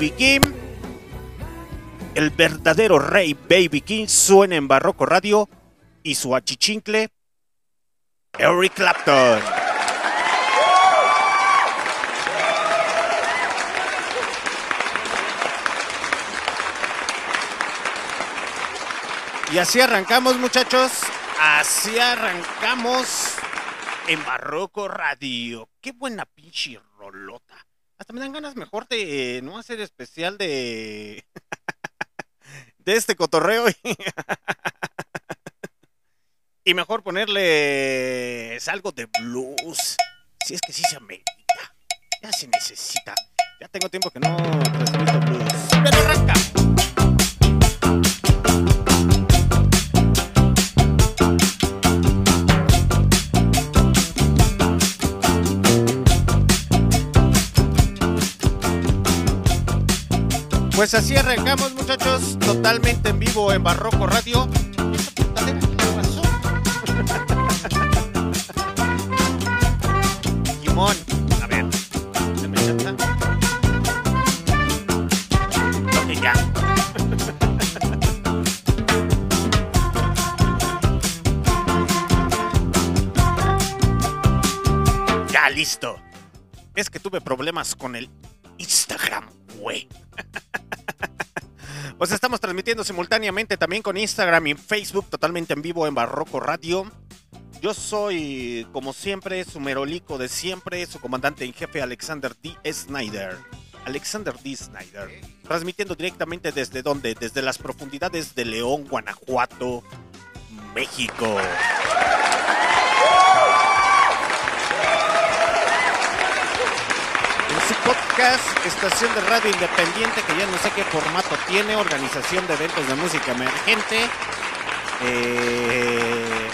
Baby Kim. El verdadero rey Baby King suena en Barroco Radio y su achichincle Eric Clapton. Y así arrancamos muchachos, así arrancamos en Barroco Radio. Qué buena pinche. Hasta me dan ganas mejor de no hacer especial de. de este cotorreo. y mejor ponerle algo de blues. Si es que sí se amerita. Ya se necesita. Ya tengo tiempo que no transmito blues. ¡Pero arranca! Pues así arrancamos muchachos, totalmente en vivo en Barroco Radio. Simón, a ver, ¿se me chanta? Ok, ya. ya, listo. Es que tuve problemas con el Instagram, güey. Pues estamos transmitiendo simultáneamente también con Instagram y Facebook totalmente en vivo en Barroco Radio. Yo soy, como siempre, su merolico de siempre, su comandante en jefe Alexander D. Snyder. Alexander D. Snyder. Transmitiendo directamente desde donde? Desde las profundidades de León, Guanajuato, México. Podcast, estación de radio independiente que ya no sé qué formato tiene, organización de eventos de música emergente, eh,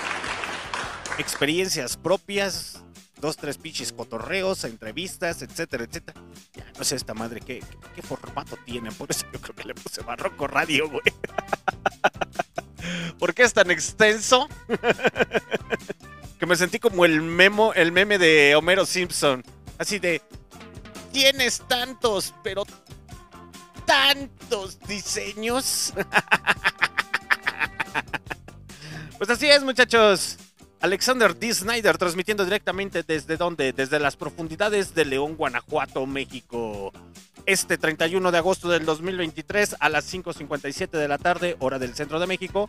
experiencias propias, dos, tres pichis cotorreos, entrevistas, etcétera, etcétera. Ya no sé esta madre qué, qué, formato tiene, por eso yo creo que le puse Barroco Radio, güey. ¿Por qué es tan extenso? que me sentí como el memo, el meme de Homero Simpson. Así de, tienes tantos, pero tantos diseños. pues así es, muchachos. Alexander D. Snyder transmitiendo directamente desde donde? Desde las profundidades de León, Guanajuato, México. Este 31 de agosto del 2023 a las 5.57 de la tarde, hora del centro de México,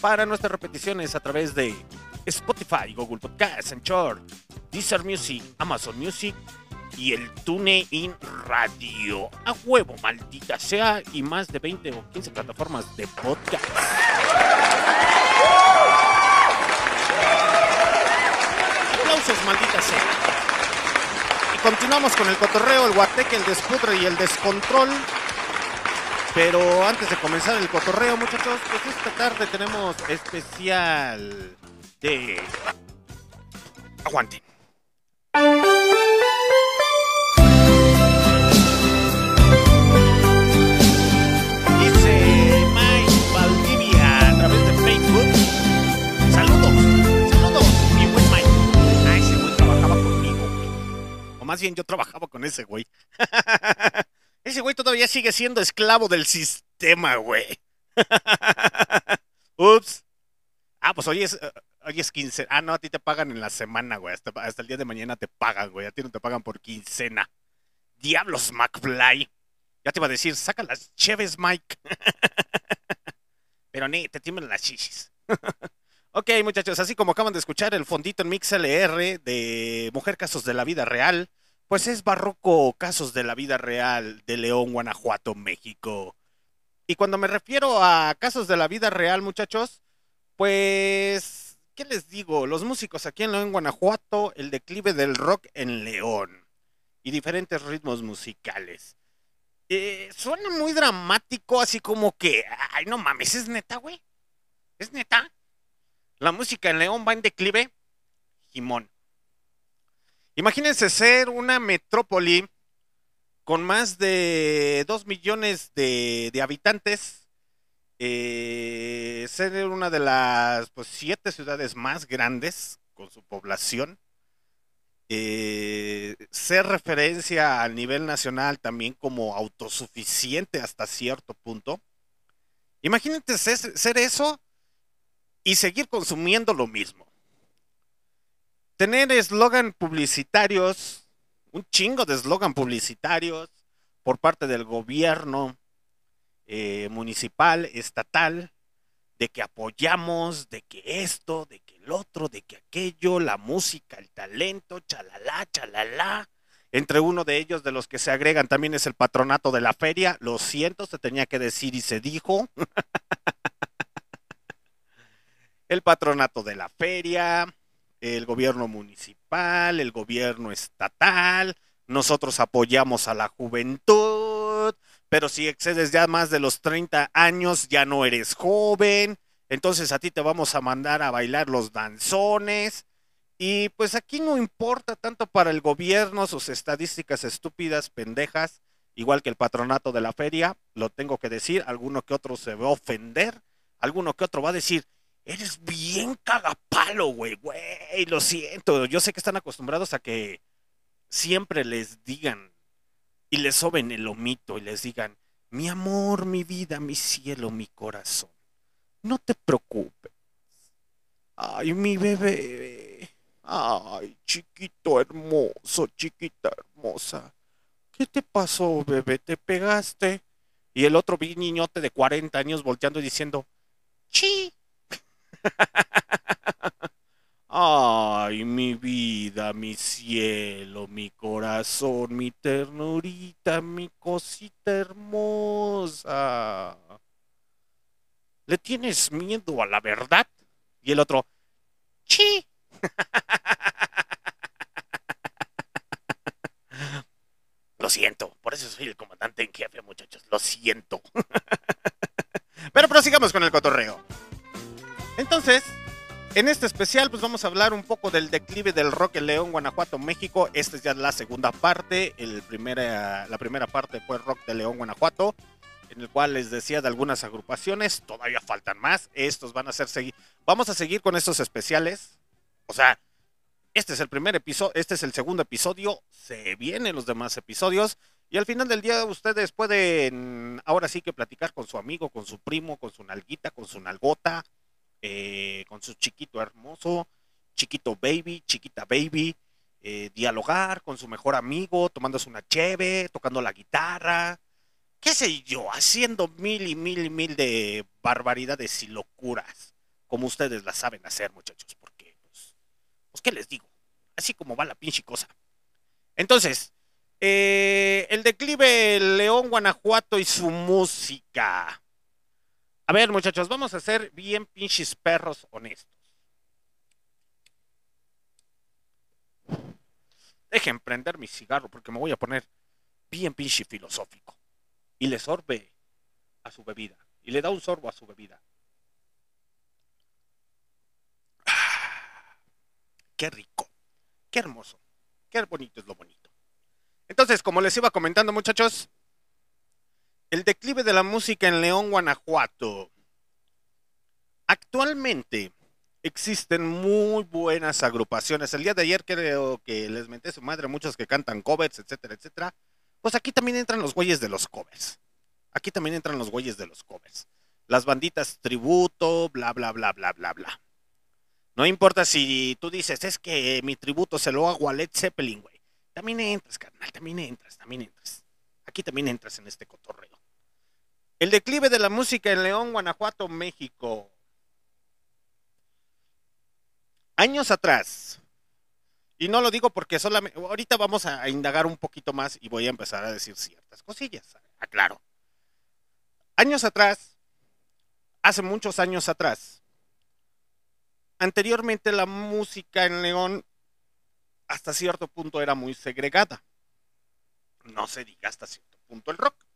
para nuestras repeticiones a través de Spotify, Google Podcasts, Anchor, Deezer Music, Amazon Music y el TuneIn Radio. A huevo, maldita sea, y más de 20 o 15 plataformas de podcast. Aplausos, maldita sea. Y continuamos con el cotorreo, el guateque, el despudre y el descontrol. Pero antes de comenzar el cotorreo, muchachos, pues esta tarde tenemos especial de... Aguanten. Más bien yo trabajaba con ese güey. ese güey todavía sigue siendo esclavo del sistema, güey. Ups. Ah, pues hoy es, hoy es quincena. Ah, no, a ti te pagan en la semana, güey. Hasta, hasta, el día de mañana te pagan, güey. A ti no te pagan por quincena. Diablos, McFly. Ya te iba a decir, saca las cheves, Mike. Pero ni, te tiemblan las chichis. Ok, muchachos, así como acaban de escuchar el fondito en MixLR de Mujer Casos de la Vida Real, pues es barroco casos de la vida real de León, Guanajuato, México. Y cuando me refiero a casos de la vida real, muchachos, pues, ¿qué les digo? Los músicos aquí en León, Guanajuato, el declive del rock en León y diferentes ritmos musicales. Eh, suena muy dramático, así como que, ay, no mames, ¿es neta, güey? ¿Es neta? La música en León va en declive. Jimón. Imagínense ser una metrópoli con más de 2 millones de, habitantes, eh, ser una de las pues, siete ciudades más grandes con su población, eh, ser referencia a nivel nacional también como autosuficiente hasta cierto punto. Imagínense ser eso y seguir consumiendo lo mismo tener eslogan publicitarios, un chingo de eslogan publicitarios por parte del gobierno eh, municipal, estatal, de que apoyamos, de que esto, de que el otro, de que aquello, la música, el talento, chalala, chalala, Entre uno de ellos, de los que se agregan, también es el patronato de la feria. Lo siento, se tenía que decir y se dijo. el patronato de la feria, el gobierno municipal, el gobierno estatal. Nosotros apoyamos a la juventud, pero si excedes ya más de los 30 años, ya no eres joven. Entonces a ti te vamos a mandar a bailar los danzones. Y pues aquí no importa tanto para el gobierno sus estadísticas estúpidas, pendejas, igual que el patronato de la feria, lo tengo que decir, alguno que otro se va a ofender, alguno que otro va a decir, eres bien cagapalo, güey, güey, lo siento, yo sé que están acostumbrados a que siempre les digan y les soben el omito y les digan, mi amor, mi vida, mi cielo, mi corazón, no te preocupes. Ay, mi bebé. Ay, chiquito hermoso, chiquita hermosa. ¿Qué te pasó, bebé? ¿Te pegaste? Y el otro vi niñote de 40 años volteando y diciendo, ¡Chi! Ay, mi vida, mi cielo, mi corazón, mi ternurita, mi cosita hermosa. ¿Le tienes miedo a la verdad? Y el otro, ¡Chi! Lo siento, por eso soy el comandante en jefe, muchachos. Lo siento. Pero prosigamos con el cotorreo. Entonces, en este especial, pues vamos a hablar un poco del declive del rock en León, Guanajuato, México. Esta es ya la segunda parte. El primera, la primera parte fue Rock de León, Guanajuato, en el cual les decía de algunas agrupaciones. Todavía faltan más. Estos van a ser seguir. Vamos a seguir con estos especiales. O sea, este es el primer episodio, este es el segundo episodio, se vienen los demás episodios y al final del día ustedes pueden ahora sí que platicar con su amigo, con su primo, con su nalguita, con su nalgota, eh, con su chiquito hermoso, chiquito baby, chiquita baby, eh, dialogar con su mejor amigo, tomándose una cheve, tocando la guitarra, qué sé yo, haciendo mil y mil y mil de barbaridades y locuras, como ustedes las saben hacer muchachos, porque pues, pues ¿qué les digo? Así como va la pinche cosa. Entonces, eh, el declive León, Guanajuato y su música. A ver, muchachos, vamos a ser bien pinches perros honestos. Dejen prender mi cigarro porque me voy a poner bien pinche filosófico. Y le sorbe a su bebida. Y le da un sorbo a su bebida. Qué rico. Qué hermoso. Qué bonito es lo bonito. Entonces, como les iba comentando, muchachos, el declive de la música en León, Guanajuato. Actualmente existen muy buenas agrupaciones. El día de ayer creo que les menté su madre muchos que cantan covers, etcétera, etcétera. Pues aquí también entran los güeyes de los covers. Aquí también entran los güeyes de los covers. Las banditas tributo, bla, bla, bla, bla, bla, bla. No importa si tú dices, es que mi tributo se lo hago a Led Zeppelin, güey. También entras, carnal, también entras, también entras. Aquí también entras en este cotorreo. El declive de la música en León, Guanajuato, México. Años atrás, y no lo digo porque solamente, ahorita vamos a indagar un poquito más y voy a empezar a decir ciertas cosillas, aclaro. Años atrás, hace muchos años atrás, anteriormente la música en León hasta cierto punto era muy segregada. No se diga hasta cierto punto el rock.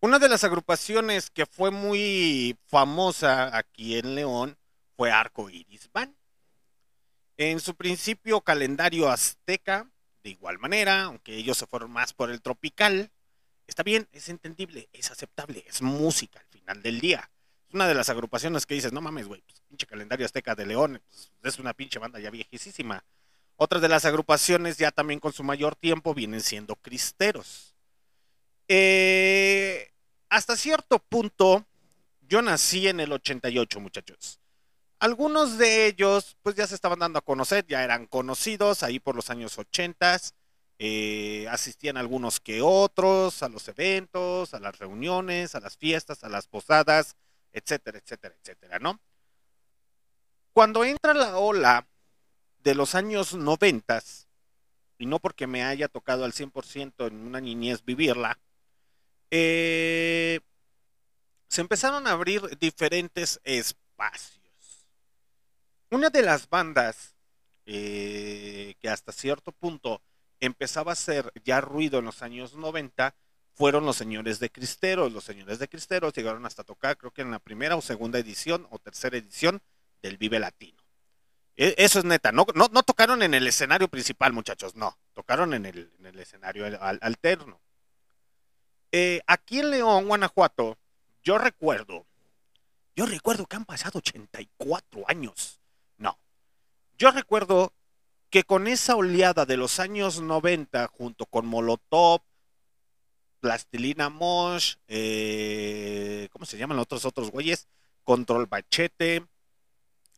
Una de las agrupaciones que fue muy famosa aquí en León fue Arco Iris Band. En su principio calendario azteca, de igual manera, aunque ellos se fueron más por el tropical, está bien, es entendible, es aceptable, es música al final del día una de las agrupaciones que dices, no mames, güey, pues, pinche calendario azteca de León, pues, es una pinche banda ya viejísima. Otra de las agrupaciones ya también con su mayor tiempo vienen siendo cristeros. Eh, hasta cierto punto, yo nací en el 88, muchachos. Algunos de ellos, pues ya se estaban dando a conocer, ya eran conocidos ahí por los años 80. Eh, asistían algunos que otros a los eventos, a las reuniones, a las fiestas, a las posadas etcétera, etcétera, etcétera, ¿no? Cuando entra la ola de los años noventas, y no porque me haya tocado al 100% en una niñez vivirla, eh, se empezaron a abrir diferentes espacios. Una de las bandas eh, que hasta cierto punto empezaba a hacer ya ruido en los años 90 fueron los señores de Cristeros. Los señores de Cristeros llegaron hasta tocar, creo que en la primera o segunda edición o tercera edición del Vive Latino. E, eso es neta, no, no, tocaron en el escenario principal, muchachos, no, tocaron en el escenario alterno. Eh, aquí en León, Guanajuato, yo recuerdo, yo recuerdo que han pasado 84 años. No, yo recuerdo que con esa oleada de los años 90, junto con Molotov, Plastilina Mosh, eh, ¿cómo se llaman los otros otros güeyes? Control Bachete.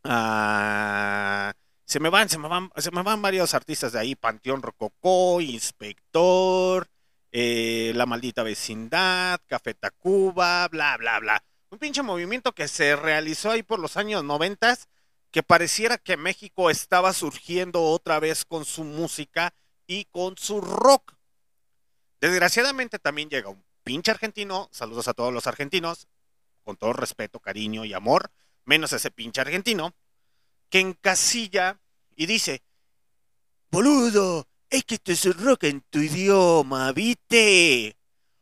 Ah, se me van, se me van, se me van varios artistas de ahí, Panteón Rococó, Inspector, eh, La Maldita Vecindad, Café Tacuba, bla, bla, bla. Un pinche movimiento que se realizó ahí por los años noventas, que pareciera que México estaba surgiendo otra vez con su música y con su rock. Desgraciadamente también llega un pinche argentino, saludos a todos los argentinos, con todo respeto, cariño y amor, menos ese pinche argentino, que encasilla y dice, boludo, es que esto es rock en tu idioma, ¿viste?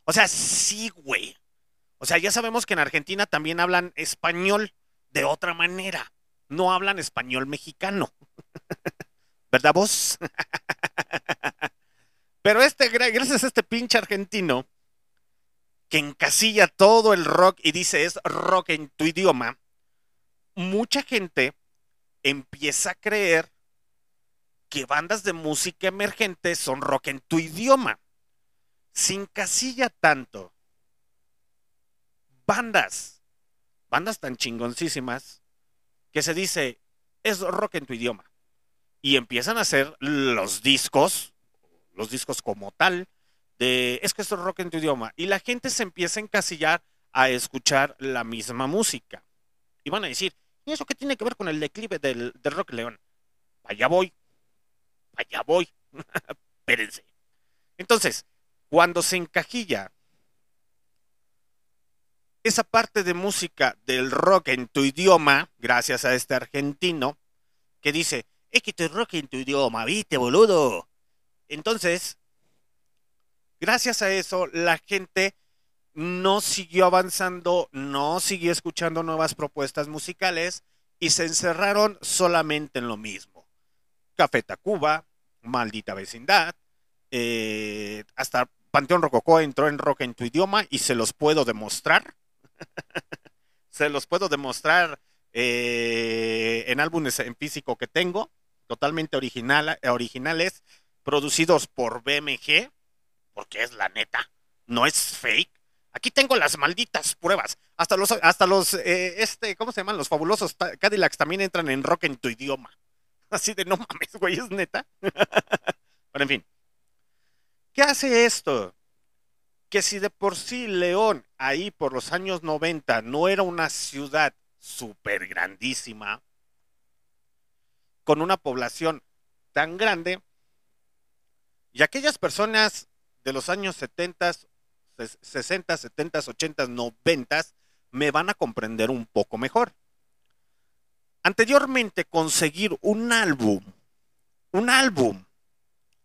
O sea, sí, güey. O sea, ya sabemos que en Argentina también hablan español de otra manera. No hablan español mexicano. ¿Verdad vos? Pero este, gracias a este pinche argentino que encasilla todo el rock y dice es rock en tu idioma, mucha gente empieza a creer que bandas de música emergente son rock en tu idioma. Sin casilla tanto. Bandas, bandas tan chingoncísimas que se dice es rock en tu idioma. Y empiezan a hacer los discos los discos como tal, de es que esto es rock en tu idioma. Y la gente se empieza a encasillar a escuchar la misma música. Y van a decir, ¿y eso qué tiene que ver con el declive del, rock león? Allá voy, allá voy. Espérense. Entonces, cuando se encajilla esa parte de música del rock en tu idioma, gracias a este argentino, que dice, es que es rock en tu idioma, ¿viste, boludo? Entonces, gracias a eso, la gente no siguió avanzando, no siguió escuchando nuevas propuestas musicales y se encerraron solamente en lo mismo. Café Tacuba, Maldita Vecindad, eh, hasta Panteón Rococó entró en rock en tu idioma y se los puedo demostrar. se los puedo demostrar eh, en álbumes en físico que tengo, totalmente original, originales producidos por BMG, porque es la neta, no es fake. Aquí tengo las malditas pruebas. Hasta los, hasta los, eh, este, ¿cómo se llaman? Los fabulosos Cadillacs también entran en rock en tu idioma. Así de no mames, güey, es neta. Pero en fin. ¿Qué hace esto? Que si de por sí León, ahí por los años 90, no era una ciudad súper grandísima, con una población tan grande, y aquellas personas de los años 70, 60, 70, 80, 90 me van a comprender un poco mejor. Anteriormente conseguir un álbum, un álbum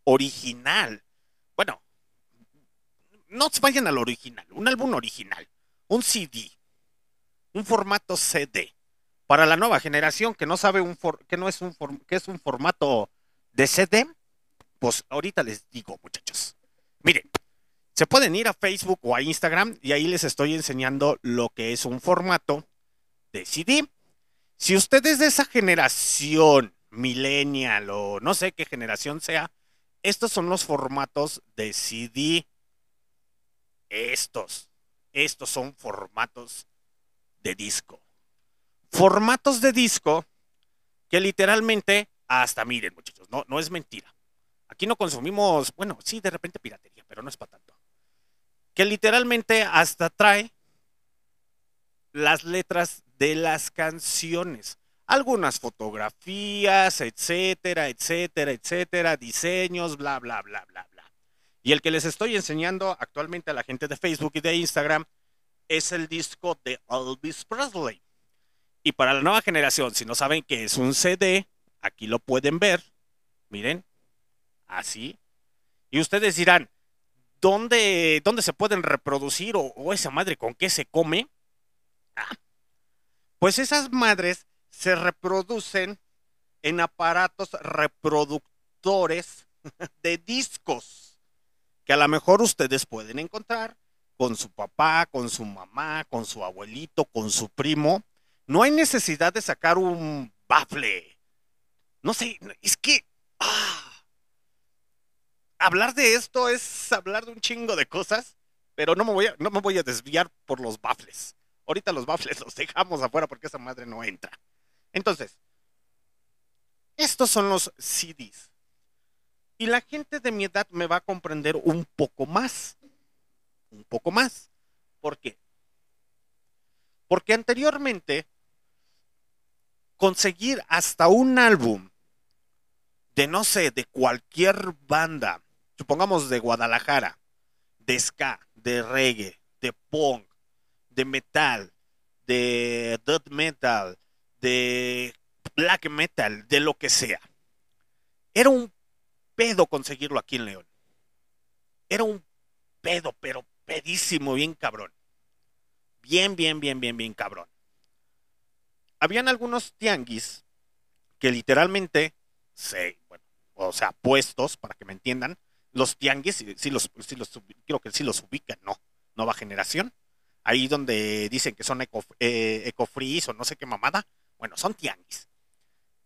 original, bueno, no vayan al original, un álbum original, un CD, un formato CD, para la nueva generación que no sabe un que no es un que es un formato de CD, pues ahorita les digo, muchachos. Miren, se pueden ir a Facebook o a Instagram y ahí les estoy enseñando lo que es un formato de CD. Si usted es de esa generación millennial o no sé qué generación sea, estos son los formatos de CD. Estos, estos son formatos de disco. Formatos de disco que literalmente, hasta miren muchachos, no, no es mentira. Aquí no consumimos, bueno, sí, de repente piratería, pero no es para tanto. Que literalmente hasta trae las letras de las canciones. algunas fotografías, etcétera, etcétera, etcétera, diseños, bla, bla, bla, bla, bla. Y el que les estoy enseñando actualmente a la gente de Facebook y de Instagram es el disco de Elvis Presley. Y para la nueva generación, si no saben que es un CD, aquí lo pueden ver. Miren, así. Y ustedes dirán, ¿dónde, dónde se pueden reproducir o, o esa madre con qué se come? Pues esas madres se reproducen en aparatos reproductores de discos que a lo mejor ustedes pueden encontrar con su papá, con su mamá, con su abuelito, con su primo. No hay necesidad de sacar un bafle. No sé, es que ah, hablar de esto es hablar de un chingo de cosas, pero no me voy a, no me voy a desviar por los bafles. Ahorita los bafles los dejamos afuera porque esa madre no entra. Entonces, estos son los CDs. Y la gente de mi edad me va a comprender un poco más. Un poco más. ¿Por qué? Porque anteriormente, conseguir hasta un álbum de, no sé, de cualquier banda, supongamos de Guadalajara, de ska, de reggae, de punk, de metal, de death metal, de black metal, de lo que sea. Era un pedo conseguirlo aquí en León. Era un pedo, pero pedísimo, bien cabrón. Bien, bien, bien, bien, bien cabrón. Habían algunos tianguis que literalmente se, bueno, o sea, puestos, para que me entiendan, los tianguis, sí, los, sí los, creo que sí los ubican, no, nueva generación. Ahí donde dicen que son eco, eh, o no sé qué mamada, bueno, son tianguis.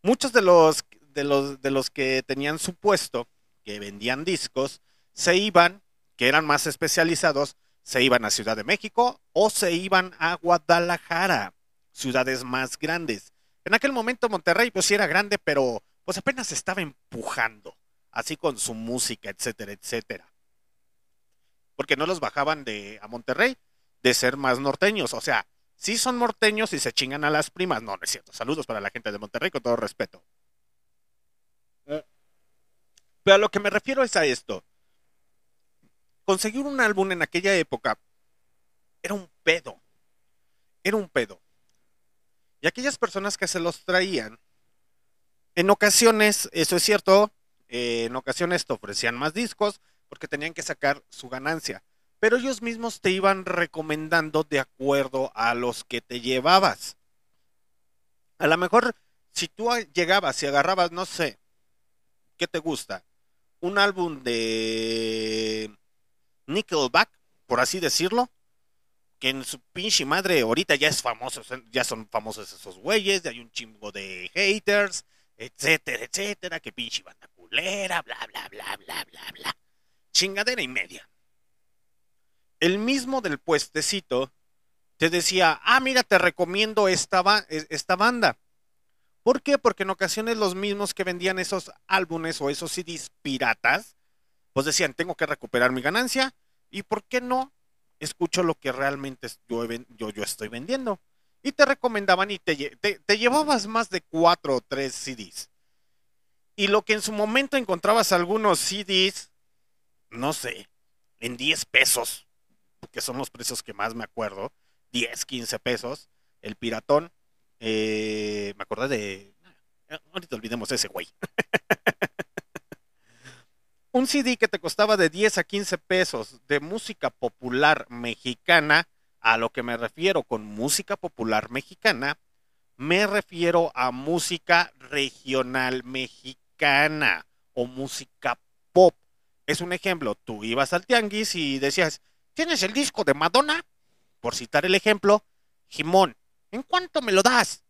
Muchos de los, de los, de los que tenían su puesto, que vendían discos, se iban, que eran más especializados, se iban a Ciudad de México o se iban a Guadalajara, ciudades más grandes. En aquel momento Monterrey pues sí era grande, pero pues apenas estaba empujando, así con su música, etcétera, etcétera. Porque no los bajaban de a Monterrey de ser más norteños, o sea, sí son morteños y se chingan a las primas. No, no es cierto. Saludos para la gente de Monterrey, con todo respeto. Eh, pero a lo que me refiero es a esto. Conseguir un álbum en aquella época era un pedo. Era un pedo. Y aquellas personas que se los traían, en ocasiones, eso es cierto, eh, en ocasiones te ofrecían más discos porque tenían que sacar su ganancia pero ellos mismos te iban recomendando de acuerdo a los que te llevabas. A lo mejor, si tú llegabas y agarrabas, no sé, ¿qué te gusta? Un álbum de Nickelback, por así decirlo, que en su pinche madre ahorita ya es famoso, ya son famosos esos güeyes, hay un chingo de haters, etcétera, etcétera, que pinche banda culera, bla, bla, bla, bla, bla, bla. Chingadera y media el mismo del puestecito te decía, ah, mira, te recomiendo esta, esta banda. ¿Por qué? Porque en ocasiones los mismos que vendían esos álbumes o esos CDs piratas, pues decían, tengo que recuperar mi ganancia y ¿por qué no? Escucho lo que realmente yo, estoy vendiendo. Y te recomendaban y te, te, te llevabas más de cuatro o tres CDs. Y lo que en su momento encontrabas algunos CDs, no sé, en 10 pesos, que son los precios que más me acuerdo, 10, 15 pesos, el piratón, eh, me acordé de... Eh, ahorita olvidemos ese güey. Un CD que te costaba de 10 a 15 pesos de música popular mexicana, a lo que me refiero con música popular mexicana, me refiero a música regional mexicana o música pop. Es un ejemplo, tú ibas al tianguis y decías, ¿Tienes el disco de Madonna? Por citar el ejemplo, Jimón, ¿en cuánto me lo das?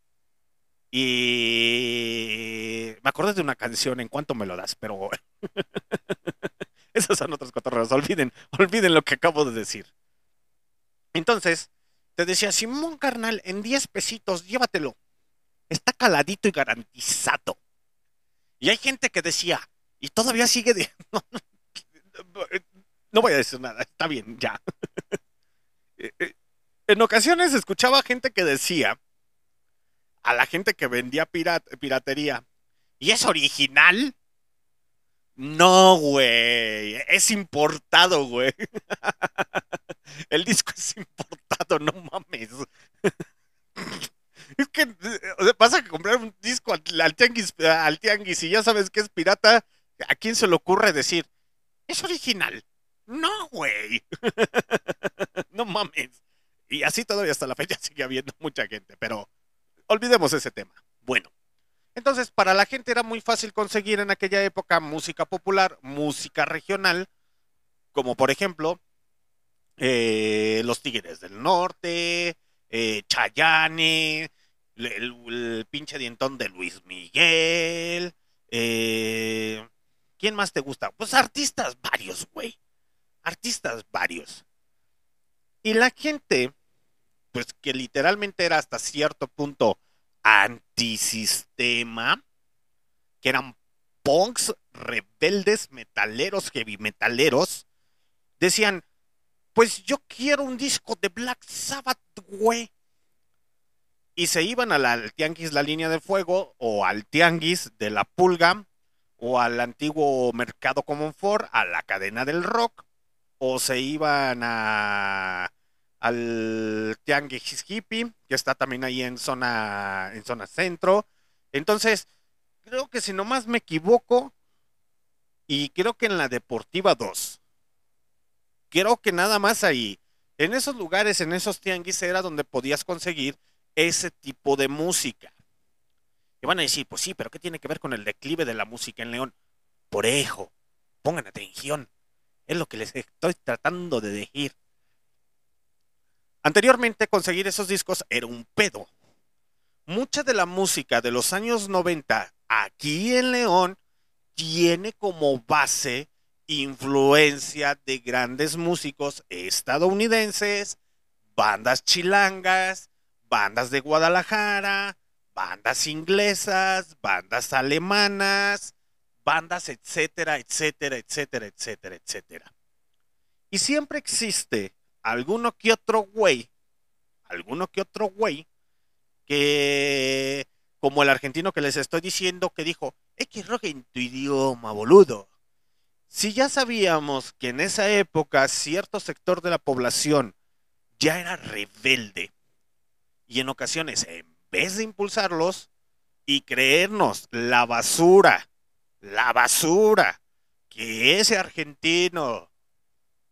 Y me acordé de una canción, ¿en cuánto me lo das? Pero esas son otras cotorreos, olviden, olviden lo que acabo de decir. Entonces, te decía, Simón carnal, en 10 pesitos, llévatelo. Está caladito y garantizado. Y hay gente que decía, y todavía sigue de... No voy a decir nada, está bien, ya. Eh, eh, en ocasiones escuchaba gente que decía, a la gente que vendía piratería. ¿Y es original? No, güey. Es importado, güey. El disco es importado, no mames. Es que vas a comprar un disco al, tianguis, al tianguis y ya sabes que es pirata. ¿A quién se le ocurre decir? Es original. No, güey. No mames. Y así todavía hasta la fecha sigue habiendo mucha gente, pero olvidemos ese tema. Bueno, entonces para la gente era muy fácil conseguir en aquella época música popular, música regional, como por ejemplo eh, Los Tigres del Norte, eh, Chayane, el, pinche dientón de Luis Miguel. Eh, ¿Quién más te gusta? Pues artistas varios, güey. Artistas varios. Y la gente, pues que literalmente era hasta cierto punto antisistema, que eran punks, rebeldes, metaleros, heavy metaleros, decían, pues yo quiero un disco de Black Sabbath, güey. Y se iban al tianguis La Línea de Fuego o al tianguis de La Pulga o al antiguo Mercado Ford, a la cadena del rock, o se iban a al tianguis hippie, que está también ahí en zona, en zona centro. Entonces, creo que si no más me equivoco, y creo que en la Deportiva 2, creo que nada más ahí. En esos lugares, en esos tianguis era donde podías conseguir ese tipo de música. Y van a decir, pues sí, pero ¿qué tiene que ver con el declive de la música en León? Por eso, pongan atención. Es lo que les estoy tratando de decir. Anteriormente conseguir esos discos era un pedo. Mucha de la música de los años 90 aquí en León tiene como base influencia de grandes músicos estadounidenses, bandas chilangas, bandas de Guadalajara, bandas inglesas, bandas alemanas, bandas, etcétera, etcétera, etcétera, etcétera, etcétera. Y siempre existe alguno que otro güey, alguno que otro güey, que, como el argentino que les estoy diciendo, que dijo, que rock en tu idioma, boludo. Si ya sabíamos que en esa época cierto sector de la población ya era rebelde y en ocasiones en vez de impulsarlos y creernos la basura, la basura que ese argentino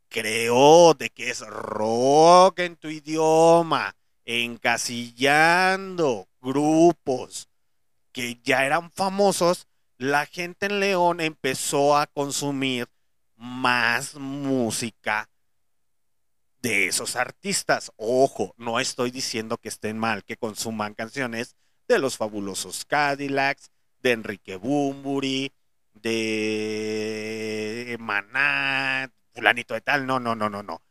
creó de que es rock en tu idioma, encasillando grupos que ya eran famosos, la gente en León empezó a consumir más música de esos artistas. Ojo, no estoy diciendo que estén mal que consuman canciones de los fabulosos Cadillacs, de Enrique Bumburi, de Maná, fulanito de tal. No, no, no, no, no.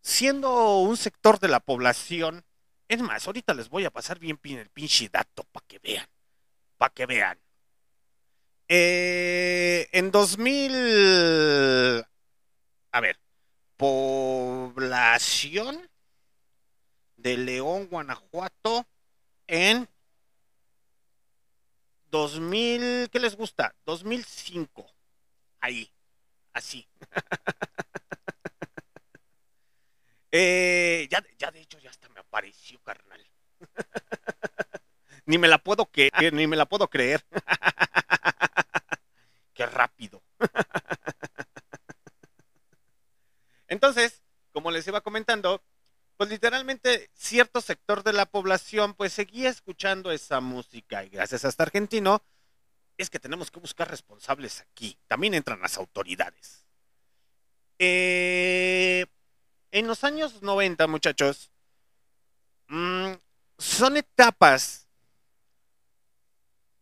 Siendo un sector de la población, es más, ahorita les voy a pasar bien el pinche dato para que vean, para que vean. Eh, en 2000, a ver, población de León, Guanajuato, en 2000, ¿qué les gusta? 2005, ahí, así. eh, ya, ya de hecho ya hasta me apareció, carnal. ni me la puedo creer, ni me la puedo creer. Qué rápido. Entonces, como les iba comentando, pues literalmente cierto sector de la población pues seguía escuchando esa música y gracias a este argentino es que tenemos que buscar responsables aquí. También entran las autoridades. Eh, en los años 90, muchachos, mm, son etapas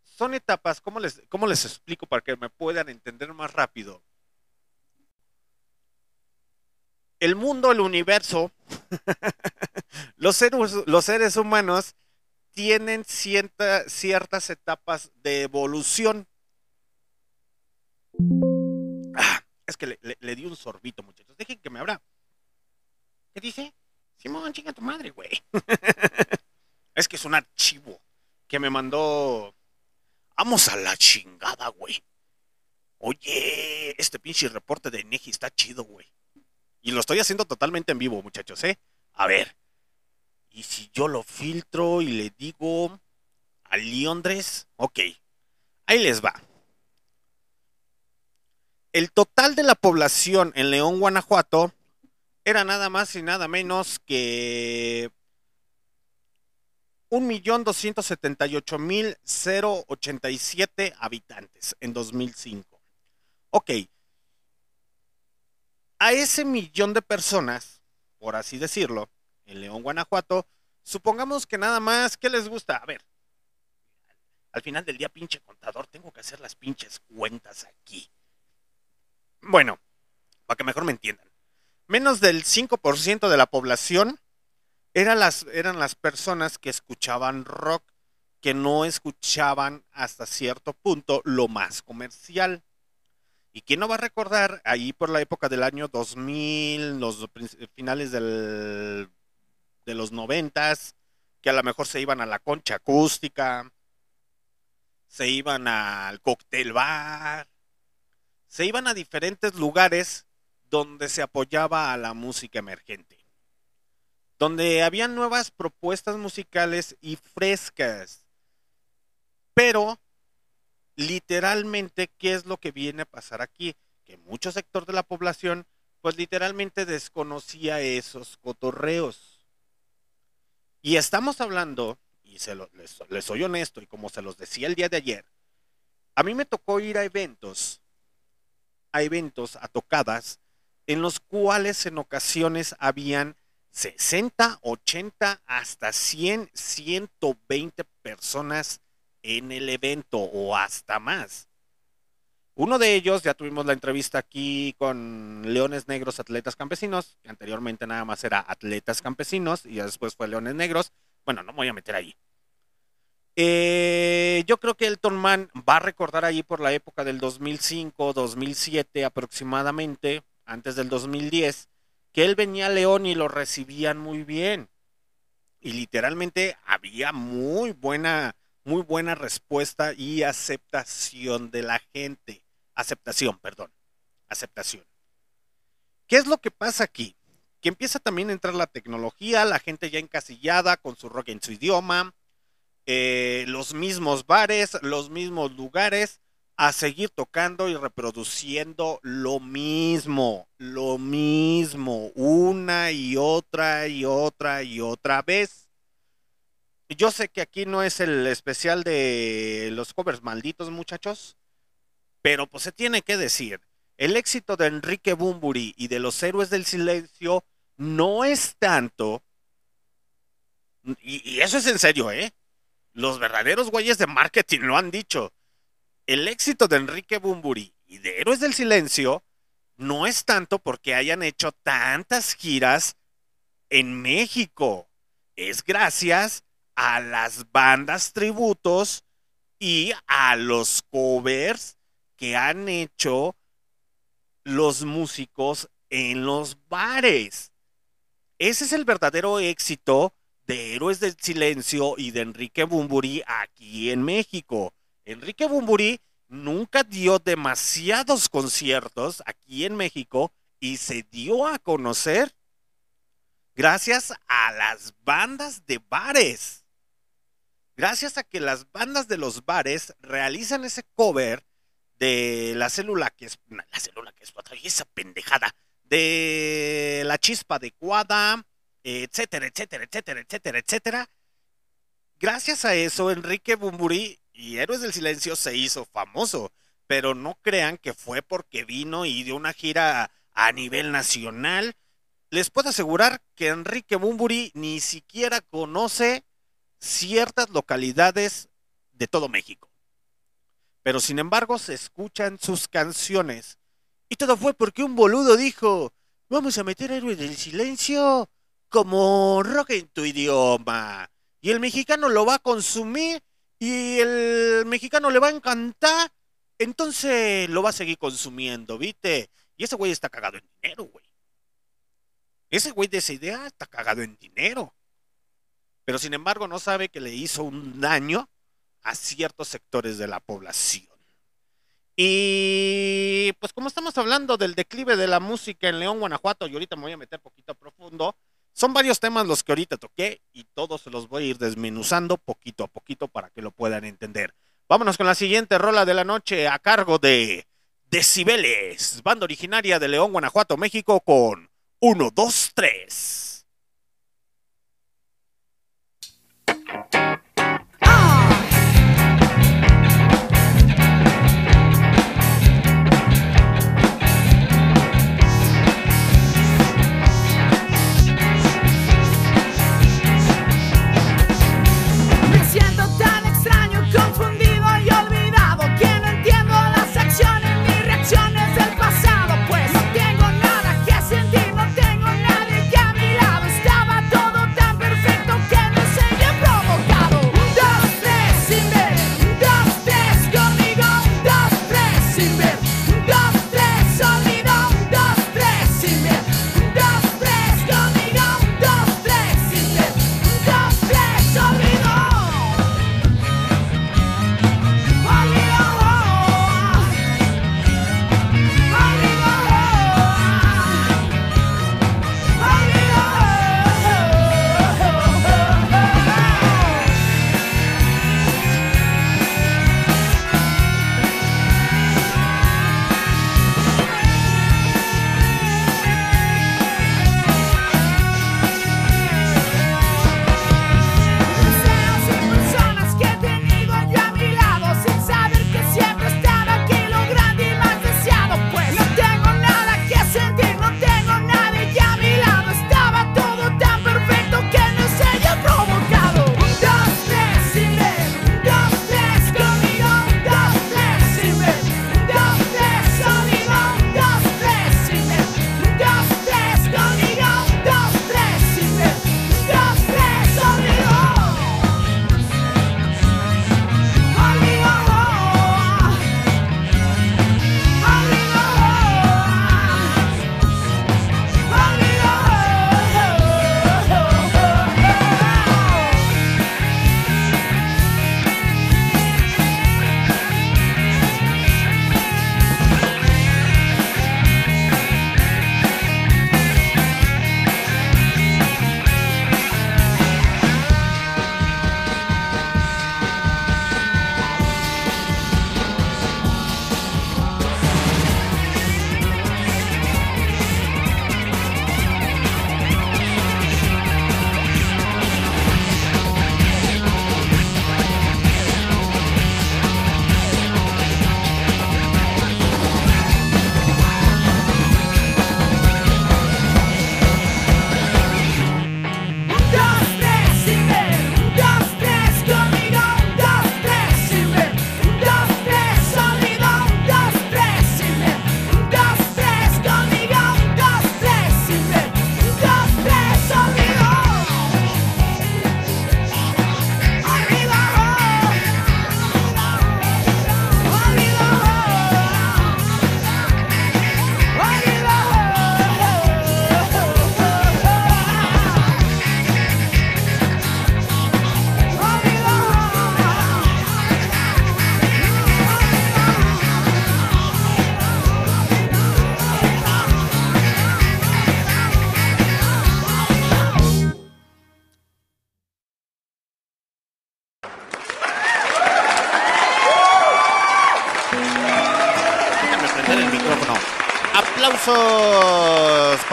son etapas, ¿cómo les, ¿cómo les explico para que me puedan entender más rápido? El mundo, el universo, los, seres, humanos tienen ciertas etapas de evolución. Ah, es que le, le, di un sorbito, muchachos. Dejen que me abra. ¿Qué dice? Simón, chinga tu madre, güey. es que es un archivo que me mandó. Vamos a la chingada, güey. Oye, este pinche reporte de Neji está chido, güey. Y lo estoy haciendo totalmente en vivo, muchachos, ¿eh? A ver. Y si yo lo filtro y le digo a Liondres, ok. Ahí les va. El total de la población en León, Guanajuato, era nada más y nada menos que 1.278.087 habitantes en 2005. Ok. A ese millón de personas, por así decirlo, en León, Guanajuato, supongamos que nada más, ¿qué les gusta? A ver, al final del día, pinche contador, tengo que hacer las pinches cuentas aquí. Bueno, para que mejor me entiendan. Menos del 5% de la población eran las, eran las personas que escuchaban rock, que no escuchaban hasta cierto punto lo más comercial. ¿Y quién no va a recordar ahí por la época del año 2000, los finales del, de los noventas, que a lo mejor se iban a la concha acústica, se iban al cóctel bar, se iban a diferentes lugares donde se apoyaba a la música emergente, donde había nuevas propuestas musicales y frescas. Pero, literalmente, ¿qué es lo que viene a pasar aquí? Que mucho sector de la población, pues literalmente desconocía esos cotorreos. Y estamos hablando, y se les soy honesto, y como se los decía el día de ayer, a mí me tocó ir a eventos, a eventos, a tocadas, en los cuales en ocasiones habían 60, 80, hasta 100, 120 personas en el evento o hasta más. Uno de ellos, ya tuvimos la entrevista aquí con Leones Negros Atletas Campesinos, que anteriormente nada más era Atletas Campesinos y después fue Leones Negros. Bueno, no me voy a meter ahí. Eh, yo creo que Elton Man va a recordar ahí por la época del 2005, 2007 aproximadamente, antes del 2010, que él venía a León y lo recibían muy bien. Y literalmente había muy buena, muy buena respuesta y aceptación de la gente. Aceptación, perdón. Aceptación. ¿Qué es lo que pasa aquí? Que empieza también a entrar la tecnología, la gente ya encasillada con su rock en su idioma, eh, los mismos bares, los mismos lugares, a seguir tocando y reproduciendo lo mismo, lo mismo, una y otra y otra y otra vez. Yo sé que aquí no es el especial de los covers malditos, muchachos, pero pues se tiene que decir, el éxito de Enrique Bumburi y de los héroes del silencio no es tanto, y, y eso es en serio, ¿eh? Los verdaderos güeyes de marketing lo han dicho el éxito de Enrique Bumburi y de Héroes del Silencio no es tanto porque hayan hecho tantas giras en México. Es gracias a las bandas tributos y a los covers que han hecho los músicos en los bares. Ese es el verdadero éxito de Héroes del Silencio y de Enrique Bumburi aquí en México. Enrique Bumburi nunca dio demasiados conciertos aquí en México y se dio a conocer gracias a las bandas de bares. Gracias a que las bandas de los bares realizan ese cover de la célula que es la célula que es esa pendejada de la chispa adecuada, etcétera, etcétera, etcétera, etcétera, etcétera. Gracias a eso, Enrique Bumburi y Héroes del Silencio se hizo famoso, pero no crean que fue porque vino y dio una gira a nivel nacional. Les puedo asegurar que Enrique Bumburi ni siquiera conoce ciertas localidades de todo México. Pero sin embargo se escuchan sus canciones. Y todo fue porque un boludo dijo, vamos a meter Héroes del Silencio como rock en tu idioma. Y el mexicano lo va a consumir y el mexicano le va a encantar, entonces lo va a seguir consumiendo, ¿viste? Y ese güey está cagado en dinero, güey. Ese güey de esa idea está cagado en dinero. Pero sin embargo no sabe que le hizo un daño a ciertos sectores de la población. Y pues como estamos hablando del declive de la música en León, Guanajuato, y ahorita me voy a meter poquito profundo, son varios temas los que ahorita toqué y todos los voy a ir desmenuzando poquito a poquito para que lo puedan entender. Vámonos con la siguiente rola de la noche a cargo de Decibeles, banda originaria de León, Guanajuato, México, con 1, 2, 3.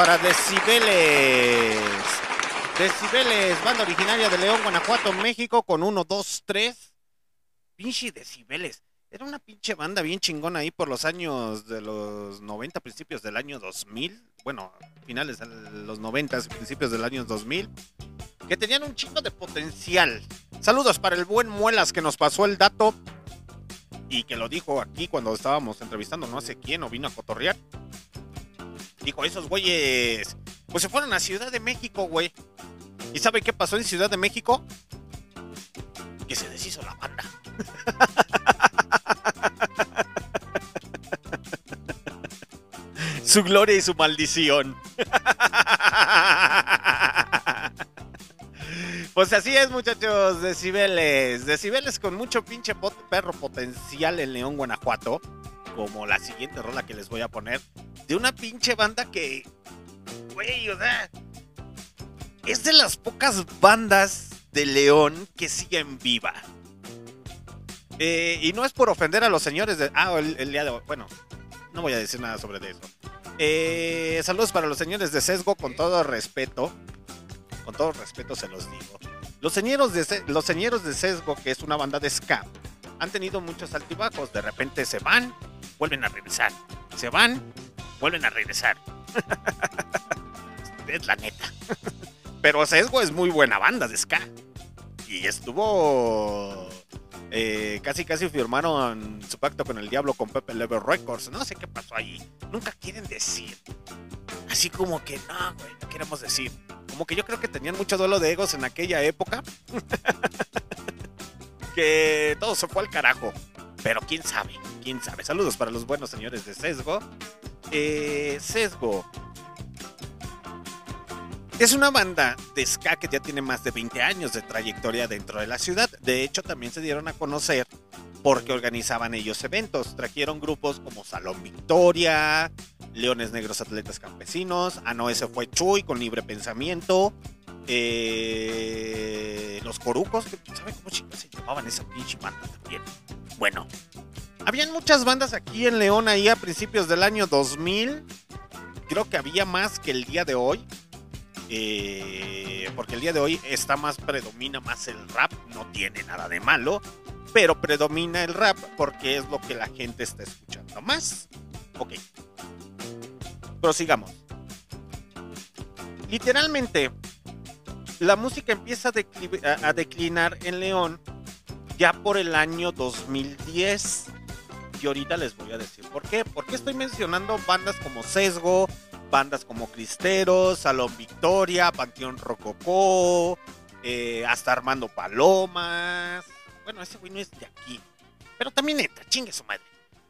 Decibeles. Decibeles, banda originaria de León, Guanajuato, México, con 1, 2, 3. Pinche Decibeles. Era una pinche banda bien chingona ahí por los años de los 90, principios del año 2000. Bueno, finales de los 90, principios del año 2000. Que tenían un chingo de potencial. Saludos para el buen Muelas que nos pasó el dato. Y que lo dijo aquí cuando estábamos entrevistando no sé quién o vino a cotorrear. Dijo, esos güeyes pues se fueron a Ciudad de México, güey. ¿Y sabe qué pasó en Ciudad de México? Que se deshizo la banda. su gloria y su maldición. Pues así es, muchachos, decibeles. Decibeles con mucho pinche perro potencial en León, Guanajuato. Como la siguiente rola que les voy a poner. De una pinche banda que. Güey, o sea. Es de las pocas bandas de León que siguen viva. Eh, y no es por ofender a los señores de. Ah, el, día de hoy. Bueno, no voy a decir nada sobre eso. Eh, saludos para los señores de Sesgo, con todo respeto. Con todo respeto se los digo. Los señeros de, los señeros de Sesgo, que es una banda de ska, han tenido muchos altibajos. De repente se van, vuelven a regresar. Se van, vuelven a regresar. es la neta. Pero Sesgo es muy buena banda de ska. Y estuvo eh, casi casi firmaron su pacto con el diablo con Pepe Level Records. No sé qué pasó ahí. Nunca quieren decir. Así como que no, güey, no queremos decir. Como que yo creo que tenían mucho duelo de egos en aquella época. que todo se fue al carajo. Pero quién sabe, quién sabe. Saludos para los buenos señores de Sesgo. Eh, Sesgo es una banda de ska que ya tiene más de 20 años de trayectoria dentro de la ciudad. De hecho, también se dieron a conocer porque organizaban ellos eventos. Trajeron grupos como Salón Victoria, Leones Negros Atletas Campesinos, ah ese fue Chuy con Libre Pensamiento, eh, Los Corucos, que ¿saben cómo se llamaban esa pinche banda también? Bueno, habían muchas bandas aquí en León ahí a principios del año 2000. Creo que había más que el día de hoy. Eh, porque el día de hoy está más, predomina más el rap, no tiene nada de malo, pero predomina el rap porque es lo que la gente está escuchando más. Ok. Prosigamos. Literalmente, la música empieza a, a declinar en León ya por el año 2010. Y ahorita les voy a decir por qué. Porque estoy mencionando bandas como Sesgo, bandas como Cristeros, Salón Victoria, Panteón Rococó, eh, hasta Armando Palomas. Bueno, ese güey no es de aquí. Pero también entra, chingue su madre.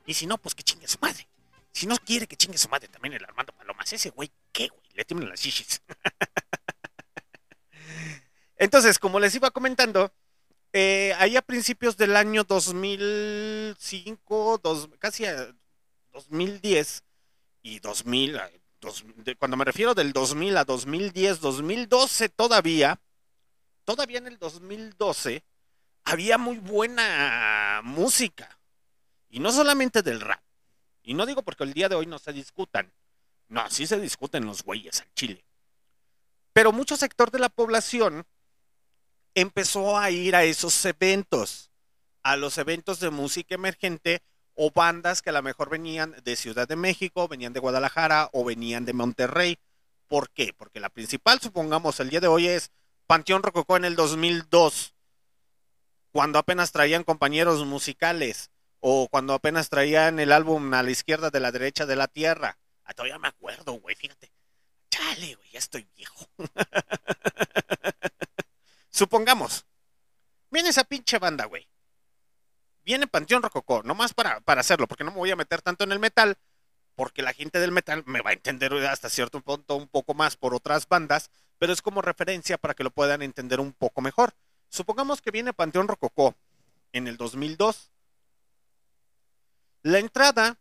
Y si no, pues que chingue su madre. Si no quiere que chingue su madre también el Armando Palomas, ese güey, ¿qué güey? Le tiemblan las shishis. Entonces, como les iba comentando, eh, ahí a principios del año 2005, casi a 2010 y 2000, cuando me refiero del 2000 a 2010, 2012 todavía, todavía en el 2012, había muy buena música. Y no solamente del rap. Y no digo porque el día de hoy no se discutan. No, sí se discuten los güeyes al Chile. Pero mucho sector de la población empezó a ir a esos eventos, a los eventos de música emergente o bandas que a lo mejor venían de Ciudad de México, venían de Guadalajara o venían de Monterrey. ¿Por qué? Porque la principal, supongamos, el día de hoy es Panteón Rococó en el 2002, cuando apenas traían compañeros musicales o cuando apenas traían el álbum a la izquierda de la derecha de la tierra. Ah, todavía me acuerdo, güey, fíjate. Chale, güey, ya estoy viejo. supongamos, viene esa pinche banda, güey viene Panteón Rococó, nomás para, para hacerlo, porque no me voy a meter tanto en el metal, porque la gente del metal me va a entender hasta cierto punto un poco más por otras bandas, pero es como referencia para que lo puedan entender un poco mejor. Supongamos que viene Panteón Rococó en el 2002. La entrada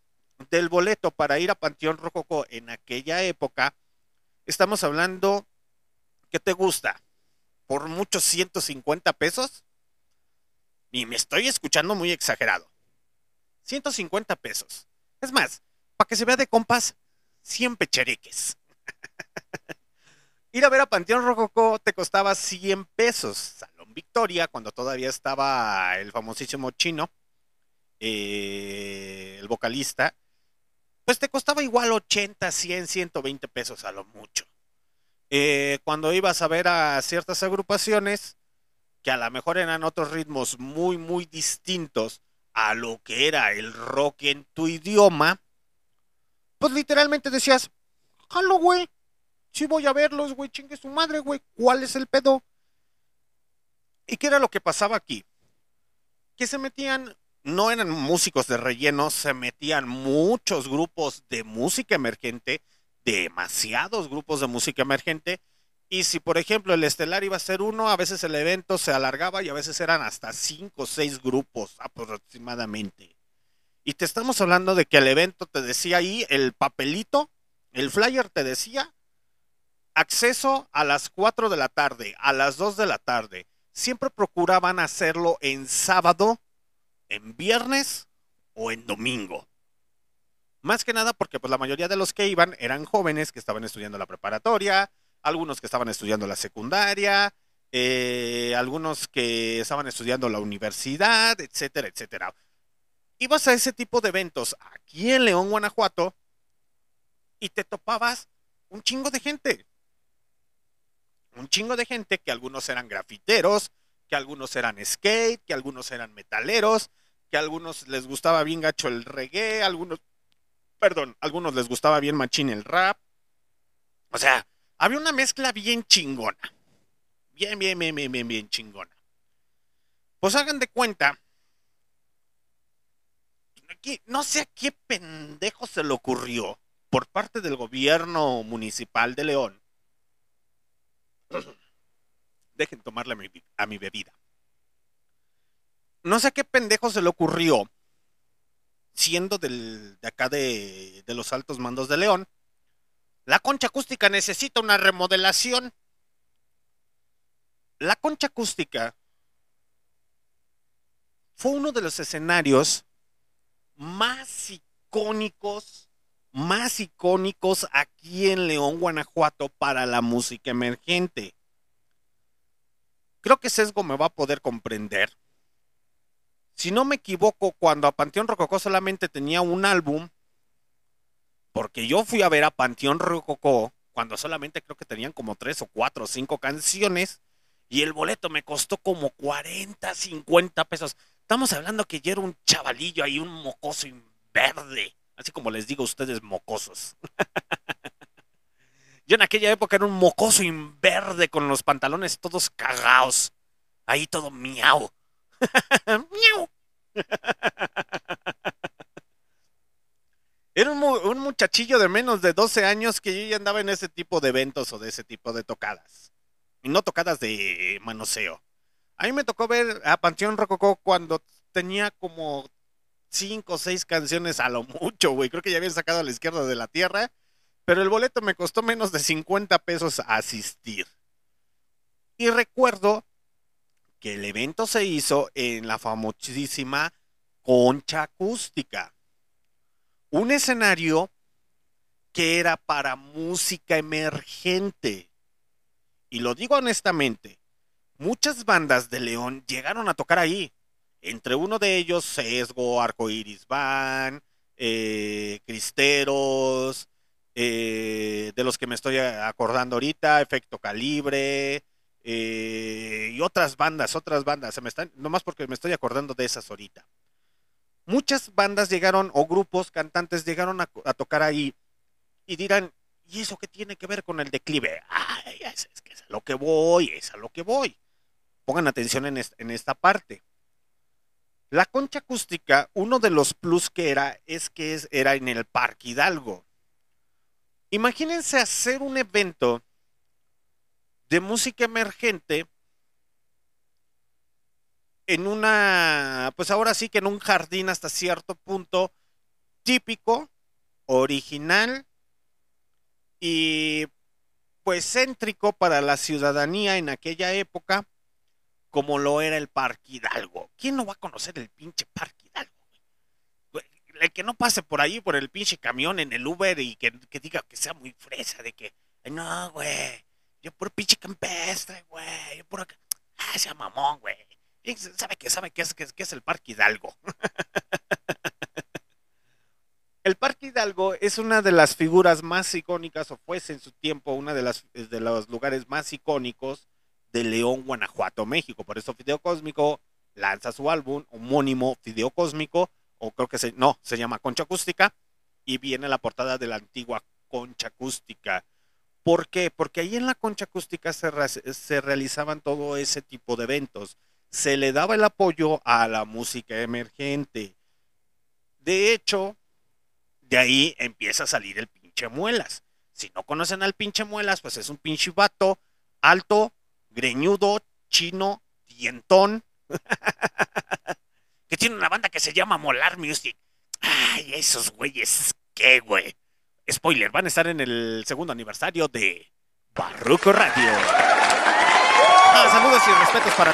del boleto para ir a Panteón Rococó en aquella época, estamos hablando, ¿qué te gusta? Por muchos 150 pesos. Y me estoy escuchando muy exagerado. 150 pesos. Es más, para que se vea de compas, 100 pecheriques. Ir a ver a Panteón Rococó te costaba 100 pesos. Salón Victoria, cuando todavía estaba el famosísimo chino, eh, el vocalista, pues te costaba igual 80, 100, 120 pesos a lo mucho. Eh, cuando ibas a ver a ciertas agrupaciones, que a lo mejor eran otros ritmos muy, muy distintos a lo que era el rock en tu idioma, pues literalmente decías, jalo, güey, si voy a verlos, güey, chingue su madre, güey, ¿cuál es el pedo? ¿Y qué era lo que pasaba aquí? Que se metían, no eran músicos de relleno, se metían muchos grupos de música emergente, demasiados grupos de música emergente, Y si, por ejemplo, el estelar iba a ser uno, a veces el evento se alargaba y a veces eran hasta cinco o seis grupos aproximadamente. Y te estamos hablando de que el evento te decía ahí, el papelito, el flyer te decía, acceso a las 4 de la tarde, a las 2 de la tarde. Siempre procuraban hacerlo en sábado, en viernes o en domingo. Más que nada porque pues la mayoría de los que iban eran jóvenes que estaban estudiando la preparatoria, algunos que estaban estudiando la secundaria, eh, algunos que estaban estudiando la universidad, etcétera, etcétera. Ibas a ese tipo de eventos aquí en León, Guanajuato, y te topabas un chingo de gente. Un chingo de gente que algunos eran grafiteros, que algunos eran skate, que algunos eran metaleros, que algunos les gustaba bien gacho el reggae, algunos, perdón, algunos les gustaba bien machín el rap. O sea, había una mezcla bien chingona. Bien, bien, bien, bien, bien, bien chingona. Pues hagan de cuenta. no sé a qué pendejo se le ocurrió por parte del gobierno municipal de León. Dejen tomarle a mi, bebida. No sé a qué pendejo se le ocurrió, siendo del, de acá de, de los altos mandos de León, la concha acústica necesita una remodelación. La concha acústica fue uno de los escenarios más icónicos, más icónicos aquí en León, Guanajuato, para la música emergente. Creo que Sesgo me va a poder comprender. Si no me equivoco, cuando a Panteón Rococó solamente tenía un álbum, porque yo fui a ver a Panteón Rococó cuando solamente creo que tenían como tres o cuatro o cinco canciones y el boleto me costó como 40, 50 pesos. Estamos hablando que yo era un chavalillo ahí, un mocoso verde, así como les digo a ustedes mocosos. yo en aquella época era un mocoso verde con los pantalones todos cagados, ahí todo miau. Era un, muchachillo de menos de 12 años que yo ya andaba en ese tipo de eventos o de ese tipo de tocadas. Y no tocadas de manoseo. A mí me tocó ver a Panteón Rococó cuando tenía como 5 o 6 canciones a lo mucho, güey. Creo que ya habían sacado a la izquierda de la tierra. Pero el boleto me costó menos de 50 pesos asistir. Y recuerdo que el evento se hizo en la famosísima Concha Acústica un escenario que era para música emergente. Y lo digo honestamente, muchas bandas de León llegaron a tocar ahí. Entre uno de ellos, Sesgo, Arcoiris Van, eh, Cristeros, eh, de los que me estoy acordando ahorita, Efecto Calibre, eh, y otras bandas, otras bandas. Se me están, nomás porque me estoy acordando de esas ahorita muchas bandas llegaron o grupos cantantes llegaron a, tocar ahí y dirán, ¿y eso qué tiene que ver con el declive? Ay, es, que es a lo que voy, es a lo que voy. Pongan atención en, en esta parte. La concha acústica, uno de los plus que era, es que era en el Parque Hidalgo. Imagínense hacer un evento de música emergente en una, pues ahora sí que en un jardín hasta cierto punto típico, original y pues céntrico para la ciudadanía en aquella época, como lo era el Parque Hidalgo. ¿Quién no va a conocer el pinche Parque Hidalgo? El que no pase por ahí, por el pinche camión en el Uber y que, diga que sea muy fresa, de que, no, güey, yo por pinche campestre, güey, yo por ah, sea mamón, güey sabe que sabe qué es, qué es el Parque Hidalgo. el Parque Hidalgo es una de las figuras más icónicas, o fuese en su tiempo una de, las, de los lugares más icónicos de León, Guanajuato, México. Por eso Fideo Cósmico lanza su álbum homónimo Fideo Cósmico, o creo que se, no, se llama Concha Acústica, y viene la portada de la antigua Concha Acústica. ¿Por qué? Porque ahí en la Concha Acústica se, realizaban todo ese tipo de eventos se le daba el apoyo a la música emergente. De hecho, de ahí empieza a salir el pinche muelas. Si no conocen al pinche muelas, pues es un pinche vato alto, greñudo, chino, dientón, que tiene una banda que se llama Molar Music. Ay, esos güeyes, ¿qué, güey? Spoiler, van a estar en el segundo aniversario de Barroco Radio. Ah, saludos y respetos para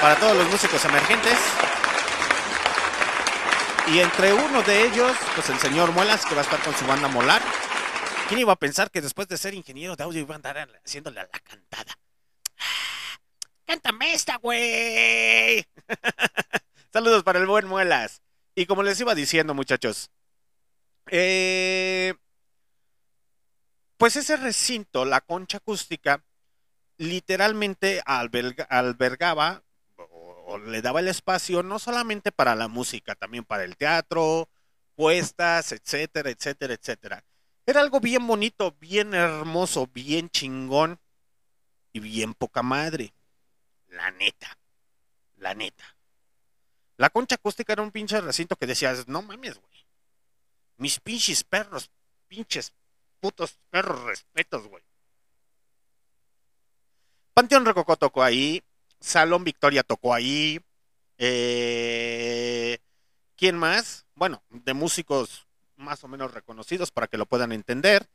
para todos los músicos emergentes. Y entre uno de ellos, pues el señor Muelas, que va a estar con su banda Molar. ¿Quién iba a pensar que después de ser ingeniero de audio iba a andar haciéndole la cantada? Ah, ¡Cántame esta, güey! Saludos para el buen Muelas. Y como les iba diciendo, muchachos, eh, pues ese recinto, la concha acústica, literalmente albergaba o, le daba el espacio no solamente para la música, también para el teatro, puestas, etcétera, etcétera, etcétera. Era algo bien bonito, bien hermoso, bien chingón y bien poca madre. La neta, la neta. La concha acústica era un pinche recinto que decías, no mames, güey. Mis pinches perros, pinches putos perros respetos, güey. Panteón Rococó tocó ahí, Salón Victoria tocó ahí. Eh, ¿Quién más? Bueno, de músicos más o menos reconocidos para que lo puedan entender.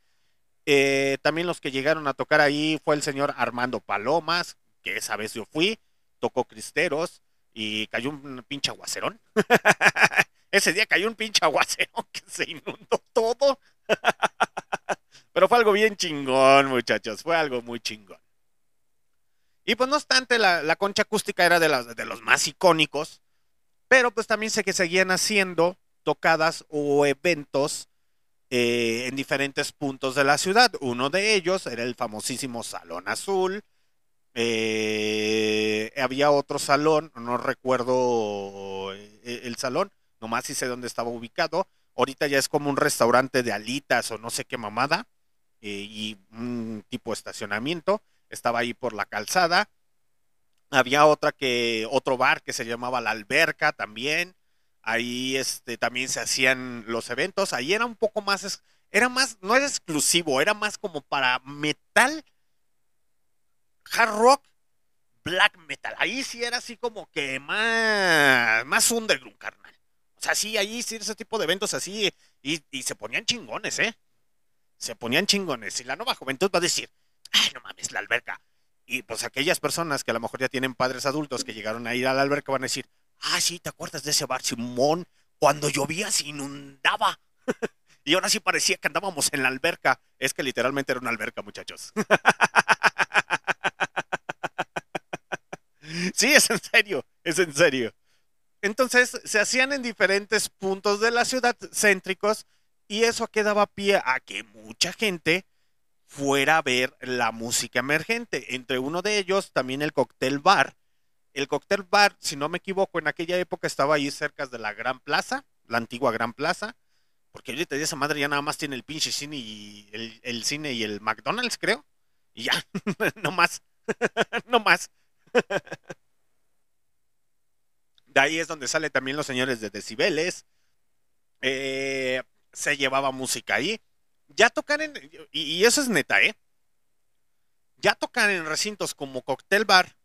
Eh, también los que llegaron a tocar ahí fue el señor Armando Palomas, que esa vez yo fui, tocó Cristeros y cayó un pinche aguacerón. Ese día cayó un pinche aguacerón que se inundó todo. Pero fue algo bien chingón, muchachos, fue algo muy chingón. Y pues no obstante, la, concha acústica era de, las, de los más icónicos, pero pues también sé que seguían haciendo tocadas o eventos eh, en diferentes puntos de la ciudad. Uno de ellos era el famosísimo Salón Azul. Eh, había otro salón, no recuerdo eh, el salón, nomás sí sé dónde estaba ubicado. Ahorita ya es como un restaurante de alitas o no sé qué mamada y un tipo de estacionamiento estaba ahí por la calzada. Había otra que, otro bar que se llamaba La Alberca también. Ahí este, también se hacían los eventos. Ahí era un poco más, era más, no era exclusivo, era más como para metal, hard rock, black metal. Ahí sí era así como que más, más underground, carnal. O sea, sí, ahí sí, ese tipo de eventos así, y, y se ponían chingones, ¿eh? Se ponían chingones. Y la nueva juventud va a decir, ay, no mames, la alberca. Y pues aquellas personas que a lo mejor ya tienen padres adultos que llegaron a ir a la alberca van a decir, ah, sí, ¿te acuerdas de ese bar Simón? Cuando llovía se inundaba. y ahora sí parecía que andábamos en la alberca. Es que literalmente era una alberca, muchachos. sí, es en serio, es en serio. Entonces se hacían en diferentes puntos de la ciudad céntricos y eso quedaba pie a que mucha gente fuera a ver la música emergente. Entre uno de ellos, también el Cocktail Bar. El Cocktail Bar, si no me equivoco, en aquella época estaba ahí cerca de la Gran Plaza, la antigua Gran Plaza, porque ahorita esa madre ya nada más tiene el pinche cine y el, cine y el McDonald's, creo. Y ya, no más, no más. De ahí es donde sale también los señores de decibeles. Eh, se llevaba música ahí ya tocar en, y, eso es neta, ¿eh? Ya tocar en recintos como Cocktail Bar,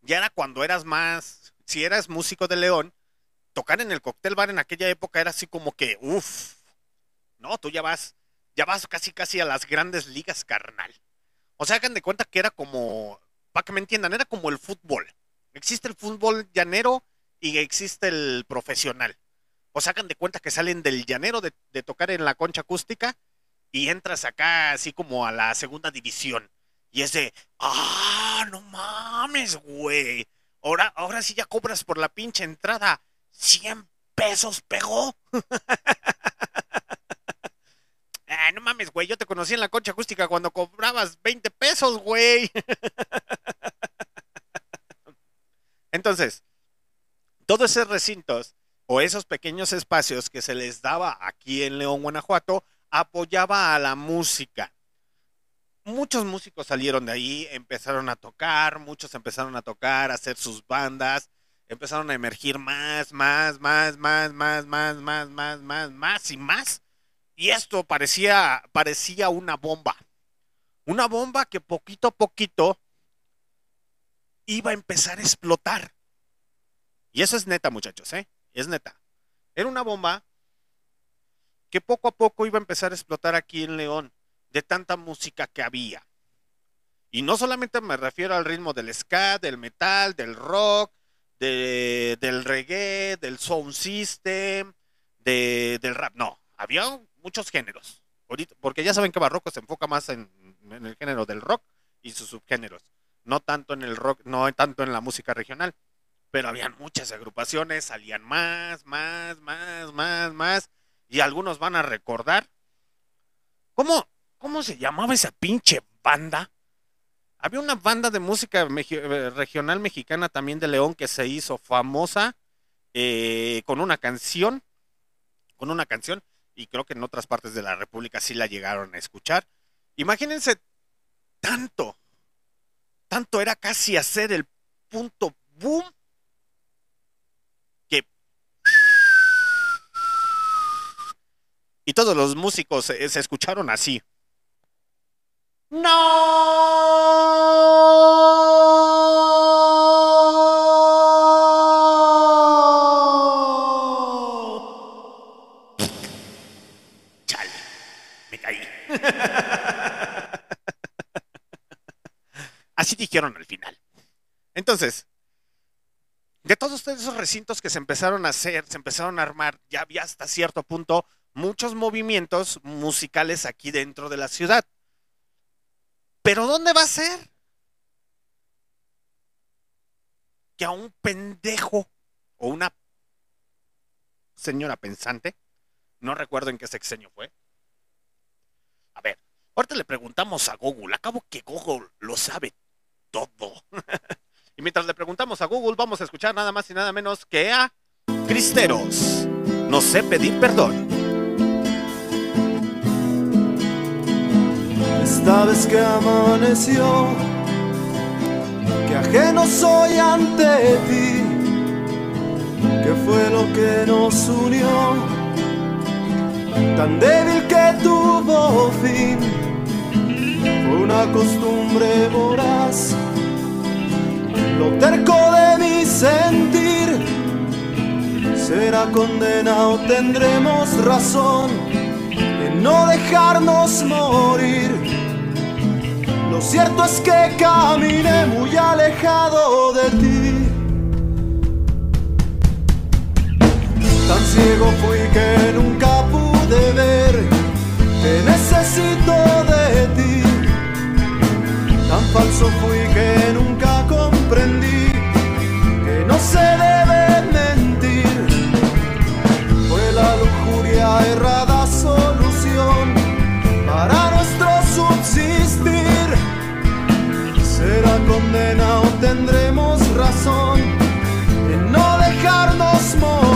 ya era cuando eras más, si eras músico de León, tocar en el Cocktail Bar en aquella época era así como que, uff, no, tú ya vas, ya vas casi casi a las grandes ligas, carnal. O sea, hagan de cuenta que era como, para que me entiendan, era como el fútbol. Existe el fútbol llanero y existe el profesional. O sea, hagan de cuenta que salen del llanero de, de tocar en la concha acústica y entras acá así como a la segunda división. Y es de, ah, no mames, güey. Ahora, ahora sí ya cobras por la pinche entrada. 100 pesos pegó. ah, no mames, güey. Yo te conocí en la concha acústica cuando cobrabas 20 pesos, güey. Entonces, todos esos recintos o esos pequeños espacios que se les daba aquí en León, Guanajuato, apoyaba a la música. Muchos músicos salieron de ahí, empezaron a tocar, muchos empezaron a tocar, a hacer sus bandas, empezaron a emergir más, más, más, más, más, más, más, más, más, más y más. Y esto parecía, parecía una bomba. Una bomba que poquito a poquito iba a empezar a explotar. Y eso es neta, muchachos, ¿eh? Es neta. Era una bomba que poco a poco iba a empezar a explotar aquí en León, de tanta música que había. Y no solamente me refiero al ritmo del ska, del metal, del rock, de, del reggae, del sound system, de, del rap. No, había muchos géneros. porque ya saben que Barroco se enfoca más en, en, el género del rock y sus subgéneros. No tanto en el rock, no tanto en la música regional. Pero habían muchas agrupaciones, salían más, más, más, más, más. Y algunos van a recordar. ¿Cómo, cómo se llamaba esa pinche banda? Había una banda de música eh, regional mexicana también de León que se hizo famosa eh, con una canción, con una canción, y creo que en otras partes de la República sí la llegaron a escuchar. Imagínense tanto, tanto era casi hacer el punto boom que... Y todos los músicos se, se escucharon así. ¡No! Chale, me caí. Así dijeron al final. Entonces, de todos esos recintos que se empezaron a hacer, se empezaron a armar, ya había hasta cierto punto muchos movimientos musicales aquí dentro de la ciudad. Pero ¿dónde va a ser? Que a un pendejo o una señora pensante, no recuerdo en qué sexenio fue. A ver, ahorita le preguntamos a Google, acabo que Google lo sabe todo. y mientras le preguntamos a Google, vamos a escuchar nada más y nada menos que a Cristeros. No sé pedir perdón. Esta vez que amaneció, que ajeno soy ante ti, que fue lo que nos unió, tan débil que tuvo fin, fue una costumbre voraz, lo terco de mi sentir, será condena o tendremos razón no dejarnos morir lo cierto es que caminé muy alejado de ti. Tan ciego fui que nunca pude ver que necesito de ti. Tan falso fui que nunca comprendí que no se debe mentir. Fue la lujuria errada solución para condena o tendremos razón en no dejarnos morir.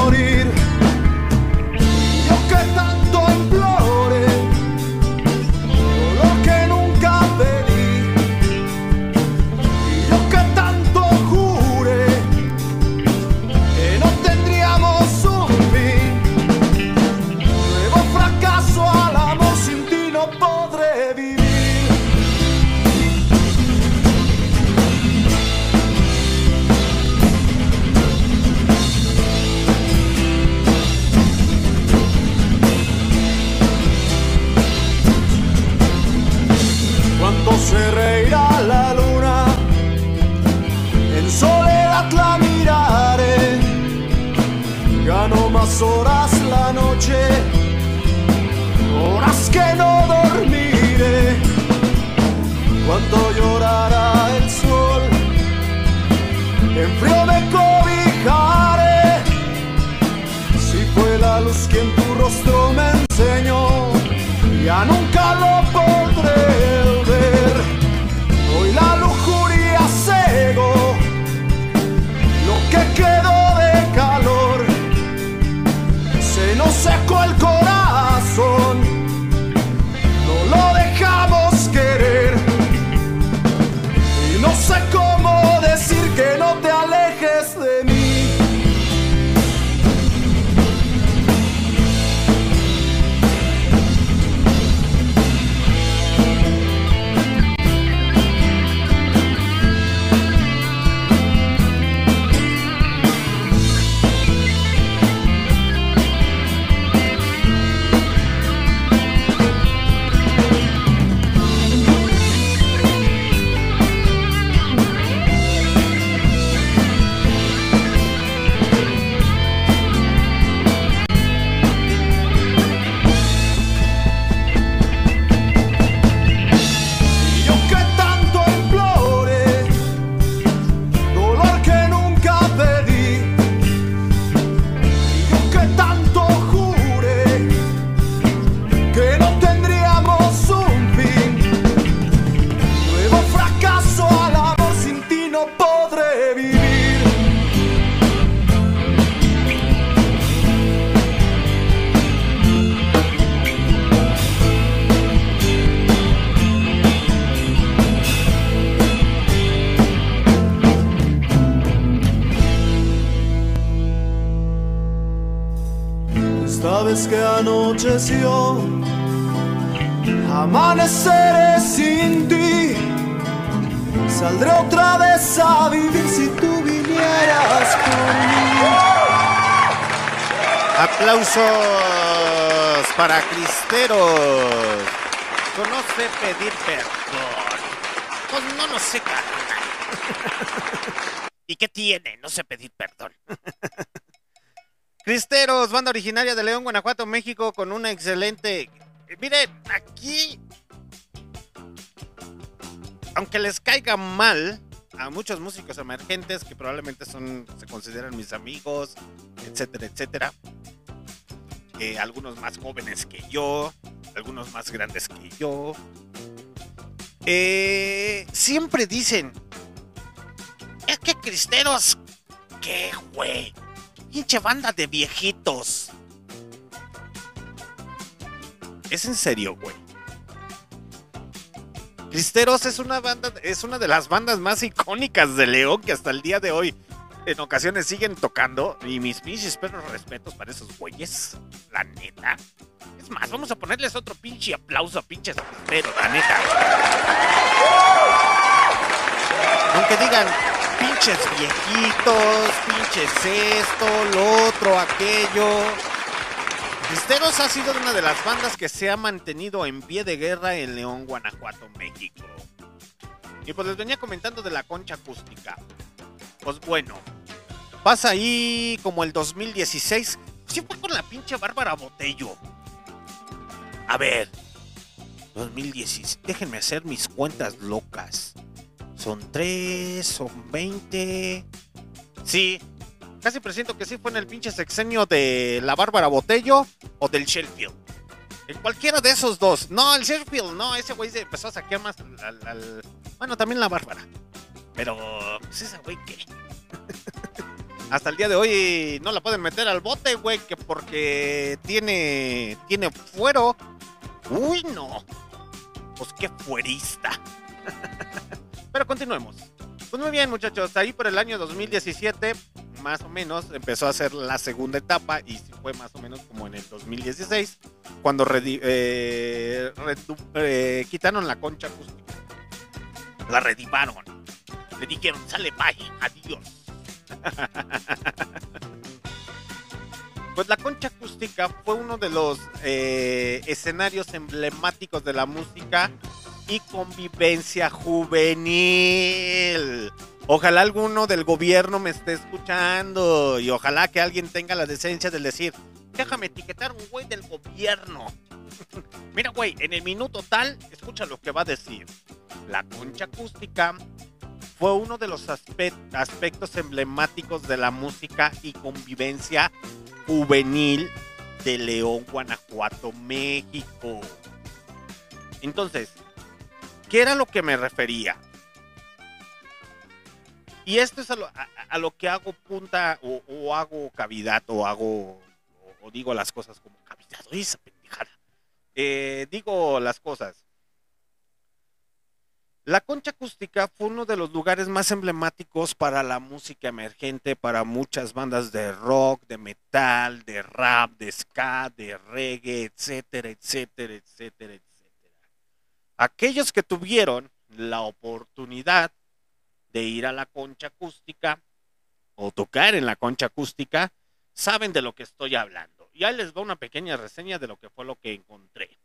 Noche, horas que no dormiré, cuando llorará el sol, en frío me cobijaré, si fue la luz quien tu rostro me enseñó, ya nunca Amaneceré sin ti. Saldré otra vez a vivir si tú vinieras mí. Aplausos para Cristeros. Conoce pedir perdón. Pues no, no sé, carnal. ¿Y qué tiene? No sé pedir perdón. Cristeros, banda originaria de León, Guanajuato, México, con una excelente. Miren, aquí. Aunque les caiga mal a muchos músicos emergentes que probablemente son, se consideran mis amigos, etcétera, etcétera. Eh, algunos más jóvenes que yo, algunos más grandes que yo. Eh, siempre dicen, es que Cristeros, ¿qué, güey? Pinche banda de viejitos. ¿Es en serio, güey? Cristeros es una banda, es una de las bandas más icónicas de León que hasta el día de hoy en ocasiones siguen tocando. Y mis pinches perros respetos para esos güeyes. La neta. Es más, vamos a ponerles otro pinche aplauso a pinches Cristeros, la neta. Aunque digan, pinches viejitos, pinches esto, lo otro, aquello. Cristeros ha sido una de las bandas que se ha mantenido en pie de guerra en León, Guanajuato, México. Y pues les venía comentando de la concha acústica. Pues bueno, pasa ahí como el 2016. Siempre con la pinche Bárbara Botello. A ver, 2016. Déjenme hacer mis cuentas locas. Son 3, son 20. Sí, casi presiento que sí fue en el pinche sexenio de la Bárbara Botello o del Sheffield. En cualquiera de esos dos. No, el Sheffield, no, ese güey se empezó a saquear más Bueno, también la Bárbara. Pero, pues esa güey que. Hasta el día de hoy no la pueden meter al bote, güey, que porque tiene. tiene fuero. Uy, no. Pues qué fuerista. Pero continuemos. Pues muy bien, muchachos. Ahí por el año 2017, más o menos, empezó a hacer la segunda etapa y fue más o menos como en el 2016, cuando eh, eh, quitaron la concha acústica. La redivaron. Le dijeron, sale, bye, adiós. Pues la concha acústica fue uno de los eh, escenarios emblemáticos de la música y convivencia juvenil. Ojalá alguno del gobierno me esté escuchando y ojalá que alguien tenga la decencia de decir, déjame etiquetar un güey del gobierno. Mira, güey, en el minuto tal, escucha lo que va a decir. La concha acústica fue uno de los aspe- aspectos emblemáticos de la música y convivencia juvenil de León, Guanajuato, México. Entonces, ¿qué era lo que me refería? Y esto es a lo, a- lo que hago punta o, hago cavidad o hago o digo las cosas como cavidad. Oye, esa pendejada. Eh, digo las cosas. La concha acústica fue uno de los lugares más emblemáticos para la música emergente, para muchas bandas de rock, de metal, de rap, de ska, de reggae, etcétera, etcétera, etcétera, etcétera. Aquellos que tuvieron la oportunidad de ir a la concha acústica o tocar en la concha acústica, saben de lo que estoy hablando. Y ahí les va una pequeña reseña de lo que fue lo que encontré.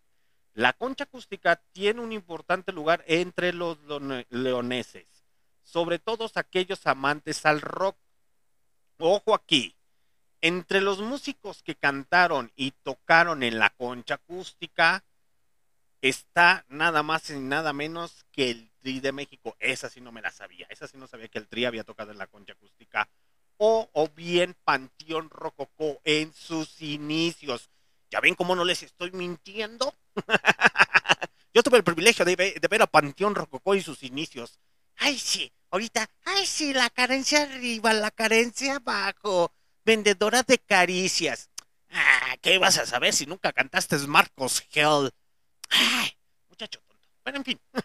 La concha acústica tiene un importante lugar entre los leone- leoneses, sobre todo aquellos amantes al rock. Ojo aquí, entre los músicos que cantaron y tocaron en la concha acústica está nada más y nada menos que el Tri de México. Esa sí no me la sabía, esa sí no sabía que el Tri había tocado en la concha acústica. O, o bien Panteón Rococó en sus inicios. ¿Ya ven cómo no les estoy mintiendo? Yo tuve el privilegio de, ve- de ver a Panteón Rococó y sus inicios. Ay, sí, ahorita, ay, sí, la carencia arriba, la carencia abajo. Vendedora de caricias. Ah, ¿qué vas a saber si nunca cantaste Marcos Hell? Muchacho tonto. Pero en fin.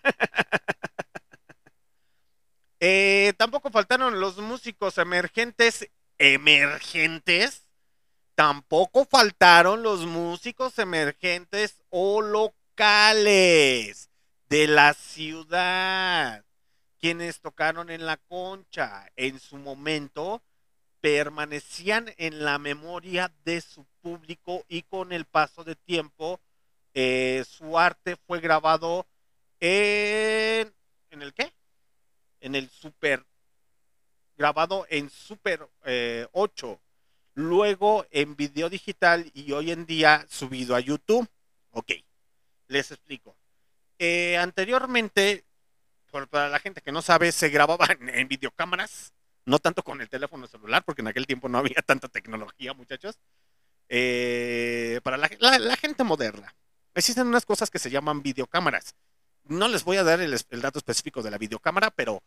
Eh, tampoco faltaron los músicos emergentes, emergentes, Tampoco faltaron los músicos emergentes o locales de la ciudad, quienes tocaron en la concha. En su momento permanecían en la memoria de su público y con el paso de tiempo eh, su arte fue grabado en... ¿En el qué? En el Super... Grabado en Super eh, 8 luego en video digital y hoy en día subido a YouTube. Ok, les explico. Eh, anteriormente, por, para la gente que no sabe, se grababa en, en, videocámaras, no tanto con el teléfono celular, porque en aquel tiempo no había tanta tecnología, muchachos. Eh, para la, la, la, gente moderna, existen unas cosas que se llaman videocámaras. No les voy a dar el, dato específico de la videocámara, pero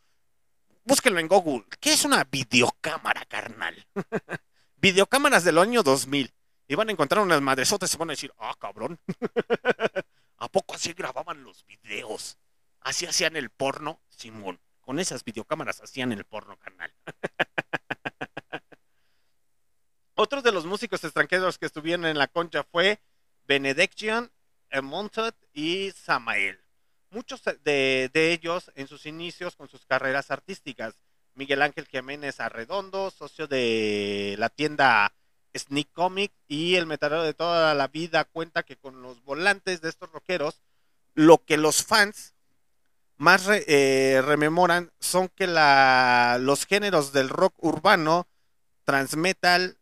búsquenlo en Google. ¿Qué es una videocámara, carnal? videocámaras del año 2000. Y van a encontrar unas madresotas y se van a decir, ah, cabrón. ¿A poco así grababan los videos? Así hacían el porno, Simón. Con esas videocámaras hacían el porno, carnal. Otros de los músicos extranjeros que estuvieron en la concha fue Benediction, Montet y Samael. Muchos de, ellos en sus inicios con sus carreras artísticas. Miguel Ángel Jiménez Arredondo, socio de la tienda Sneak Comic y el metalero de toda la vida cuenta que con los volantes de estos rockeros, lo que los fans más eh, rememoran son que los géneros del rock urbano, transmetal,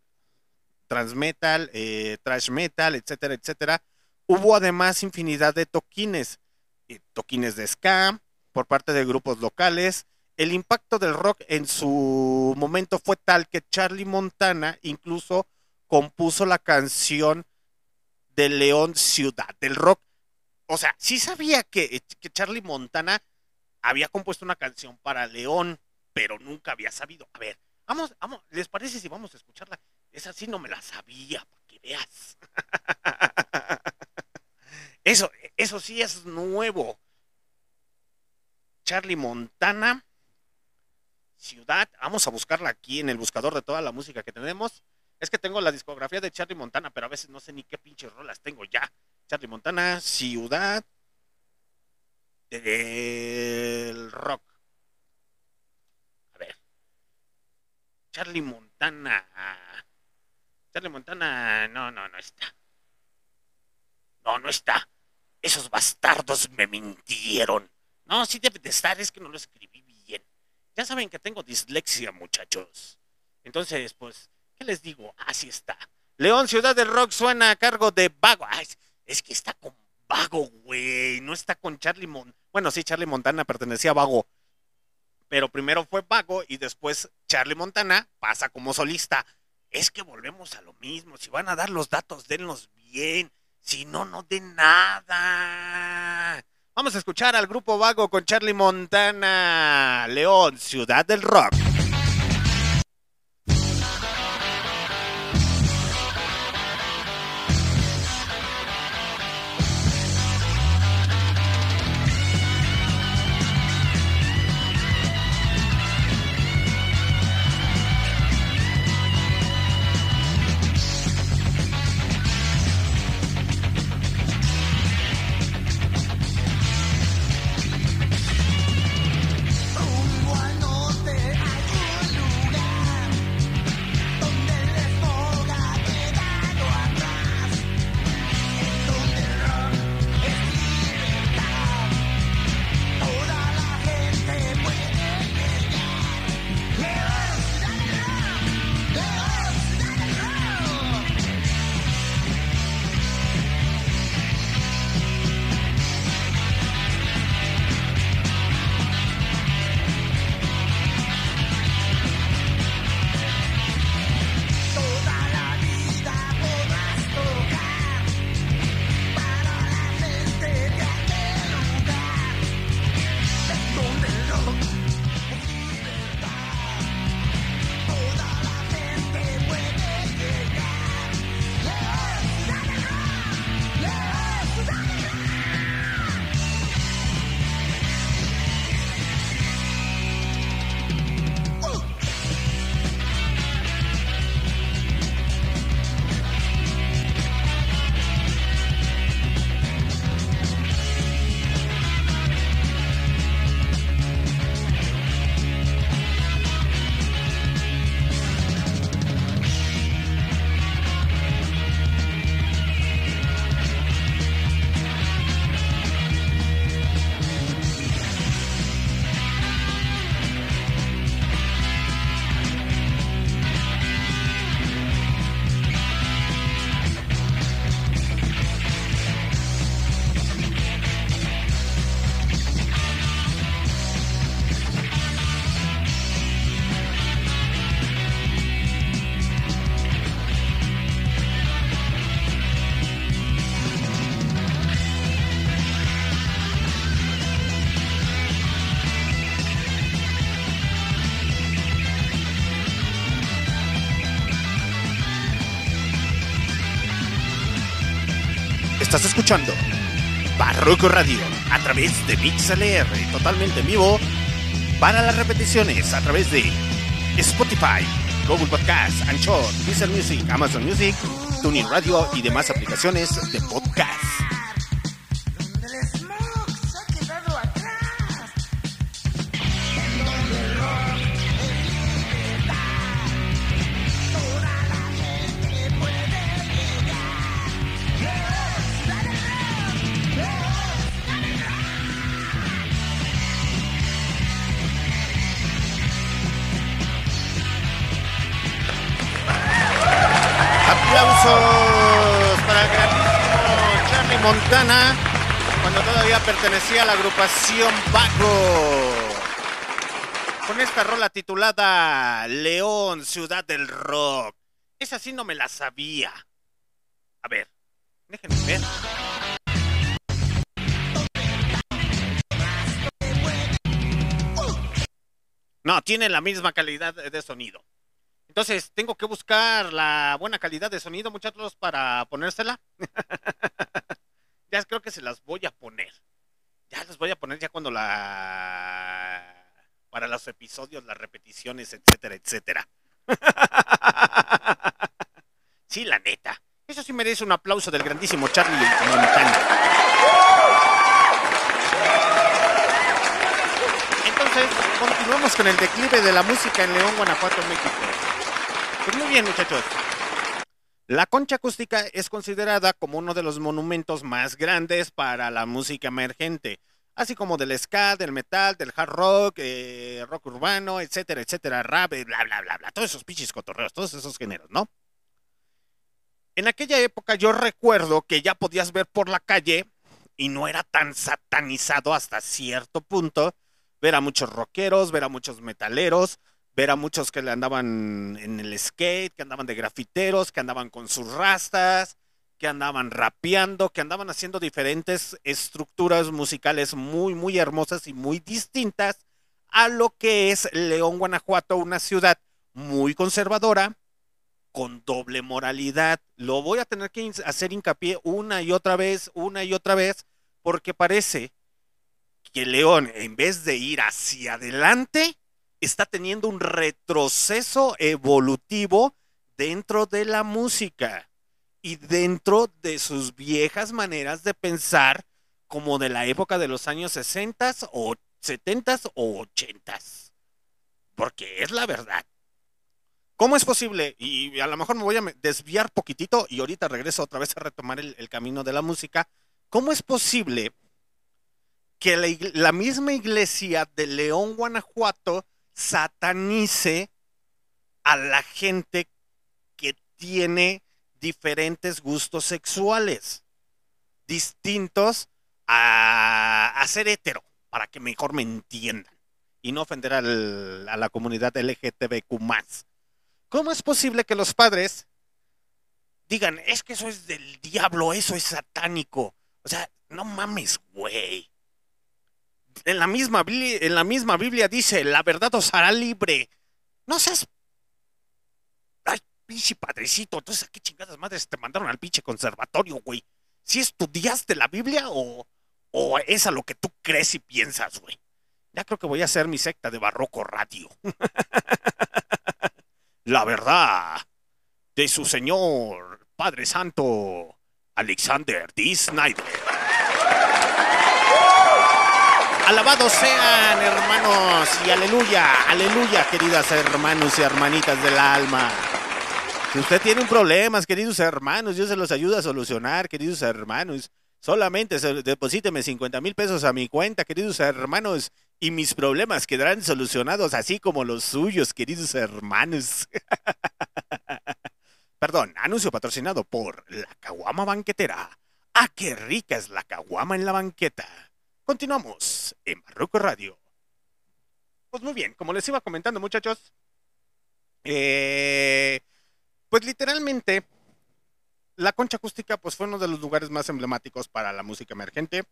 transmetal, eh, trash metal, etcétera, etcétera, hubo además infinidad de toquines, eh, toquines de ska por parte de grupos locales, el impacto del rock en su momento fue tal que Charlie Montana incluso compuso la canción de León Ciudad, del rock. O sea, sí sabía que, que Charlie Montana había compuesto una canción para León, pero nunca había sabido. A ver, vamos, vamos, ¿les parece si vamos a escucharla? Esa sí no me la sabía, para que veas. Eso, eso sí es nuevo. Charlie Montana ciudad. Vamos a buscarla aquí en el buscador de toda la música que tenemos. Es que tengo la discografía de Charlie Montana, pero a veces no sé ni qué pinches rolas tengo ya. Charlie Montana, ciudad del rock. A ver. Charlie Montana. Charlie Montana, no, no, no está. No, no está. Esos bastardos me mintieron. No, sí debe de estar, es que no lo escribí ya saben que tengo dislexia, muchachos. Entonces, pues, ¿qué les digo? Así está. León, Ciudad del Rock suena a cargo de Vago. Ay, es que está con Vago, güey. No está con Charlie Montana. Bueno, sí, Charlie Montana pertenecía a Vago. Pero primero fue Vago y después Charlie Montana pasa como solista. Es que volvemos a lo mismo. Si van a dar los datos, denlos bien. Si no, no den nada. Vamos a escuchar al grupo Vago con Charlie Montana, León, Ciudad del Rock. Estás escuchando Barroco Radio a través de MixLR, totalmente en vivo. Para las repeticiones a través de Spotify, Google Podcast, Anchor, Deezer Music, Amazon Music, Tuning Radio y demás aplicaciones de podcast. A la agrupación Paco. Con esta rola titulada León, Ciudad del Rock. Esa sí no me la sabía. A ver, déjenme ver. No, tiene la misma calidad de sonido. Entonces, tengo que buscar la buena calidad de sonido, muchachos, para ponérsela. ya creo que se las voy a poner. Ya las voy a poner ya cuando la... Para los episodios, las repeticiones, etcétera, etcétera. sí, la neta. Eso sí merece un aplauso del grandísimo Charlie Montana. Entonces, continuamos con el declive de la música en León, Guanajuato, México. Pues muy bien, muchachos. La concha acústica es considerada como uno de los monumentos más grandes para la música emergente, así como del ska, del metal, del hard rock, eh, rock urbano, etcétera, etcétera, rap, eh, bla, bla, bla, bla, todos esos pichis cotorreos, todos esos géneros, ¿no? En aquella época yo recuerdo que ya podías ver por la calle y no era tan satanizado hasta cierto punto ver a muchos rockeros, ver a muchos metaleros, ver a muchos que andaban en el skate, que andaban de grafiteros, que andaban con sus rastas, que andaban rapeando, que andaban haciendo diferentes estructuras musicales muy, muy hermosas y muy distintas a lo que es León, Guanajuato, una ciudad muy conservadora, con doble moralidad. Lo voy a tener que hacer hincapié una y otra vez, una y otra vez, porque parece que León, en vez de ir hacia adelante, está teniendo un retroceso evolutivo dentro de la música y dentro de sus viejas maneras de pensar como de la época de los años 60 o 70 o 80 porque es la verdad. ¿Cómo es posible? Y a lo mejor me voy a desviar poquitito y ahorita regreso otra vez a retomar el, camino de la música. ¿Cómo es posible que la misma iglesia de León, Guanajuato, satanice a la gente que tiene diferentes gustos sexuales, distintos a, ser hetero, para que mejor me entiendan y no ofender a la comunidad LGTBQ. ¿Cómo es posible que los padres digan, es que eso es del diablo, eso es satánico? O sea, no mames, güey en la misma Biblia, dice, la verdad os hará libre. No seas Ay, pinche padrecito, entonces a qué chingadas madres te mandaron al pinche conservatorio, güey. ¿Si estudiaste la Biblia o, o es a lo que tú crees y piensas, güey? Ya creo que voy a hacer mi secta de barroco radio. la verdad de su señor Padre Santo Alexander D. Snyder. Alabados sean, hermanos, y aleluya, aleluya, queridas hermanos y hermanitas del alma. Si usted tiene un problema, queridos hermanos, yo se los ayudo a solucionar, queridos hermanos. Solamente deposíteme 50 mil pesos a mi cuenta, queridos hermanos, y mis problemas quedarán solucionados así como los suyos, queridos hermanos. Perdón, anuncio patrocinado por la Caguama Banquetera. ¡Ah, qué rica es la caguama en la banqueta! Continuamos en Barroco Radio. Pues muy bien, como les iba comentando, muchachos, eh, pues literalmente la concha acústica pues fue uno de los lugares más emblemáticos para la música emergente,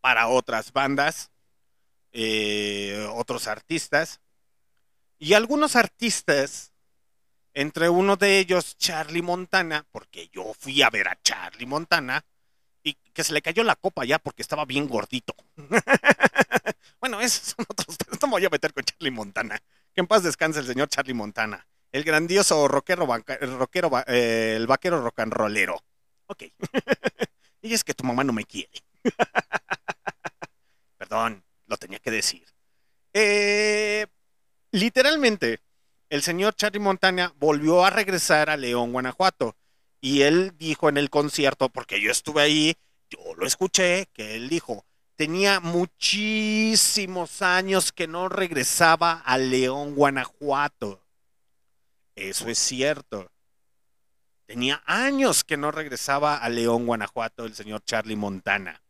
para otras bandas, eh, otros artistas y algunos artistas Entre uno de ellos, Charlie Montana, porque yo fui a ver a Charlie Montana, y que se le cayó la copa ya porque estaba bien gordito. bueno, esos son otros. No me voy a meter con Charlie Montana. Que en paz descanse el señor Charlie Montana. El grandioso rockero, rockero, eh, el vaquero rock and rollero. Ok. y es que tu mamá no me quiere. Perdón, lo tenía que decir. Eh, literalmente, el señor Charlie Montana volvió a regresar a León, Guanajuato. Y él dijo en el concierto, porque yo estuve ahí, yo lo escuché, que él dijo, tenía muchísimos años que no regresaba a León, Guanajuato. Eso es cierto. Tenía años que no regresaba a León, Guanajuato, el señor Charlie Montana.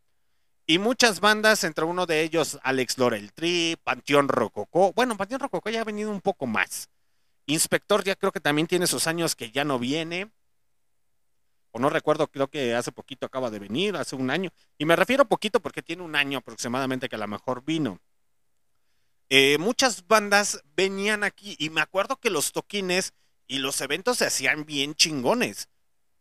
Y muchas bandas, entre uno de ellos Alex Lorel Tri, Panteón Rococó. Bueno, Panteón Rococó ya ha venido un poco más. Inspector ya creo que también tiene sus años que ya no viene. O no recuerdo, creo que hace poquito acaba de venir, hace un año. Y me refiero poquito porque tiene un año aproximadamente que a lo mejor vino. Eh, muchas bandas venían aquí y me acuerdo que los toquines y los eventos se hacían bien chingones.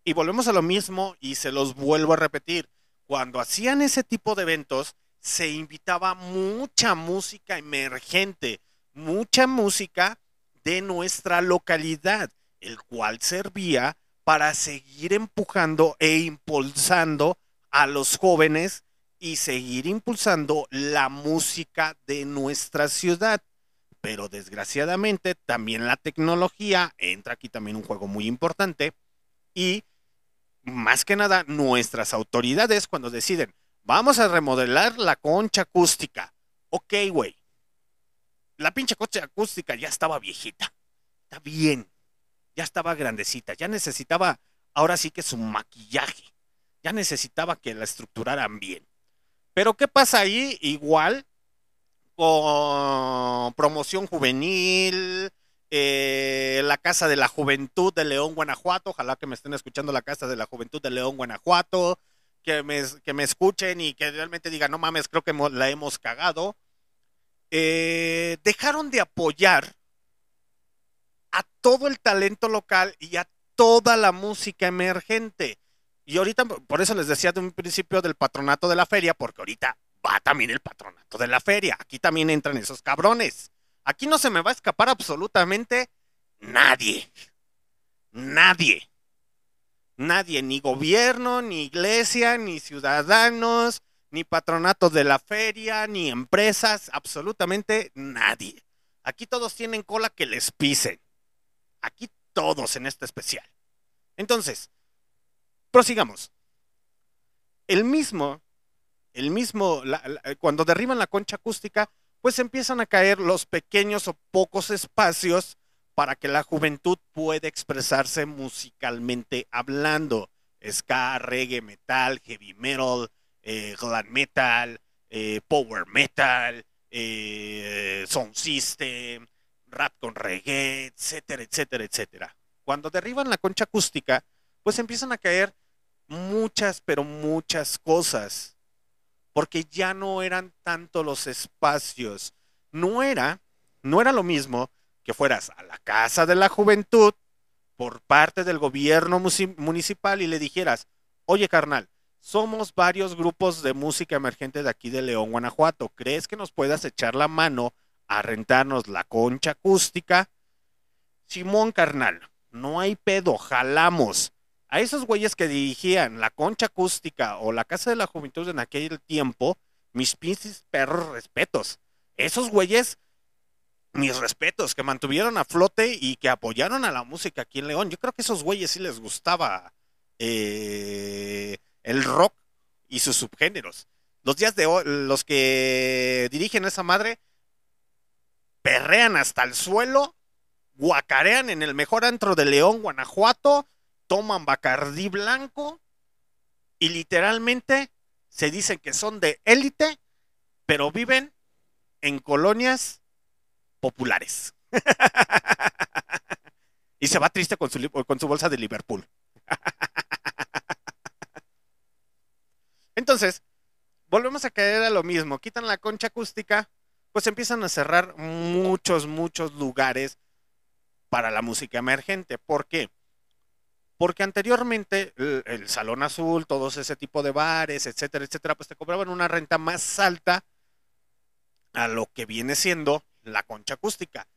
Y volvemos a lo mismo y se los vuelvo a repetir. Cuando hacían ese tipo de eventos, se invitaba mucha música emergente, mucha música de nuestra localidad, el cual servía para seguir empujando e impulsando a los jóvenes y seguir impulsando la música de nuestra ciudad. Pero desgraciadamente también la tecnología entra aquí también un juego muy importante y más que nada nuestras autoridades cuando deciden vamos a remodelar la concha acústica. Ok, güey. La pinche concha acústica ya estaba viejita. Está bien. Ya estaba grandecita. Ya necesitaba ahora sí que su maquillaje. Ya necesitaba que la estructuraran bien. Pero ¿qué pasa ahí? Igual con promoción juvenil, eh, la Casa de la Juventud de León, Guanajuato. Ojalá que me estén escuchando la Casa de la Juventud de León, Guanajuato. Que me, que me escuchen y que realmente digan, no mames, creo que la hemos cagado. Eh, dejaron de apoyar a todo el talento local y a toda la música emergente. Y ahorita, por eso les decía de un principio del patronato de la feria, porque ahorita va también el patronato de la feria. Aquí también entran esos cabrones. Aquí no se me va a escapar absolutamente nadie. Nadie. Nadie, ni gobierno, ni iglesia, ni ciudadanos, ni patronato de la feria, ni empresas, absolutamente nadie. Aquí todos tienen cola que les pisen. Aquí todos en este especial. Entonces, prosigamos. El mismo, el mismo, la- cuando derriban la concha acústica, pues empiezan a caer los pequeños o pocos espacios para que la juventud pueda expresarse musicalmente hablando. Ska, reggae, metal, heavy metal, eh, glam metal, eh, power metal, eh, sound system, rap con reggae, etcétera, etcétera, etcétera. Cuando derriban la concha acústica, pues empiezan a caer muchas, pero muchas cosas, porque ya no eran tanto los espacios. No era, no era lo mismo que fueras a la Casa de la Juventud por parte del gobierno municipal y le dijeras, oye carnal, somos varios grupos de música emergente de aquí de León, Guanajuato. ¿Crees que nos puedas echar la mano a rentarnos la concha acústica? Simón, carnal, no hay pedo, jalamos. A esos güeyes que dirigían la concha acústica o la Casa de la Juventud en aquel tiempo, mis pinches perros respetos. Esos güeyes, mis respetos, que mantuvieron a flote y que apoyaron a la música aquí en León. Yo creo que a esos güeyes sí les gustaba eh, el rock y sus subgéneros. Los días de hoy, los que dirigen esa madre, perrean hasta el suelo, guacarean en el mejor antro de León, Guanajuato, toman bacardí blanco y literalmente se dicen que son de élite, pero viven en colonias populares. y se va triste con su, li- con su bolsa de Liverpool. Entonces, volvemos a caer a lo mismo. Quitan la concha acústica, pues empiezan a cerrar muchos, muchos lugares para la música emergente. ¿Por qué? Porque anteriormente el, Salón Azul, todos ese tipo de bares, etcétera, etcétera, pues te cobraban una renta más alta a lo que viene siendo la concha acústica,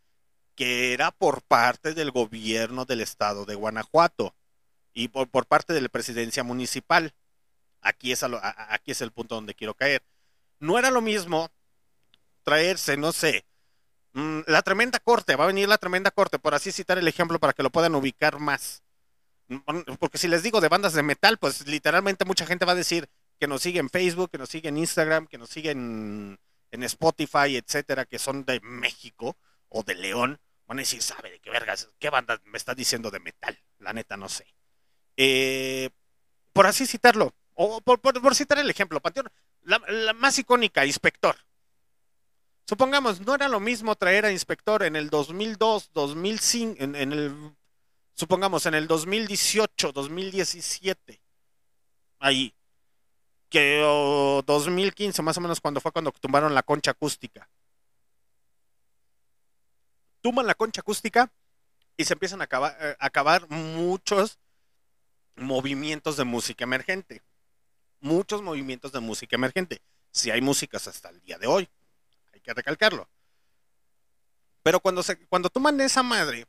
que era por parte del gobierno del estado de Guanajuato y por, por parte de la presidencia municipal. Aquí es, a lo- aquí es el punto donde quiero caer. No era lo mismo traerse, no sé, mm, la tremenda corte, va a venir la tremenda corte, por así citar el ejemplo para que lo puedan ubicar más. Mm, Porque si les digo de bandas de metal, pues literalmente mucha gente va a decir que nos sigue en Facebook, que nos sigue en Instagram, que nos sigue en, Spotify, etcétera, que son de México o de León. Van a decir, ¿sabe de qué vergas? ¿Qué banda me está diciendo de metal? La neta, no sé. Eh, por así citarlo, o por, por- citar el ejemplo, Panteón, la más icónica, Inspector. Supongamos, no era lo mismo traer a Inspector en el 2002, 2005, en, el, supongamos, en el 2018, 2017, ahí, que o 2015, más o menos cuando fue cuando tumbaron la concha acústica. Tumban la concha acústica y se empiezan a acabar, eh, a acabar muchos movimientos de música emergente. Muchos movimientos de música emergente. Si hay músicas hasta el día de hoy, que recalcarlo. Pero cuando, se, cuando toman esa madre,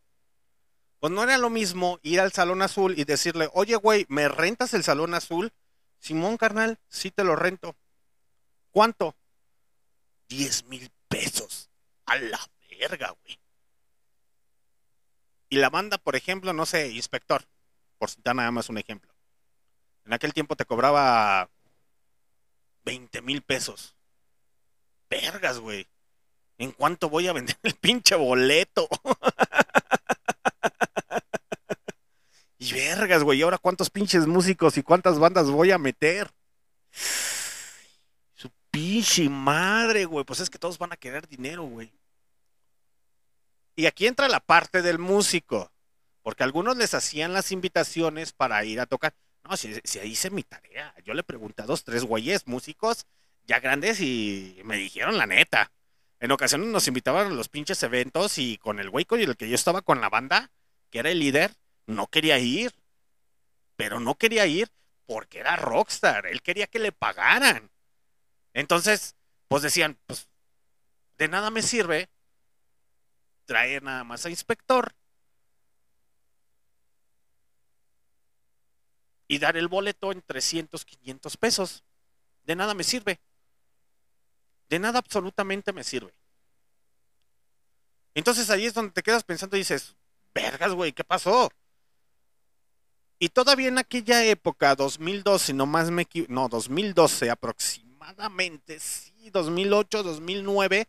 pues no era lo mismo ir al Salón Azul y decirle, oye, güey, ¿me rentas el Salón Azul? Simón, carnal, sí te lo rento. ¿Cuánto? 10 mil pesos. A la verga, güey. Y la banda, por ejemplo, no sé, Inspector, por citar nada más un ejemplo. En aquel tiempo te cobraba 20 mil pesos. Vergas, güey. ¿En cuánto voy a vender el pinche boleto? y vergas, güey. ¿Y ahora cuántos pinches músicos y cuántas bandas voy a meter? Su pinche madre, güey. Pues es que todos van a querer dinero, güey. Y aquí entra la parte del músico. Porque algunos les hacían las invitaciones para ir a tocar. No, si, si ahí hice mi tarea. Yo le pregunté a dos, tres güeyes músicos ya grandes y me dijeron la neta. En ocasiones nos invitaban a los pinches eventos y con el güey con el que yo estaba con la banda, que era el líder, no quería ir. Pero no quería ir porque era rockstar. Él quería que le pagaran. Entonces, pues decían, pues de nada me sirve traer nada más a inspector y dar el boleto en 300, 500 pesos. De nada me sirve. De nada absolutamente me sirve. Entonces ahí es donde te quedas pensando y dices, vergas, güey, ¿qué pasó? Y todavía en aquella época, 2012, no más me no, 2012 aproximadamente, sí, 2008, 2009.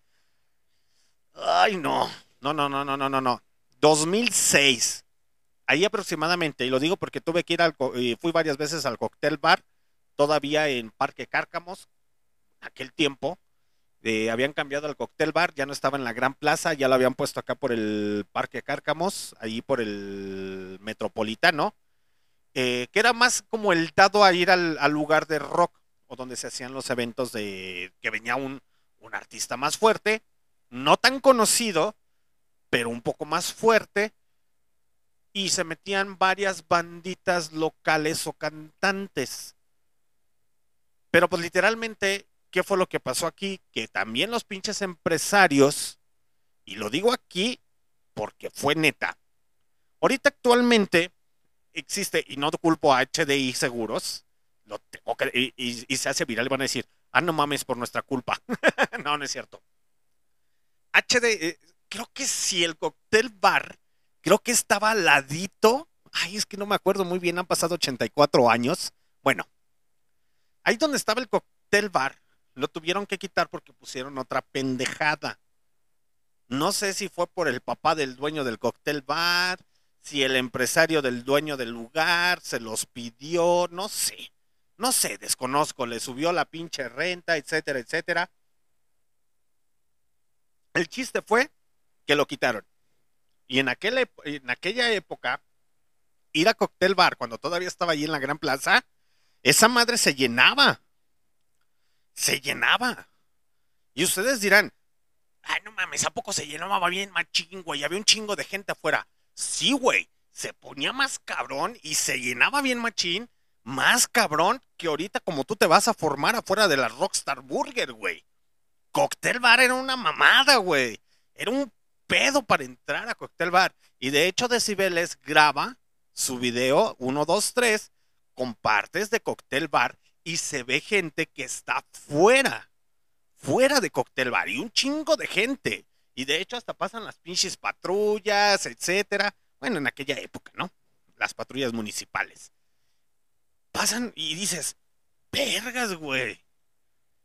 Ay, no. No, no, no, no, no, no, no. 2006. Ahí aproximadamente, y lo digo porque tuve que ir al, y fui varias veces al cóctel bar, todavía en Parque Cárcamos, aquel tiempo. Eh, habían cambiado al cóctel bar, ya no estaba en la Gran Plaza, ya lo habían puesto acá por el Parque Cárcamos, ahí por el Metropolitano, eh, que era más como el dado a ir al, al lugar de rock, o donde se hacían los eventos de que venía un, un artista más fuerte, no tan conocido, pero un poco más fuerte, y se metían varias banditas locales o cantantes. Pero pues literalmente, ¿qué fue lo que pasó aquí? Que también los pinches empresarios, y lo digo aquí porque fue neta, ahorita actualmente existe, y no culpo a HDI Seguros, y, y- y se hace viral y van a decir, ah, no mames, por nuestra culpa. no, no es cierto. HD, eh, creo que sí, el cóctel bar, creo que estaba al ladito. Ay, es que no me acuerdo muy bien, han pasado 84 años. Bueno, ahí donde estaba el cóctel bar, lo tuvieron que quitar porque pusieron otra pendejada. No sé si fue por el papá del dueño del cóctel bar, si el empresario del dueño del lugar se los pidió, no sé. No sé, desconozco, le subió la pinche renta, etcétera, etcétera. El chiste fue que lo quitaron. Y en, en aquella época, ir a cóctel bar, cuando todavía estaba allí en la Gran Plaza, esa madre se llenaba. Se llenaba. Y ustedes dirán, ay, no mames, ¿a poco se llenaba bien machín, güey? Había un chingo de gente afuera. Sí, güey. Se ponía más cabrón y se llenaba bien machín. Más cabrón que ahorita como tú te vas a formar afuera de la Rockstar Burger, güey. Cocktail Bar era una mamada, güey. Era un pedo para entrar a Cocktail Bar. Y de hecho Decibeles graba su video 1, 2, 3 con partes de Cocktail Bar y se ve gente que está fuera, fuera de Cocktail Bar y un chingo de gente. Y de hecho hasta pasan las pinches patrullas, etcétera. Bueno, en aquella época, ¿no? Las patrullas municipales. Pasan y dices, vergas, güey.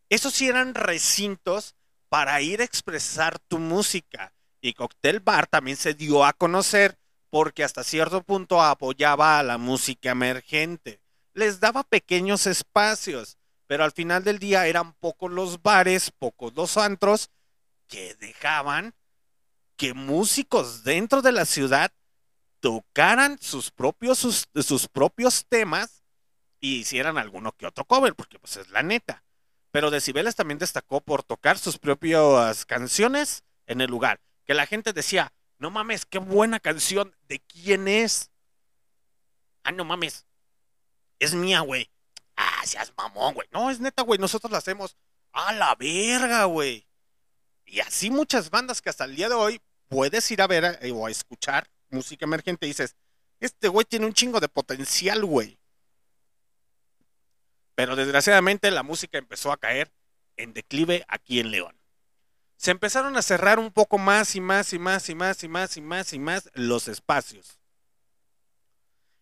Esos sí eran recintos para ir a expresar tu música. Y Cocktail Bar también se dio a conocer porque hasta cierto punto apoyaba a la música emergente. Les daba pequeños espacios, pero al final del día eran pocos los bares, pocos los antros que dejaban que músicos dentro de la ciudad tocaran sus propios, sus, sus propios temas y hicieran alguno que otro cover, porque pues es la neta. Pero Decibeles también destacó por tocar sus propias canciones en el lugar. Que la gente decía, no mames, qué buena canción, ¿de quién es? Ah, no mames, es mía, güey. Ah, seas mamón, güey. No, es neta, güey, nosotros la hacemos. A la verga, güey. Y así muchas bandas que hasta el día de hoy puedes ir a ver eh, o a escuchar música emergente y dices, este güey tiene un chingo de potencial, güey. Pero desgraciadamente la música empezó a caer en declive aquí en León. Se empezaron a cerrar un poco más y más y más y más y más y más y más los espacios.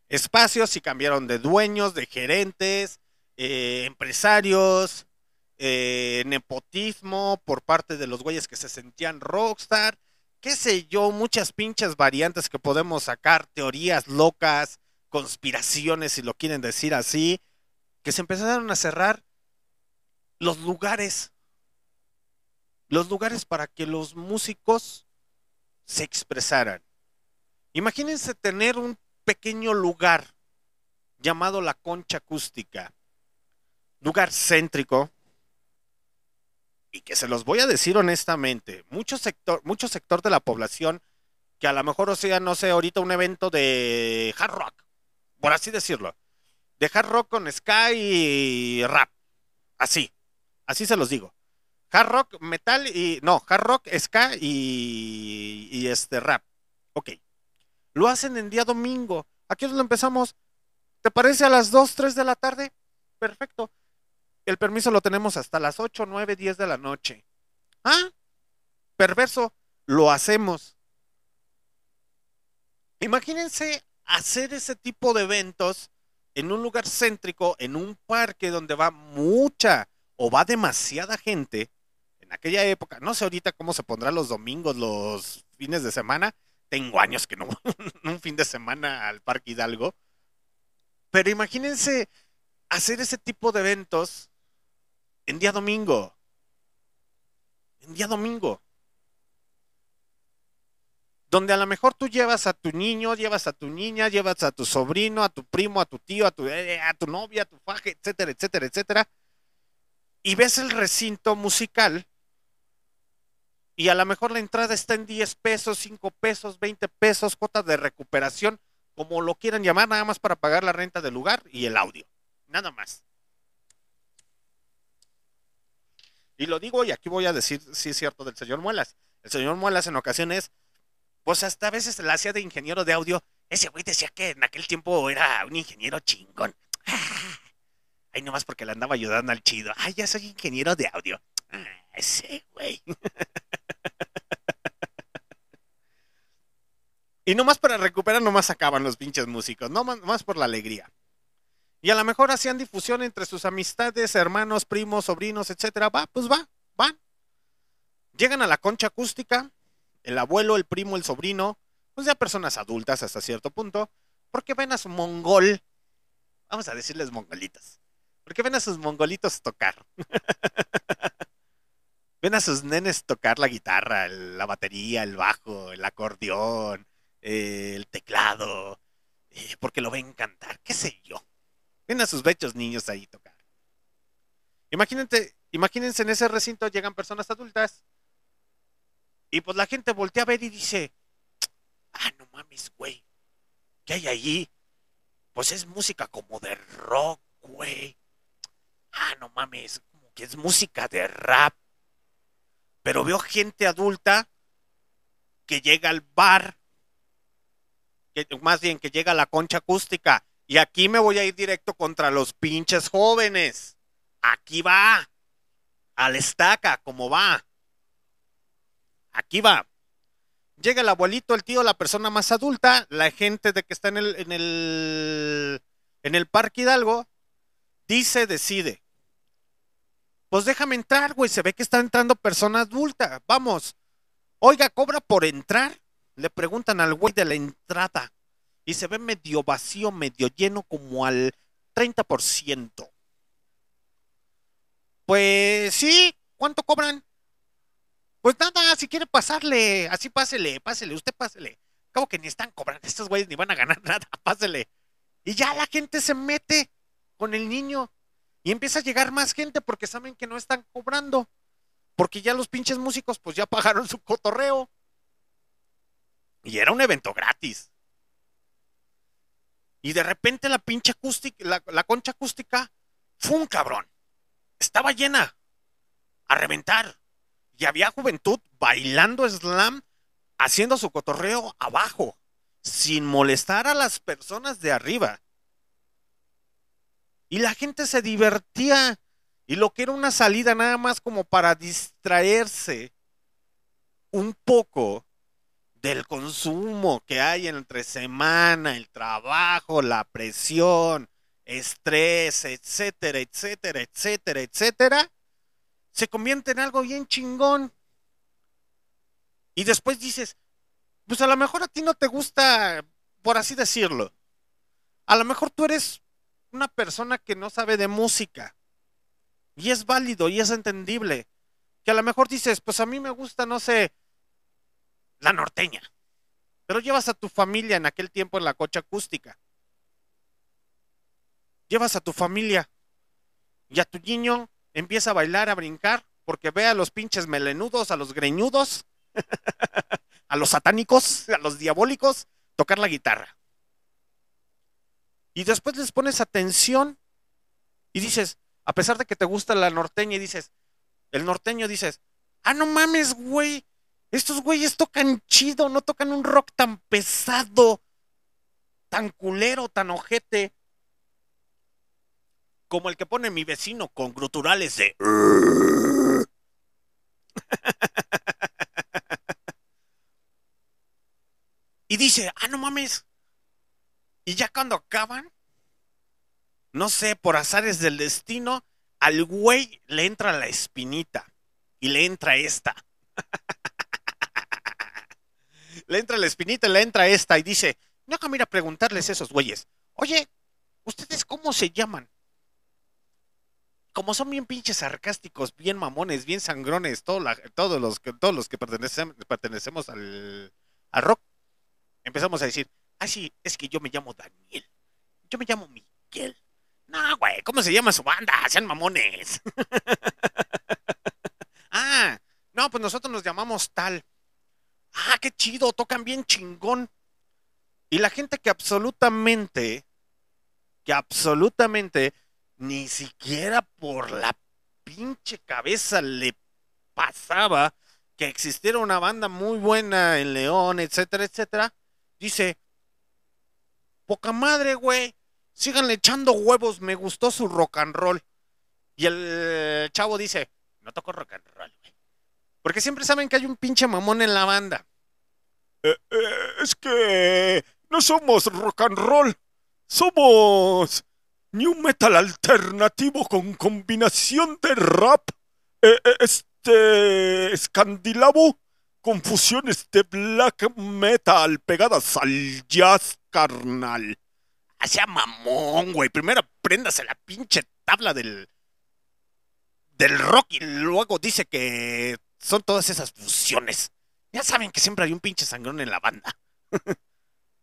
Espacios y cambiaron de dueños, de gerentes, eh, empresarios, eh, nepotismo por parte de los güeyes que se sentían rockstar, qué sé yo, muchas pinches variantes que podemos sacar, teorías locas, conspiraciones, si lo quieren decir así, que se empezaron a cerrar los lugares, los lugares para que los músicos se expresaran. Imagínense tener un pequeño lugar llamado la concha acústica, lugar céntrico, y que se los voy a decir honestamente, mucho sector, mucho sector de la población que a lo mejor, o sea, no sé, ahorita un evento de hard rock, por así decirlo, de hard rock con sky y rap, así, así se los digo. Hard rock, metal y, no, hard rock, ska y, y este rap. Ok. Lo hacen en día domingo. Aquí lo empezamos. ¿Te parece a las 2, 3 de la tarde? Perfecto. El permiso lo tenemos hasta las 8, 9, 10 de la noche. Ah, perverso, lo hacemos. Imagínense hacer ese tipo de eventos en un lugar céntrico, en un parque donde va mucha o va demasiada gente. En aquella época, no sé ahorita cómo se pondrá los domingos, los fines de semana. Tengo años que no un fin de semana al Parque Hidalgo. Pero imagínense hacer ese tipo de eventos en día domingo. En día domingo. Donde a lo mejor tú llevas a tu niño, llevas a tu niña, llevas a tu sobrino, a tu primo, a tu tío, a tu, eh, a tu novia, a tu faje, etcétera, etcétera, etcétera. Y ves el recinto musical y a lo mejor la entrada está en 10 pesos, 5 pesos, 20 pesos, cuota de recuperación, como lo quieran llamar, nada más para pagar la renta del lugar y el audio. Nada más. Y lo digo, y aquí voy a decir si es cierto del señor Muelas. El señor Muelas en ocasiones, pues hasta a veces la hacía de ingeniero de audio. Ese güey decía que en aquel tiempo era un ingeniero chingón. Ay, nomás porque le andaba ayudando al chido. Ay, ya soy ingeniero de audio. Ah, ese güey. y nomás para recuperar, nomás sacaban los pinches músicos. No más por la alegría. Y a lo mejor hacían difusión entre sus amistades, hermanos, primos, sobrinos, etcétera. Va, pues va, van. Llegan a la concha acústica, el abuelo, el primo, el sobrino, pues ya personas adultas hasta cierto punto, porque ven a su mongol, vamos a decirles mongolitos, porque ven a sus mongolitos tocar. ven a sus nenes tocar la guitarra, la batería, el bajo, el acordeón, eh, el teclado, eh, porque lo ven cantar, qué sé yo. Ven a sus bechos niños ahí tocar. Imagínense, imagínense en ese recinto llegan personas adultas y pues la gente voltea a ver y dice, ah, no mames, güey. ¿Qué hay allí? Pues es música como de rock, güey. Ah, no mames, como que es música de rap. Pero veo gente adulta que llega al bar, más bien que llega a la concha acústica. Y aquí me voy a ir directo contra los pinches jóvenes. Aquí va. Al estaca, como va. Aquí va. Llega el abuelito, el tío, la persona más adulta, la gente de que está en el, en el, en el Parque Hidalgo, dice, decide. Pues déjame entrar, güey. Se ve que está entrando persona adulta. Vamos. Oiga, ¿cobra por entrar? Le preguntan al güey de la entrada. Y se ve medio vacío, medio lleno, como al 30%. Pues sí, ¿cuánto cobran? Pues nada, si quiere pasarle, así pásele, pásele, usted pásele. Acabo que ni están cobrando, estos güeyes ni van a ganar nada, pásele. Y ya la gente se mete con el niño y empieza a llegar más gente porque saben que no están cobrando. Porque ya los pinches músicos pues ya pagaron su cotorreo. Y era un evento gratis. Y de repente la pinche acústica, la, la concha acústica, fue un cabrón. Estaba llena. A reventar. Y había juventud bailando slam, haciendo su cotorreo abajo, sin molestar a las personas de arriba. Y la gente se divertía. Y lo que era una salida nada más como para distraerse un poco del consumo que hay entre semana, el trabajo, la presión, estrés, etcétera, etcétera, etcétera, etcétera, se convierte en algo bien chingón. Y después dices, pues a lo mejor a ti no te gusta, por así decirlo. A lo mejor tú eres una persona que no sabe de música. Y es válido y es entendible. Que a lo mejor dices, pues a mí me gusta, no sé, la norteña. Pero llevas a tu familia en aquel tiempo en la cocha acústica. Llevas a tu familia y a tu niño empieza a bailar, a brincar, porque ve a los pinches melenudos, a los greñudos, a los satánicos, a los diabólicos, tocar la guitarra. Y después les pones atención y dices, a pesar de que te gusta la norteña y dices, el norteño dices, ah, no mames, güey, estos güeyes tocan chido, no tocan un rock tan pesado, tan culero, tan ojete, como el que pone mi vecino con gruturales de... y dice, ah, no mames. Y ya cuando acaban, no sé, por azares del destino, al güey le entra la espinita y le entra esta. le entra la espinita y le entra esta y dice, no, mira, preguntarles a esos güeyes, oye, ¿ustedes cómo se llaman? Como son bien pinches sarcásticos, bien mamones, bien sangrones, todos los que, todos los que pertenecemos, pertenecemos al, al rock, empezamos a decir, ah, sí, es que yo me llamo Daniel, yo me llamo Miguel. No, güey, ¿cómo se llama su banda? Sean mamones. ah, no, pues nosotros nos llamamos tal. Ah, qué chido, tocan bien chingón. Y la gente que absolutamente, que absolutamente ni siquiera por la pinche cabeza le pasaba que existiera una banda muy buena en León, etcétera, etcétera, dice, poca madre, güey, síganle echando huevos, me gustó su rock and roll. Y el chavo dice, no toco rock and roll, güey. Porque siempre saben que hay un pinche mamón en la banda. "Eh, eh, es que no somos rock and roll, somos new metal alternativo con combinación de rap, eh, este escandilavo, con fusiones de black metal pegadas al jazz carnal. Hacia mamón, güey. Primero préndase la pinche tabla del del rock y luego dice que son todas esas fusiones. Ya saben que siempre hay un pinche sangrón en la banda.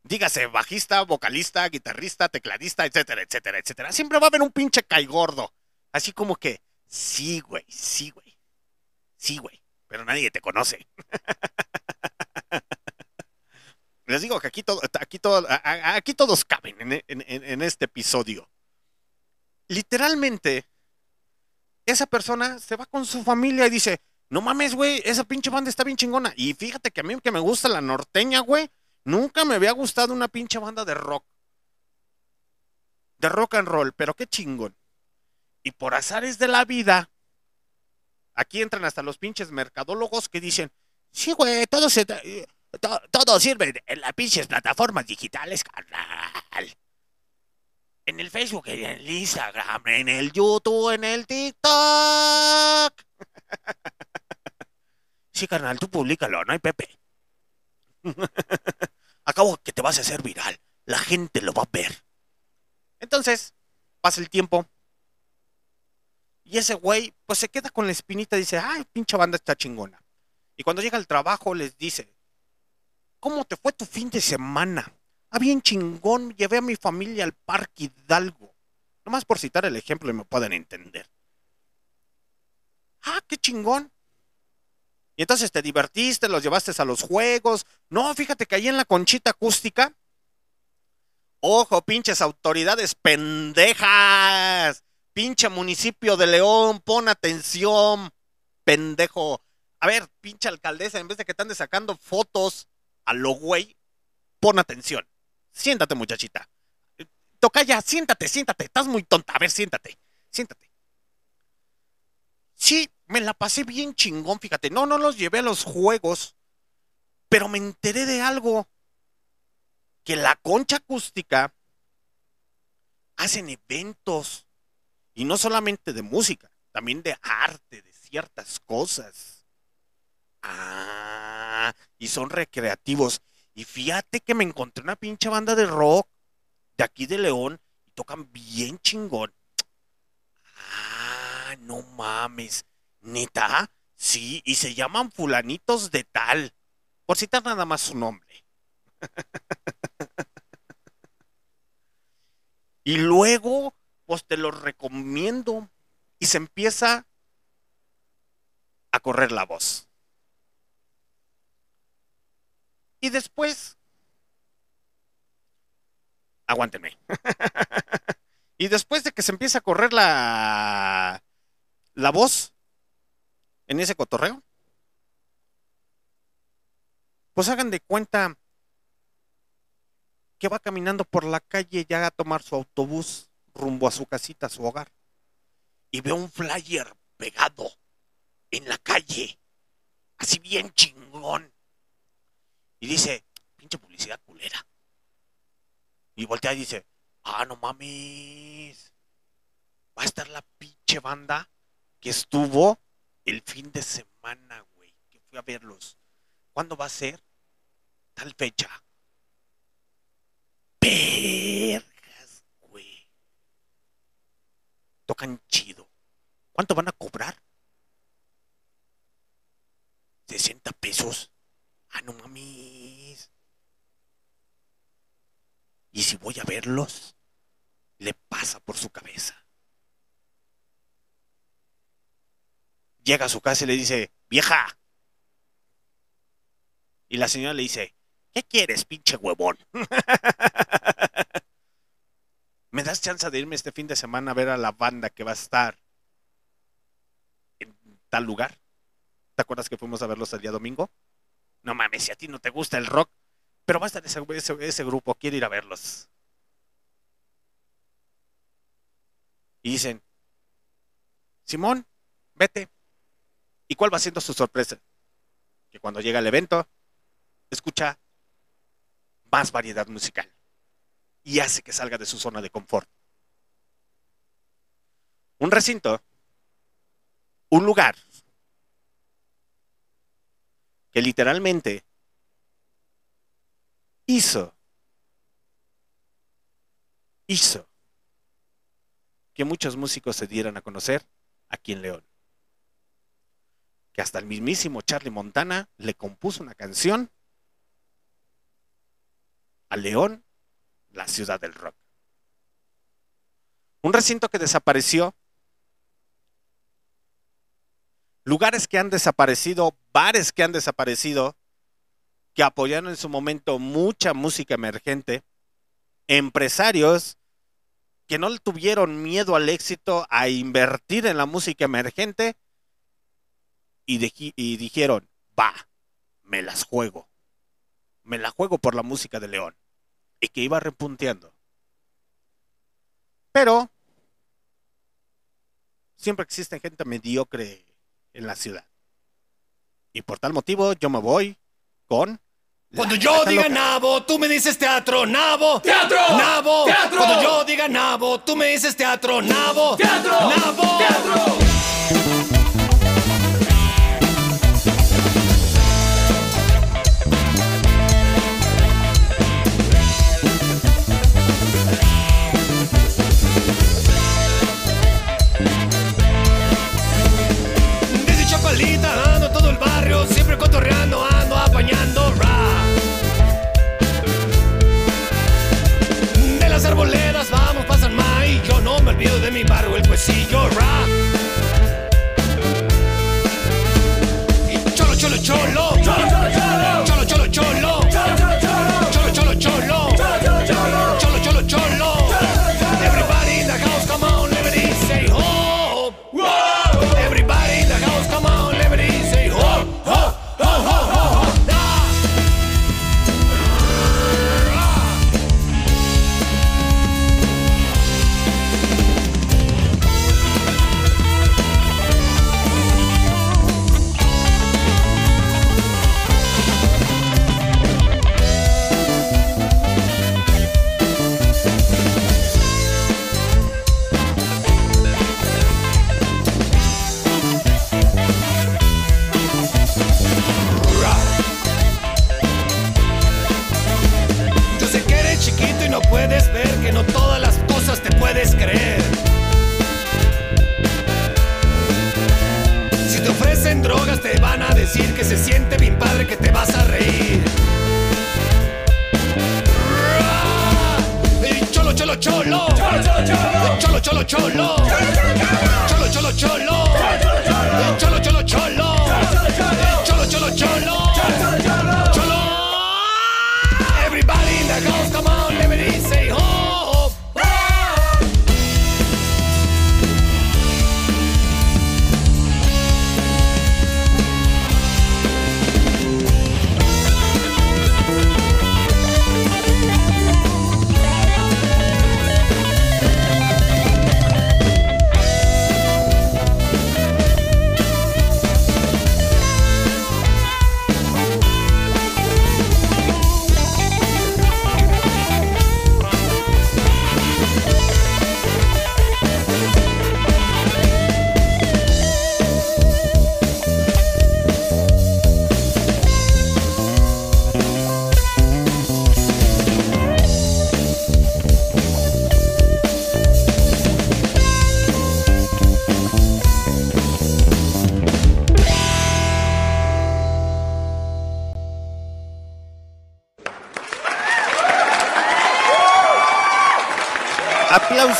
Dígase bajista, vocalista, guitarrista, tecladista, etcétera, etcétera, etcétera. Siempre va a haber un pinche caigordo. Así como que, sí, güey, sí, güey. Sí, güey. Pero nadie te conoce. Les digo que aquí, todo, aquí, aquí todos caben en, en- en- en este episodio. Literalmente, esa persona se va con su familia y dice, no mames, güey, esa pinche banda está bien chingona. Y fíjate que a mí que me gusta la norteña, güey, nunca me había gustado una pinche banda de rock. De rock and roll, pero qué chingón. Y por azares de la vida, aquí entran hasta los pinches mercadólogos que dicen, sí, güey, todo, se, eh, to- todo sirve en las pinches plataformas digitales, carnal. En el Facebook, en el Instagram, en el YouTube, en el TikTok. Sí, carnal, tú públicalo, no hay Pepe. Acabo que te vas a hacer viral. La gente lo va a ver. Entonces, pasa el tiempo. Y ese güey, pues se queda con la espinita y dice, ay, pinche banda está chingona. Y cuando llega al trabajo les dice, ¿cómo te fue tu fin de semana? Ah, bien chingón, llevé a mi familia al Parque Hidalgo. Nomás por citar el ejemplo y me pueden entender. Ah, qué chingón. Y entonces te divertiste, los llevaste a los juegos. No, fíjate que ahí en la conchita acústica. Ojo, pinches autoridades pendejas. Pinche municipio de León, pon atención, pendejo. A ver, pinche alcaldesa, en vez de que te andes sacando fotos a lo güey, pon atención. Siéntate, muchachita. Toca ya, siéntate, siéntate. Estás muy tonta. A ver, siéntate, siéntate. Sí, me la pasé bien chingón, fíjate. No, no los llevé a los juegos, pero me enteré de algo. Que la concha acústica hacen eventos. Y no solamente de música, también de arte, de ciertas cosas. Ah, y son recreativos. Y fíjate que me encontré una pinche banda de rock de aquí de León y tocan bien chingón. Ah, no mames. ¿Neta? Sí, y se llaman fulanitos de tal. Por citar nada más su nombre. y luego, pues te lo recomiendo. Y se empieza a correr la voz. Y después, aguántenme. y después de que se empieza a correr la, la voz en ese cotorreo, pues hagan de cuenta que va caminando por la calle ya a tomar su autobús rumbo a su casita, a su hogar, y ve un flyer pegado en la calle, así bien chingón, y dice, pinche publicidad culera. Y voltea y dice, ah, no mames, va a estar la pinche banda que estuvo el fin de semana, güey, que fui a verlos. ¿Cuándo va a ser? Tal fecha. Vergas, güey. Tocan chido. ¿Cuánto van a cobrar? 60 pesos. Ah, no mames. Y si voy a verlos, le pasa por su cabeza. Llega a su casa y le dice, vieja. Y la señora le dice, ¿qué quieres, pinche huevón? ¿Me das chance de irme este fin de semana a ver a la banda que va a estar en tal lugar? ¿Te acuerdas que fuimos a verlos el día domingo? No mames, si a ti no te gusta el rock, pero va a estar ese, ese, ese grupo, quiero ir a verlos. Y dicen, Simón, vete. ¿Y cuál va siendo su sorpresa? Que cuando llega el evento, escucha más variedad musical y hace que salga de su zona de confort. Un recinto, un lugar que literalmente hizo, hizo que muchos músicos se dieran a conocer aquí en León. Que hasta el mismísimo Charlie Montana le compuso una canción a León, la ciudad del rock. Un recinto que desapareció, lugares que han desaparecido, bares que han desaparecido, que apoyaron en su momento mucha música emergente, empresarios que no le tuvieron miedo al éxito a invertir en la música emergente y, y dijeron, va, me las juego, me la juego por la música de León y que iba repunteando. Pero siempre existe gente mediocre en la ciudad. Y por tal motivo yo me voy con... Cuando yo diga Loca. nabo, tú me dices teatro, nabo. ¡Teatro! ¡Nabo! ¡Teatro! Cuando yo diga nabo, tú me dices teatro, nabo. ¡Teatro! ¡Nabo! ¡Teatro! Cotorreando, decir que se siente bien padre que te vas a reír. Y Cholo, cholo, cholo. Cholo, cholo, cholo. Cholo, cholo, cholo. Cholo, cholo, cholo. Cholo, cholo, cholo. Cholo, cholo, cholo. Cholo. Everybody in the house, come on, let me say ho.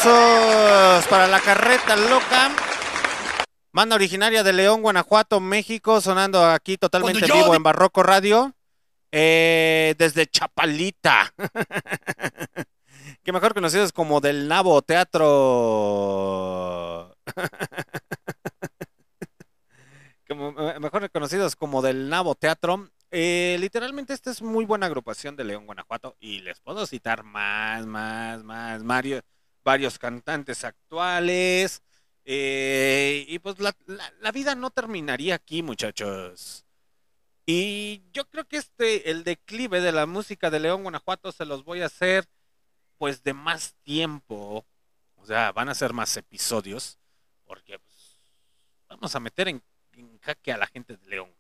Aplausos para la carreta loca. Banda originaria de León, Guanajuato, México, sonando aquí totalmente yo vivo en Barroco Radio. eh, desde Chapalita. que mejor conocidos como del Nabo Teatro. como, eh, mejor conocidos como del Nabo Teatro. Eh, literalmente esta es muy buena agrupación de León, Guanajuato. Y les puedo citar más, más, más, Mario, varios cantantes actuales. eh, y pues la, la- vida no terminaría aquí, muchachos. Y yo creo que este, el declive de la música de León, Guanajuato, se los voy a hacer pues de más tiempo. O sea, van a ser más episodios. Porque pues, vamos a meter en, en jaque a la gente de León.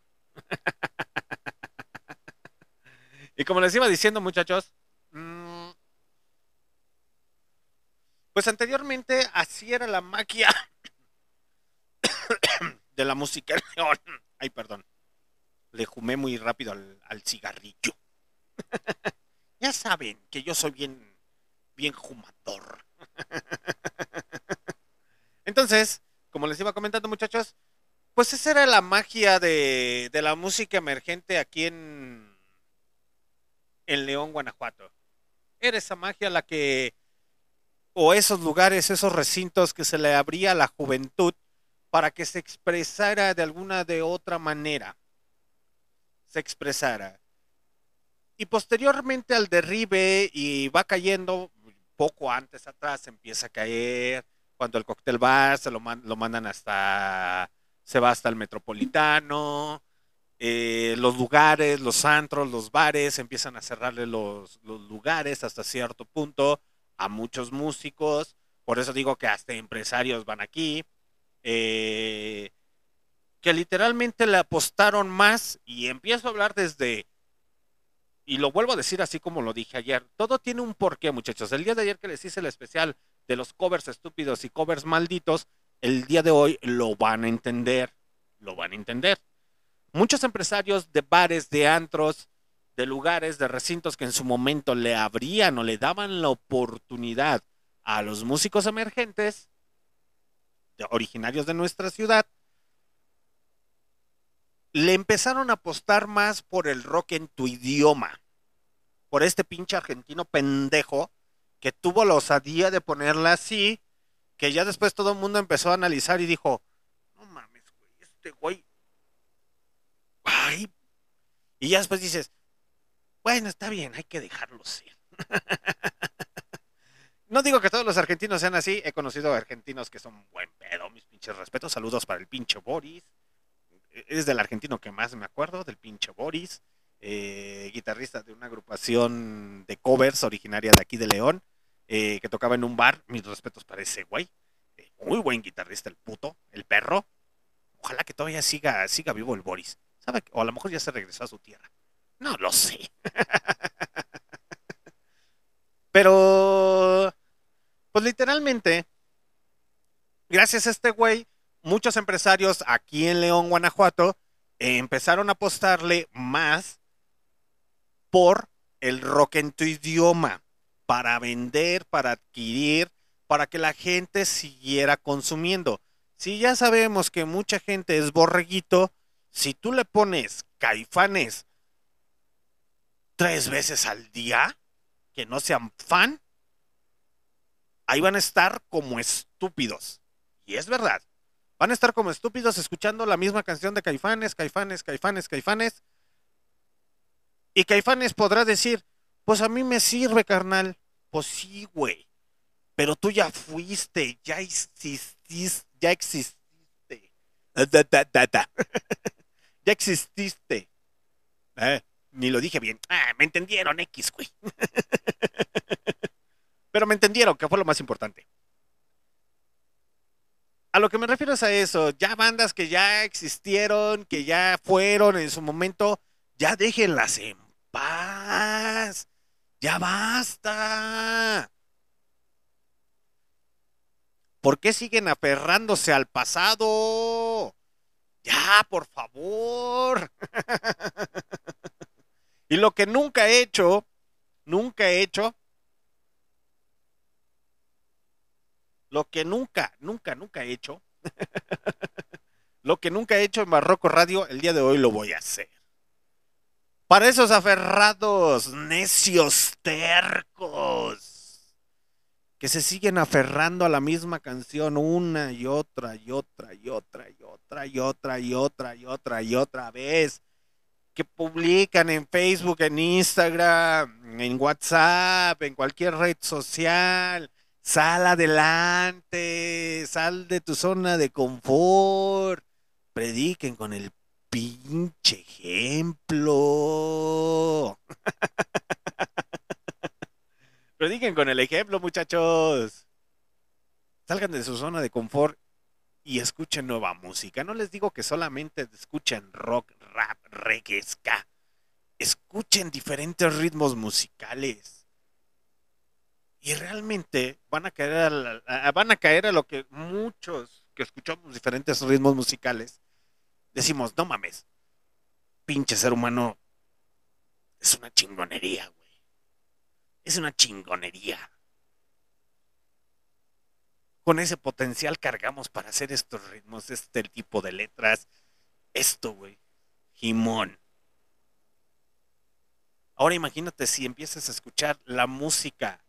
y como les iba diciendo, muchachos, mm, pues anteriormente así era la magia de la música León. Ay, perdón. Le jumé muy rápido al, al cigarrillo. ya saben que yo soy bien, bien jumador. Entonces, como les iba comentando, muchachos, pues esa era la magia de, de la música emergente aquí en, en León, Guanajuato. Era esa magia la que, o esos lugares, esos recintos que se le abría a la juventud para que se expresara de alguna de otra manera. Se expresara. Y posteriormente al derribe y va cayendo, poco antes atrás empieza a caer, cuando el cóctel bar se lo, man- lo mandan hasta, se va hasta el metropolitano, eh, los lugares, los antros, los bares, empiezan a cerrarle los lugares hasta cierto punto a muchos músicos, por eso digo que hasta empresarios van aquí, eh, que literalmente le apostaron más y empiezo a hablar desde y lo vuelvo a decir así como lo dije ayer, todo tiene un porqué, muchachos. El día de ayer que les hice el especial de los covers estúpidos y covers malditos, el día de hoy lo van a entender, lo van a entender. Muchos empresarios de bares, de antros, de lugares, de recintos que en su momento le abrían o le daban la oportunidad a los músicos emergentes, originarios de nuestra ciudad, le empezaron a apostar más por el rock en tu idioma. Por este pinche argentino pendejo que tuvo la osadía de ponerla así, que ya después todo el mundo empezó a analizar y dijo, no mames, güey, este güey. Ay. Y ya después dices, bueno, está bien, hay que dejarlo ser. No digo que todos los argentinos sean así, he conocido argentinos que son buen pedo, mis pinches respetos, saludos para el pinche Boris, es del argentino que más me acuerdo, del pinche Boris, eh, guitarrista de una agrupación de covers originaria de aquí de León, eh, que tocaba en un bar, mis respetos para ese güey, eh, muy buen guitarrista el puto, el perro, ojalá que todavía siga, siga vivo el Boris, ¿sabe? O a lo mejor ya se regresó a su tierra, no lo sé. Pero, pues literalmente, gracias a este güey, muchos empresarios aquí en León, Guanajuato, empezaron a apostarle más por el rock en tu idioma, para vender, para adquirir, para que la gente siguiera consumiendo. Si ya sabemos que mucha gente es borreguito, si tú le pones caifanes tres veces al día, que no sean fan, ahí van a estar como estúpidos. Y es verdad. Van a estar como estúpidos escuchando la misma canción de Caifanes, Caifanes, Caifanes, Caifanes. Y Caifanes podrá decir, pues a mí me sirve, carnal. Pues sí, güey. Pero tú ya fuiste, ya exististe, ya exististe. Ya exististe. Eh, ni lo dije bien. Ah, me entendieron, X, güey. Pero me entendieron, que fue lo más importante. A lo que me refiero es a eso, ya bandas que ya existieron, que ya fueron en su momento, ya déjenlas en paz. Ya basta. ¿Por qué siguen aferrándose al pasado? Ya, por favor. y lo que nunca he hecho, nunca he hecho, lo que nunca, nunca, nunca he hecho, lo que nunca he hecho en Barroco Radio, el día de hoy lo voy a hacer. Para esos aferrados, necios, tercos, que se siguen aferrando a la misma canción una y otra y otra y otra y otra y otra y otra y otra y otra vez, que publican en Facebook, en Instagram, en WhatsApp, en cualquier red social, Sal adelante, sal de tu zona de confort. Prediquen con el pinche ejemplo. Prediquen con el ejemplo, muchachos. Salgan de su zona de confort y escuchen nueva música. No les digo que solamente escuchen rock, rap, reggae, ska. Escuchen diferentes ritmos musicales y realmente van a caer a, van a caer a lo que muchos que escuchamos diferentes ritmos musicales decimos, no mames, pinche ser humano es una chingonería, güey. Es una chingonería. Con ese potencial cargamos para hacer estos ritmos, este tipo de letras. Esto, güey. Jimón. Ahora imagínate si empiezas a escuchar la música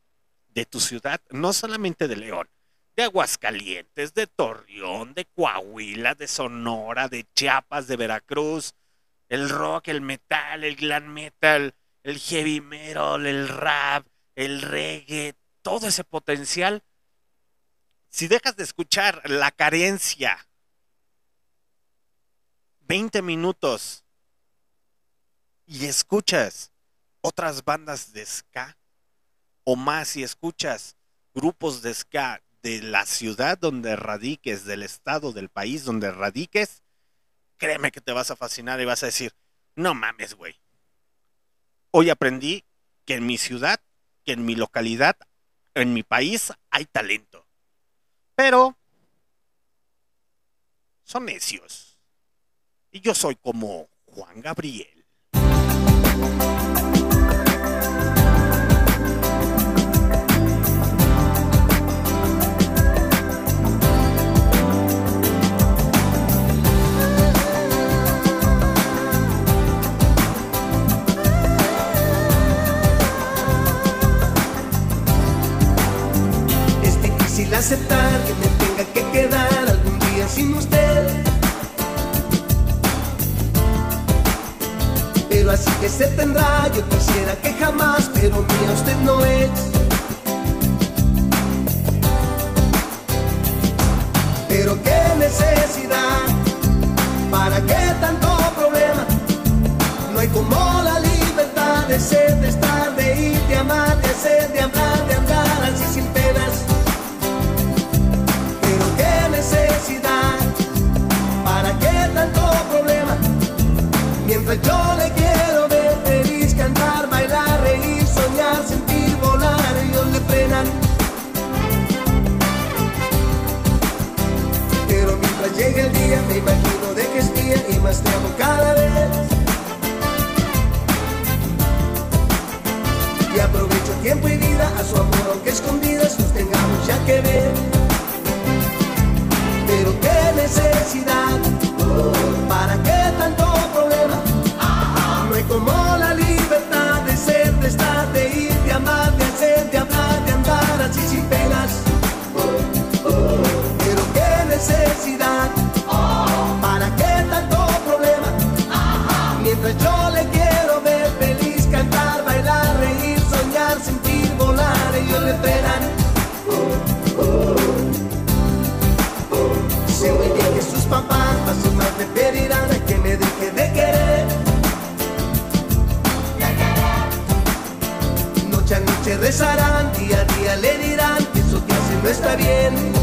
de tu ciudad, no solamente de León, de Aguascalientes, de Torreón, de Coahuila, de Sonora, de Chiapas, de Veracruz, el rock, el metal, el glam metal, el heavy metal, el rap, el reggae, todo ese potencial. Si dejas de escuchar la carencia 20 minutos y escuchas otras bandas de ska o más si escuchas grupos de ska de la ciudad donde radiques, del estado, del país donde radiques, créeme que te vas a fascinar y vas a decir, no mames, güey. Hoy aprendí que en mi ciudad, que en mi localidad, en mi país hay talento. Pero son necios. Y yo soy como Juan Gabriel. Aceptar que me tenga que quedar algún día sin usted. Pero así que se tendrá, yo quisiera que jamás, pero mía usted no es. Pero qué necesidad, para qué tanto problema. No hay como la libertad de ser, de estar, de ir, de amar, amo cada vez. Está bien.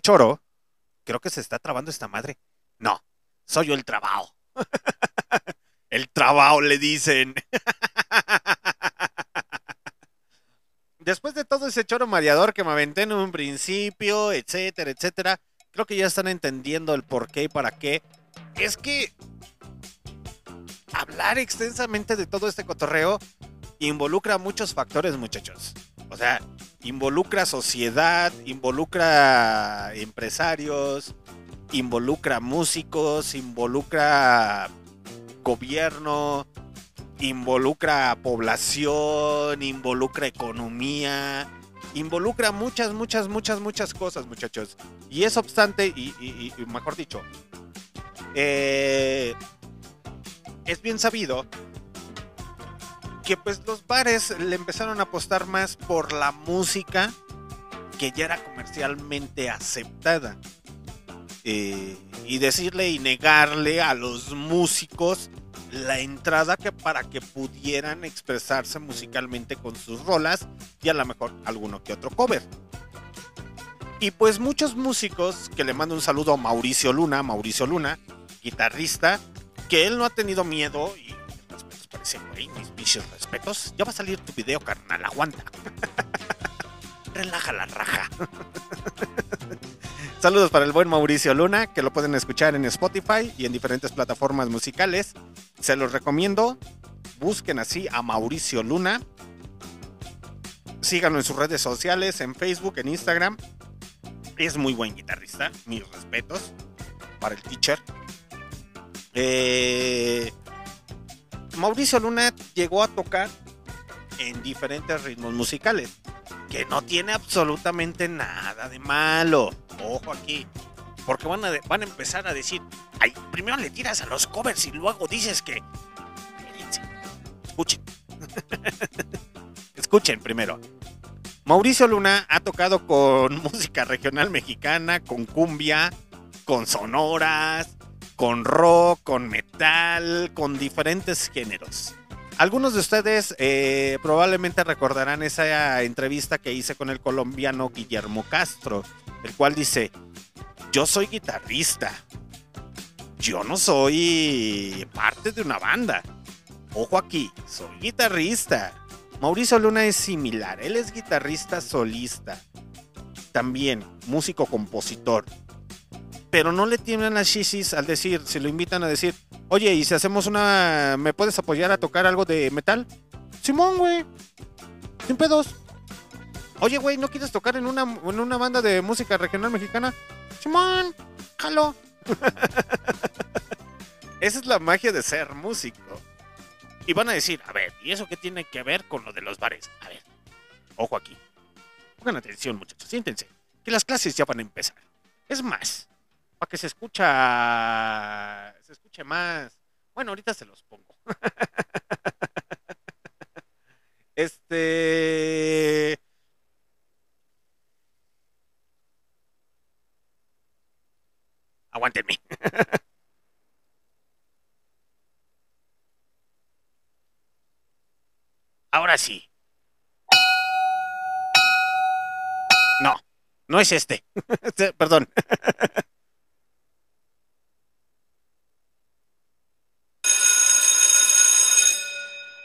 Choro, creo que se está trabando esta madre. No, soy yo el trabajo. el trabajo le dicen. Después de todo ese choro mareador que me aventé en un principio, etcétera, etcétera, creo que ya están entendiendo el por qué y para qué. Es que hablar extensamente de todo este cotorreo involucra muchos factores, muchachos. Involucra sociedad, involucra empresarios, involucra músicos, involucra gobierno, involucra población, involucra economía, involucra muchas, muchas, muchas, muchas cosas, muchachos. Y es obstante, y, y- y mejor dicho, eh, es bien sabido que pues los bares le empezaron a apostar más por la música que ya era comercialmente aceptada. Eh, y decirle y negarle a los músicos la entrada que para que pudieran expresarse musicalmente con sus rolas y a lo mejor alguno que otro cover. Y pues muchos músicos, que le mando un saludo a Mauricio Luna, Mauricio Luna, guitarrista, que él no ha tenido miedo y ese güey, mis bichos respetos. Ya va a salir tu video, carnal, aguanta. Relaja la raja. Saludos para el buen Mauricio Luna, que lo pueden escuchar en Spotify y en diferentes plataformas musicales. Se los recomiendo. Busquen así a Mauricio Luna. Síganlo en sus redes sociales, en Facebook, en Instagram. Es muy buen guitarrista, mis respetos para el teacher. Eh, Mauricio Luna llegó a tocar en diferentes ritmos musicales, que no tiene absolutamente nada de malo. Ojo aquí, porque van a, van a empezar a decir, ay, primero le tiras a los covers y luego dices que... Escuchen. Escuchen primero. Mauricio Luna ha tocado con música regional mexicana, con cumbia, con sonoras, con rock, con metal, con diferentes géneros. Algunos de ustedes eh, probablemente recordarán esa entrevista que hice con el colombiano Guillermo Castro, el cual dice, yo soy guitarrista, yo no soy parte de una banda. Ojo aquí, soy guitarrista. Mauricio Luna es similar, él es guitarrista solista, también músico compositor, pero no le tienen las shishis al decir, si lo invitan a decir, oye, ¿y si hacemos una, me puedes apoyar a tocar algo de metal? Simón, güey, sin pedos. Oye, güey, ¿no quieres tocar en una, en una banda de música regional mexicana? Simón, jalo. Esa es la magia de ser músico. Y van a decir, a ver, ¿y eso qué tiene que ver con lo de los bares? A ver, ojo aquí. Pongan atención, muchachos, siéntense, que las clases ya van a empezar. Es más, para que se escucha, se escuche más. Bueno, ahorita se los pongo. este... Aguántenme. Ahora sí. No, no es este. Perdón.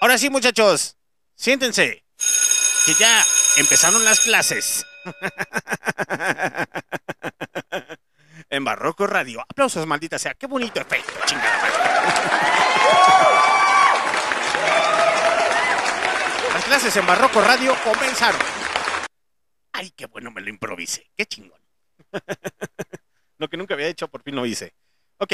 Ahora sí, muchachos, siéntense, que ya empezaron las clases. en Barroco Radio. Aplausos, maldita sea. Qué bonito efecto, chingada madre. Las clases en Barroco Radio comenzaron. Ay, qué bueno me lo improvisé. Qué chingón. lo que nunca había hecho, por fin lo hice. Ok.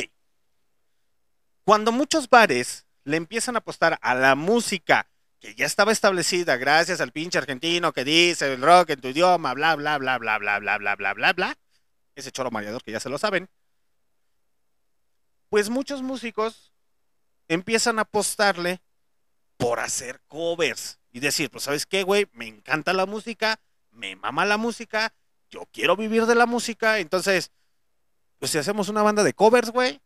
Cuando muchos bares le empiezan a apostar a la música que ya estaba establecida gracias al pinche argentino que dice el rock en tu idioma, bla, bla, bla, bla, bla, bla, bla, bla, bla, bla, ese choro mareador que ya se lo saben, pues muchos músicos empiezan a apostarle por hacer covers y decir, pues sabes qué, güey, me encanta la música, me mama la música, yo quiero vivir de la música, entonces, pues si hacemos una banda de covers, güey,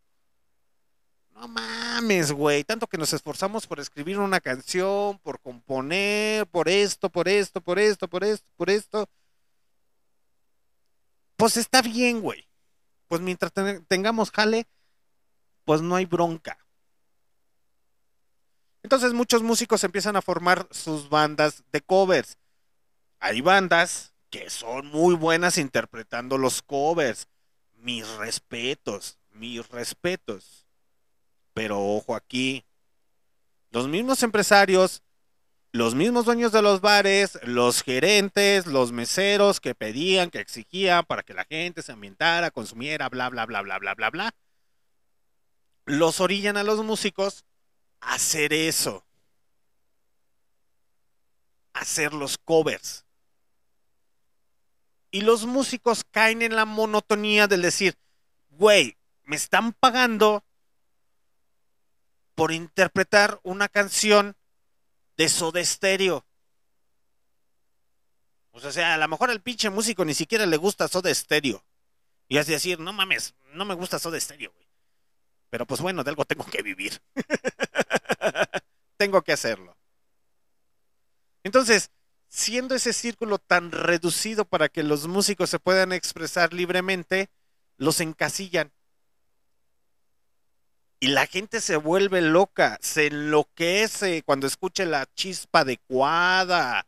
no mames, güey, tanto que nos esforzamos por escribir una canción, por componer, por esto, por esto, por esto, por esto, por esto. Pues está bien, güey. Pues mientras ten- tengamos jale, pues no hay bronca. Entonces muchos músicos empiezan a formar sus bandas de covers. Hay bandas que son muy buenas interpretando los covers. Mis respetos, mis respetos. Pero ojo aquí, los mismos empresarios, los mismos dueños de los bares, los gerentes, los meseros que pedían, que exigían para que la gente se ambientara, consumiera, bla, bla, bla, bla, bla, bla, bla, los orillan a los músicos a hacer eso. Hacer los covers. Y los músicos caen en la monotonía del decir, güey, me están pagando por interpretar una canción de Soda Stereo. O sea, a lo mejor al pinche músico ni siquiera le gusta Soda Stereo. Y es decir, no mames, no me gusta Soda Stereo. Pero pues bueno, de algo tengo que vivir. tengo que hacerlo. Entonces, siendo ese círculo tan reducido para que los músicos se puedan expresar libremente, los encasillan. Y la gente se vuelve loca, se enloquece cuando escucha la chispa adecuada,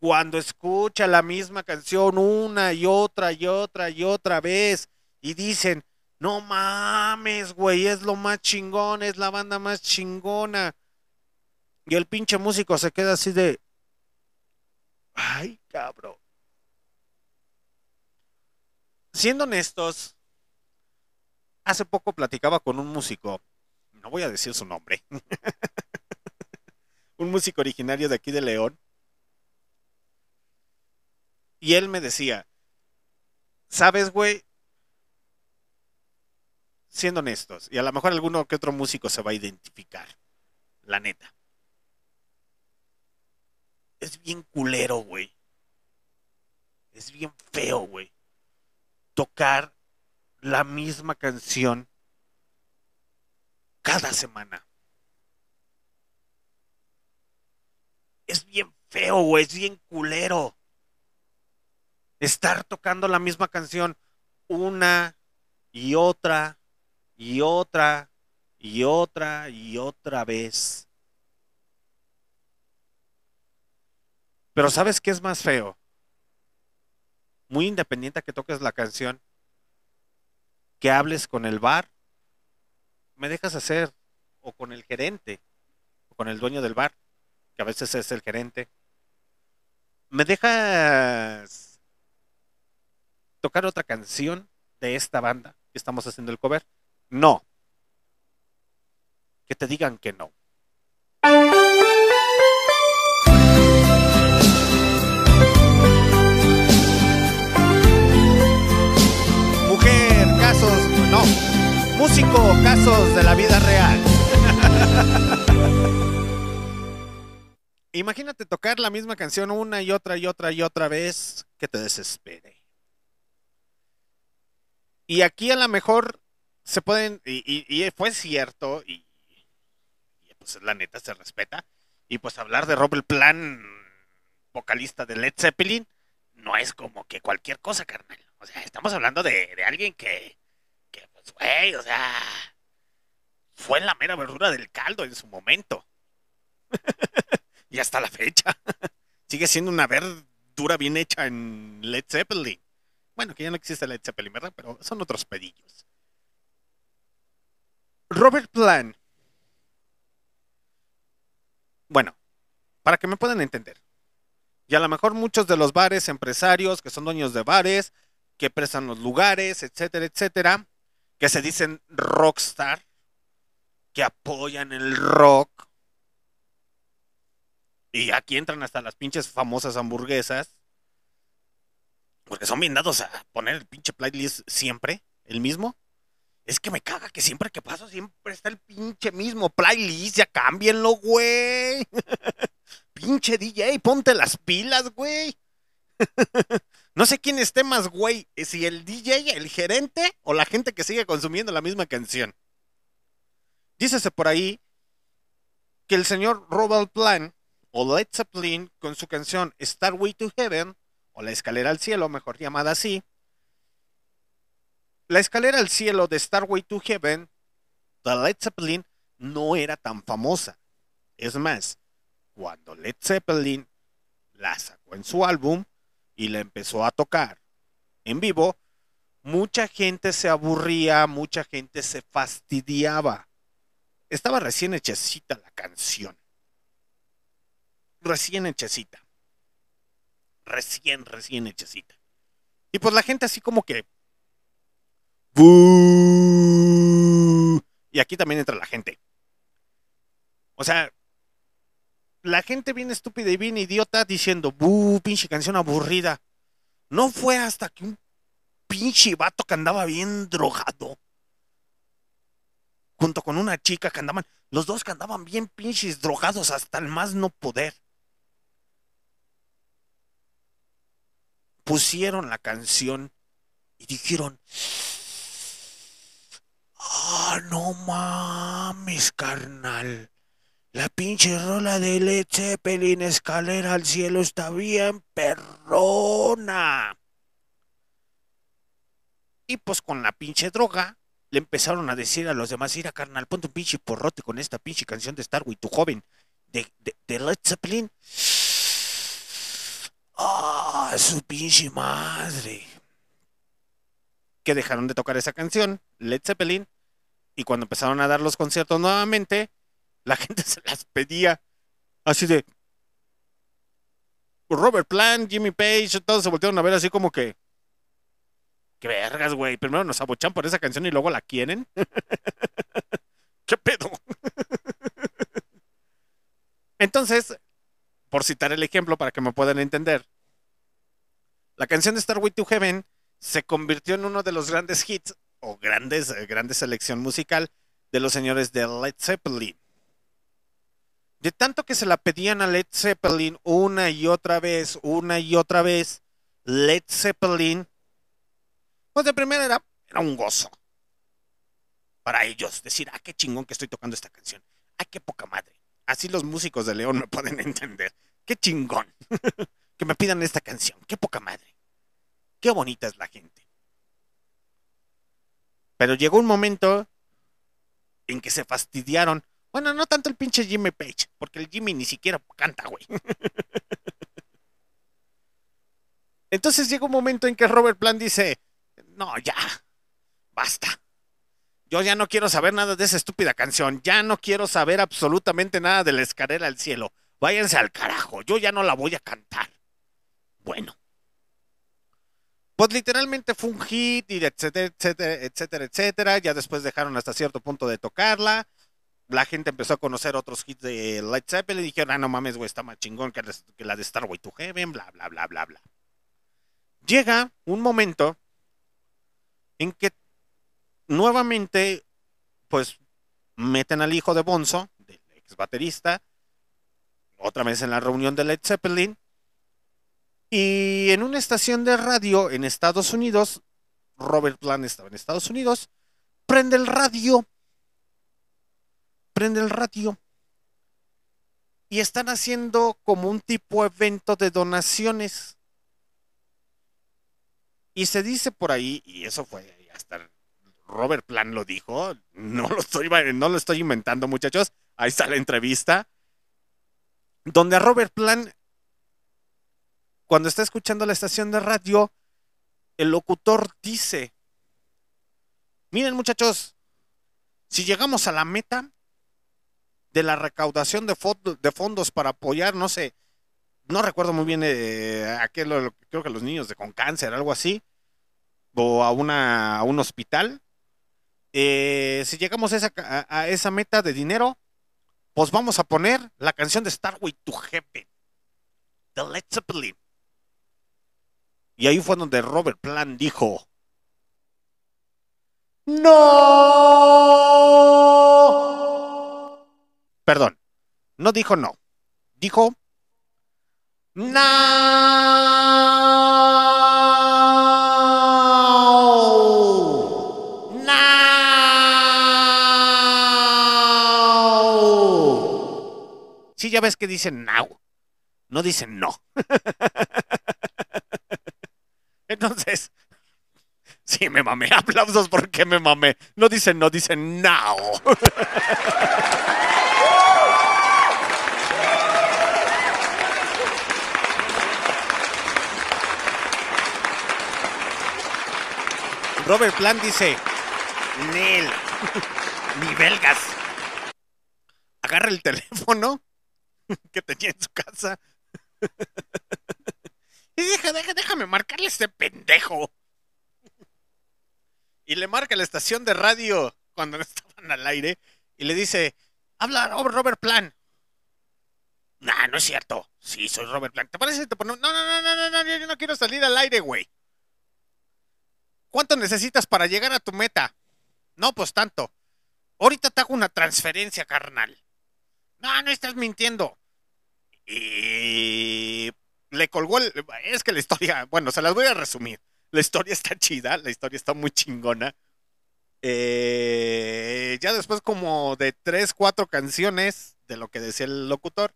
cuando escucha la misma canción una y otra y otra y otra vez y dicen, no mames, güey, es lo más chingón, es la banda más chingona. Y el pinche músico se queda así de, ay, cabrón. Siendo honestos, hace poco platicaba con un músico, no voy a decir su nombre, un músico originario de aquí de León, y él me decía, ¿sabes, güey? Siendo honestos, y a lo mejor alguno que otro músico se va a identificar, la neta. Es bien culero, güey. Es bien feo, güey. Tocar la misma canción cada semana. Es bien feo, güey, es bien culero. Estar tocando la misma canción una y otra y otra y otra y otra vez. Pero ¿sabes qué es más feo? Muy independiente a que toques la canción, que hables con el bar, me dejas hacer, o con el gerente, o con el dueño del bar, que a veces es el gerente, me dejas tocar otra canción de esta banda que estamos haciendo el cover. No. Que te digan que no. No. Músico, casos de la vida real. Imagínate tocar la misma canción una y otra y otra y otra vez que te desespere. Y aquí a lo mejor se pueden, y, fue cierto, y, y pues la neta se respeta, y pues hablar de Robert Plant, vocalista de Led Zeppelin, no es como que cualquier cosa, carnal. O sea, estamos hablando de, de alguien que, o sea, fue la mera verdura del caldo en su momento. y hasta la fecha. Sigue siendo una verdura bien hecha en Led Zeppelin. Bueno, que ya no existe Led Zeppelin, ¿verdad? Pero son otros pedillos. Robert Plant. Bueno, para que me puedan entender. Y a lo mejor muchos de los bares, empresarios que son dueños de bares, que prestan los lugares, etcétera, etcétera, que se dicen rockstar, que apoyan el rock. Y aquí entran hasta las pinches famosas hamburguesas. Porque son bien dados a poner el pinche playlist siempre, el mismo. Es que me caga que siempre que paso siempre está el pinche mismo playlist. Ya cámbienlo, güey. pinche DJ, ponte las pilas, güey. no sé quién esté más, güey. Si el DJ, el gerente o la gente que sigue consumiendo la misma canción. Dícese por ahí que el señor Robert Plant o Led Zeppelin con su canción Starway to Heaven, o La Escalera al Cielo, mejor llamada así, la escalera al cielo de Starway to Heaven de Led Zeppelin no era tan famosa. Es más, cuando Led Zeppelin la sacó en su álbum y la empezó a tocar en vivo, mucha gente se aburría, mucha gente se fastidiaba. Estaba recién hechecita la canción. Recién hechecita. Recién, recién hechecita. Y pues la gente así como que. Y aquí también entra la gente. O sea, la gente bien estúpida y bien idiota diciendo, ¡buh! Pinche canción aburrida. No fue hasta que un pinche vato que andaba bien drogado, junto con una chica que andaban, los dos que andaban bien pinches drogados hasta el más no poder. Pusieron la canción y dijeron, Ah, no mames, carnal. La pinche rola de Led Zeppelin, escalera al cielo, está bien perrona. Y pues con la pinche droga, le empezaron a decir a los demás, mira, carnal, ponte un pinche porrote con esta pinche canción de Starway, tu joven, de, de Led Zeppelin. Ah, su pinche madre. Que dejaron de tocar esa canción, Led Zeppelin, y cuando empezaron a dar los conciertos nuevamente, la gente se las pedía así de Robert Plant, Jimmy Page, todos se voltearon a ver así como que qué vergas, güey. Primero nos abochan por esa canción y luego la quieren. ¿Qué pedo? Entonces, por citar el ejemplo para que me puedan entender, la canción de Starway to Heaven se convirtió en uno de los grandes hits o grandes, eh, grandes selección musical de los señores de Led Zeppelin. De tanto que se la pedían a Led Zeppelin una y otra vez, una y otra vez, Led Zeppelin, pues de primera era, era un gozo para ellos. Decir, ah, qué chingón que estoy tocando esta canción. Ah, qué poca madre. Así los músicos de León me pueden entender. Qué chingón. que me pidan esta canción. Qué poca madre. Qué bonita es la gente. Pero llegó un momento en que se fastidiaron. Bueno, no tanto el pinche Jimmy Page, porque el Jimmy ni siquiera canta, güey. Entonces llega un momento en que Robert Plant dice, no, ya, basta. Yo ya no quiero saber nada de esa estúpida canción. Ya no quiero saber absolutamente nada de la escalera al cielo. Váyanse al carajo. Yo ya no la voy a cantar. Bueno. Pues literalmente fue un hit y etcétera, etcétera, etcétera, etcétera. Ya después dejaron hasta cierto punto de tocarla. La gente empezó a conocer otros hits de Led Zeppelin y dijeron, ah, no mames, güey, está más chingón que la, de Starway to Heaven, bla, bla, bla, bla, bla. Llega un momento en que nuevamente, pues, meten al hijo de Bonzo, del ex baterista, otra vez en la reunión de Led Zeppelin, y en una estación de radio en Estados Unidos, Robert Plant estaba en Estados Unidos, prende el radio, prende el radio, y están haciendo como un tipo evento de donaciones. Y se dice por ahí, y eso fue hasta Robert Plant lo dijo, no lo estoy, no lo estoy inventando, muchachos. Ahí está la entrevista. Donde a Robert Plant, cuando está escuchando la estación de radio, el locutor dice: Miren, muchachos, si llegamos a la meta de la recaudación de, fond de fondos para apoyar, no sé, no recuerdo muy bien eh, aquel, creo que los niños de con cáncer, algo así, o a, una, a un hospital. Eh, si llegamos a esa, a, a esa, meta de dinero, pues vamos a poner la canción de Starway to Heaven, de Led Zeppelin. Y ahí fue donde Robert Plant dijo, no. Perdón, no dijo no, dijo no. No. Sí, ya ves que dicen now, no dicen no. Entonces, sí, me mamé. Aplausos porque me mamé. No dicen no, dicen now. Robert Plant dice, Nel, ni belgas. Agarra el teléfono que tenía en su casa. Y deja, deja, déjame marcarle a este pendejo. Y le marca la estación de radio cuando no estaban al aire y le dice, habla Robert Plant. Nah, no es cierto. Sí, soy Robert Plant. ¿Te parece? Te ponemos... No, no, no, no, no, no, yo no quiero salir al aire, güey. ¿Cuánto necesitas para llegar a tu meta? No, pues tanto. Ahorita te hago una transferencia, carnal. No, no estás mintiendo. Y le colgó el... Es que la historia, bueno, se las voy a resumir. La historia está chida, la historia está muy chingona. Eh, ya después como de tres, cuatro canciones de lo que decía el locutor,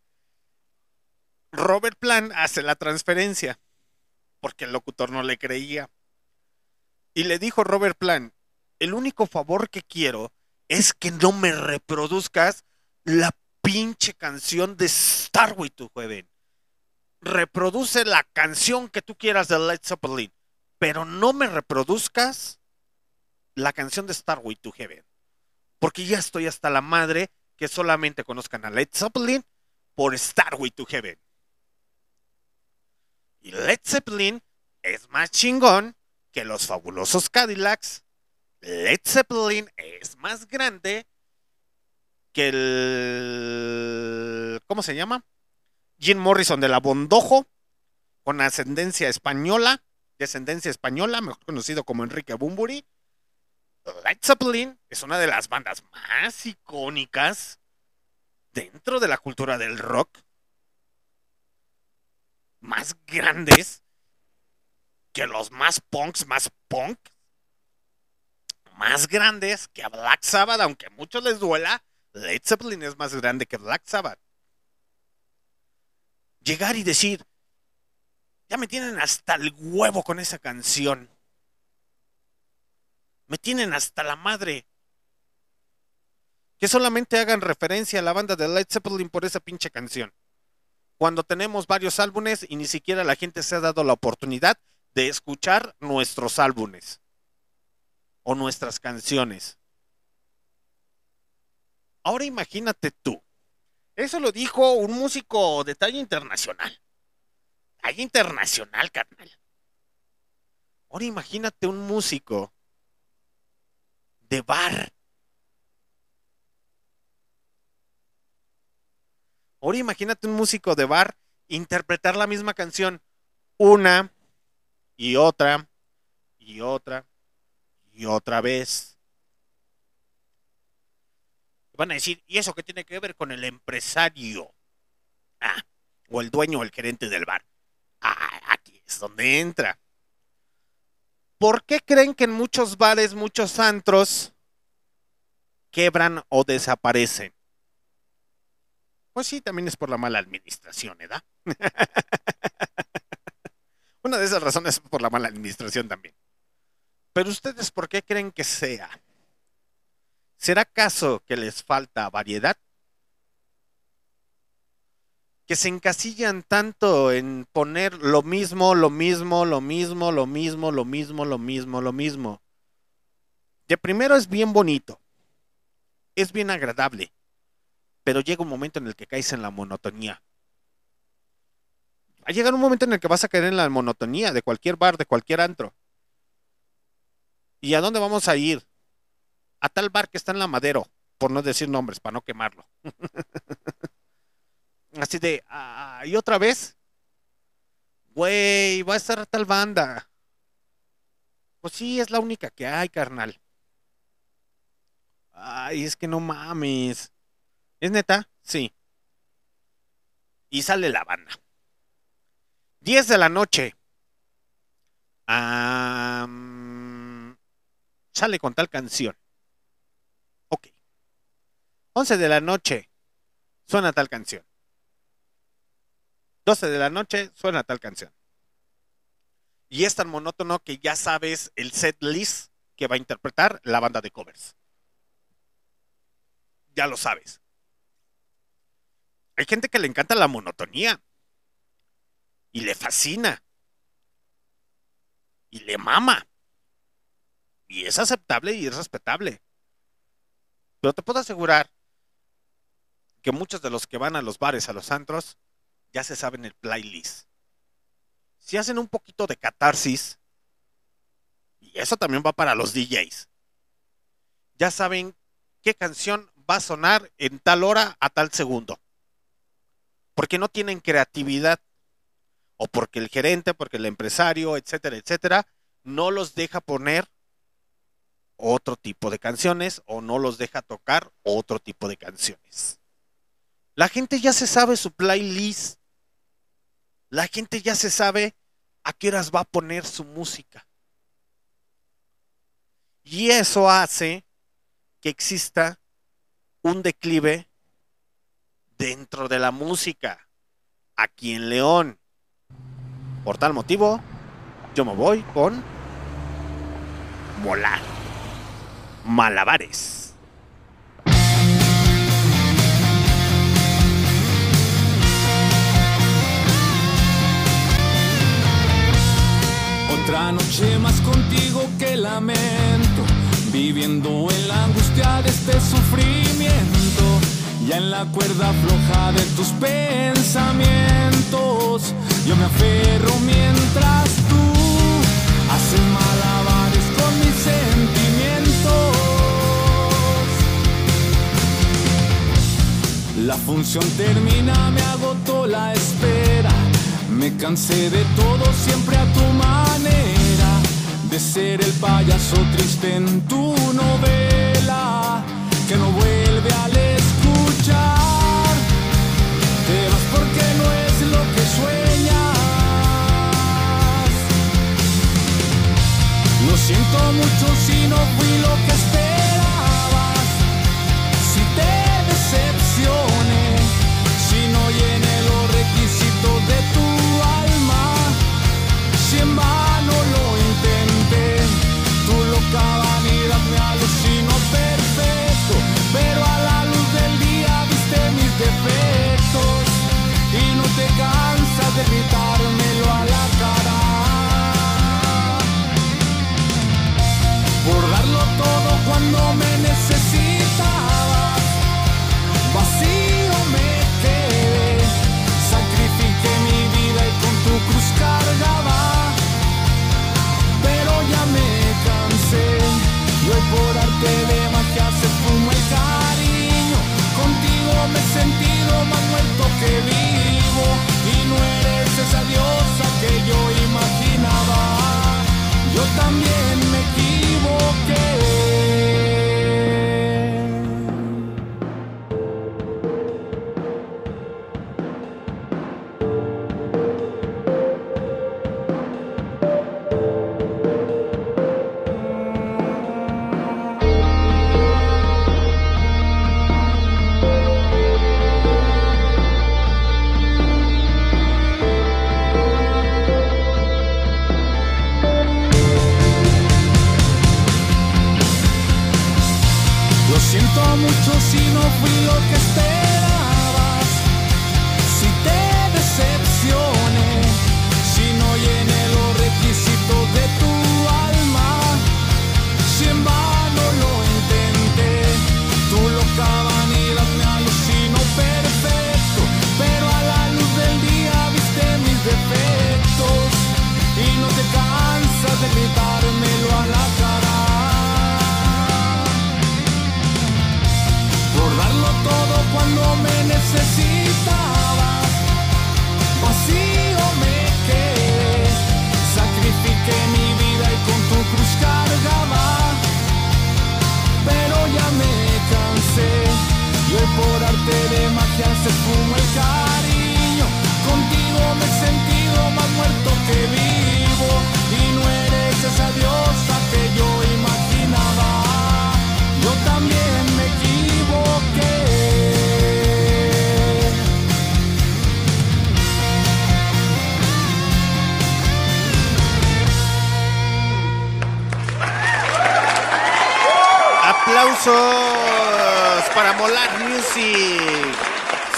Robert Plant hace la transferencia porque el locutor no le creía. Y le dijo Robert Plant, el único favor que quiero es que no me reproduzcas la pinche canción de Starway to Heaven. Reproduce la canción que tú quieras de Led Zeppelin, pero no me reproduzcas la canción de Starway to Heaven. Porque ya estoy hasta la madre que solamente conozcan a Led Zeppelin por Starway to Heaven. Y Led Zeppelin es más chingón que los fabulosos Cadillacs. Led Zeppelin es más grande que el... ¿Cómo se llama? Jim Morrison de la Bondojo, con ascendencia española, descendencia española, mejor conocido como Enrique Bumburi. Led Zeppelin es una de las bandas más icónicas dentro de la cultura del rock, más grandes que los más punks, más punk, más grandes que a Black Sabbath, aunque a muchos les duela, Led Zeppelin es más grande que Black Sabbath. Llegar y decir, ya me tienen hasta el huevo con esa canción. Me tienen hasta la madre. Que solamente hagan referencia a la banda de Led Zeppelin por esa pinche canción. Cuando tenemos varios álbumes y ni siquiera la gente se ha dado la oportunidad de escuchar nuestros álbumes o nuestras canciones. Ahora imagínate tú. Eso lo dijo un músico de talla internacional. Talla internacional, carnal. Ahora imagínate un músico de bar. Ahora imagínate un músico de bar interpretar la misma canción una y otra y otra y otra vez. Van a decir, ¿y eso qué tiene que ver con el empresario? Ah, o el dueño o el gerente del bar. Ah, aquí es donde entra. ¿Por qué creen que en muchos bares, muchos antros quebran o desaparecen? Pues sí, también es por la mala administración, ¿verdad? Una de esas razones es por la mala administración también. Pero ustedes, ¿por qué creen que sea? ¿Será acaso que les falta variedad? Que se encasillan tanto en poner lo mismo, lo mismo, lo mismo, lo mismo, lo mismo, lo mismo, lo mismo. De primero es bien bonito, es bien agradable, pero llega un momento en el que caes en la monotonía. Va a llegar un momento en el que vas a caer en la monotonía de cualquier bar, de cualquier antro. ¿Y a dónde vamos a ir? A tal bar que está en la Madero, por no decir nombres, para no quemarlo. Así de, ah, ¿y otra vez? Güey, va a estar tal banda. Pues sí, es la única que hay, carnal. Ay, es que no mames. ¿Es neta? Sí. Y sale la banda. 10 de la noche. Sale con tal canción. Ok. 11 de la noche. Suena tal canción. 12 de la noche suena tal canción. Y es tan monótono que ya sabes el set list que va a interpretar la banda de covers. Ya lo sabes. Hay gente que le encanta la monotonía. Y le fascina. Y le mama. Y es aceptable y es respetable. Pero te puedo asegurar que muchos de los que van a los bares, a los antros, ya se saben el playlist. Si hacen un poquito de catarsis, y eso también va para los DJs, ya saben qué canción va a sonar en tal hora a tal segundo. Porque no tienen creatividad. O porque el gerente, porque el empresario, etcétera, etcétera, no los deja poner otro tipo de canciones o no los deja tocar otro tipo de canciones. La gente ya se sabe su playlist. La gente ya se sabe a qué horas va a poner su música. Y eso hace que exista un declive dentro de la música aquí en León. Por tal motivo, yo me voy con Molar. Malabares. Otra noche más contigo que lamento, viviendo en la angustia de este sufrimiento, ya en la cuerda floja de tus pensamientos. Yo me aferro mientras tú haces malabares con mis sentimientos. La función termina, me agotó la espera. Me cansé de todo siempre a tu manera. De ser el payaso triste en tu novela. Siento mucho si no fui lo que vivo y no eres esa diosa que yo imaginaba. Yo también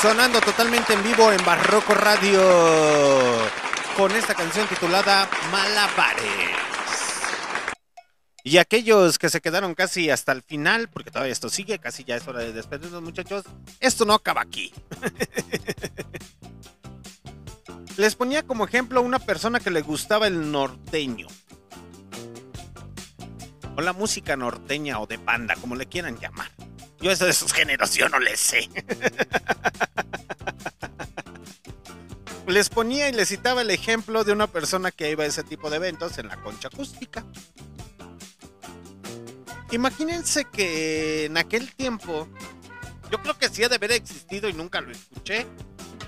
Sonando totalmente en vivo en Barroco Radio. Con esta canción titulada Malabares. Y aquellos que se quedaron casi hasta el final, porque todavía esto sigue, casi ya es hora de despedirnos muchachos, esto no acaba aquí. Les ponía como ejemplo una persona que le gustaba el norteño. O la música norteña o de banda, como le quieran llamar. Yo eso de sus géneros, yo no les sé. les ponía y les citaba el ejemplo de una persona que iba a ese tipo de eventos en la concha acústica. Imagínense que en aquel tiempo, yo creo que sí ha de haber existido y nunca lo escuché.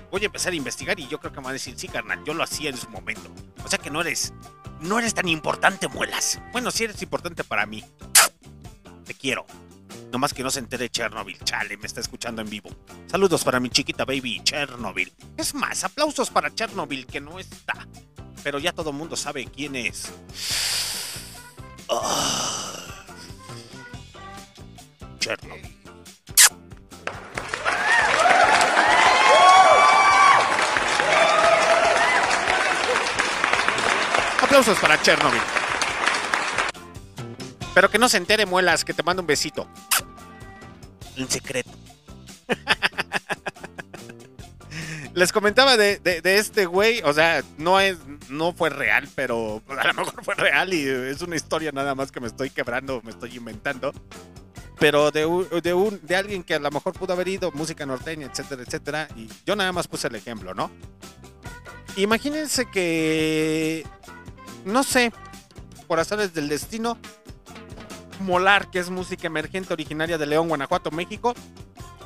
Voy a empezar a investigar y yo creo que me van a decir, sí, carnal, yo lo hacía en su momento. O sea que no eres, no eres tan importante, muelas. Bueno, sí eres importante para mí. Te quiero. Nomás que no se entere Chernobyl. Chale, me está escuchando en vivo. Saludos para mi chiquita baby Chernobyl. Es más, aplausos para Chernobyl que no está. Pero ya todo el mundo sabe quién es. Ah. Chernobyl. Aplausos para Chernobyl. Pero que no se entere, muelas, que te mando un besito. En secreto. Les comentaba de, de- de este güey, o sea, no es, no fue real, pero a lo mejor fue real y es una historia nada más que me estoy quebrando, me estoy inventando. Pero de, un- de, un, de alguien que a lo mejor pudo haber ido, música norteña, etcétera, etcétera. Y yo nada más puse el ejemplo, ¿no? Imagínense que, no sé, por azares del destino, Molar, que es música emergente originaria de León, Guanajuato, México,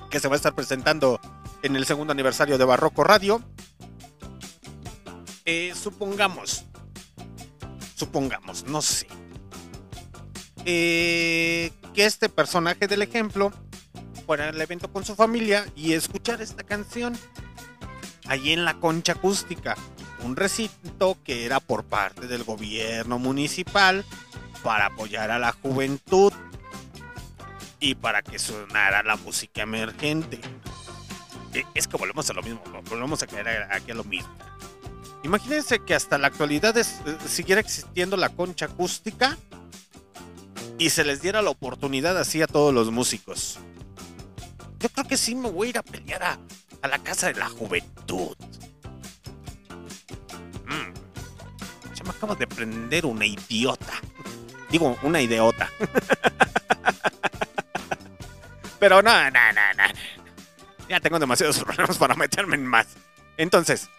que se va a estar presentando en el segundo aniversario de Barroco Radio. Eh, supongamos, supongamos, no sé, eh, que este personaje del ejemplo fuera al evento con su familia y escuchar esta canción allí en la concha acústica, un recinto que era por parte del gobierno municipal para apoyar a la juventud y para que sonara la música emergente. Eh, Es que volvemos a lo mismo, volvemos a caer aquí a lo mismo. Imagínense que hasta la actualidad es- eh, siguiera existiendo la concha acústica y se les diera la oportunidad así a todos los músicos. Yo creo que sí me voy a ir a pelear a, la casa de la juventud. Mm. Me acaba de prender una idiota. Digo, una idiota. Pero no, no, no, no. Ya tengo demasiados problemas para meterme en más. Entonces,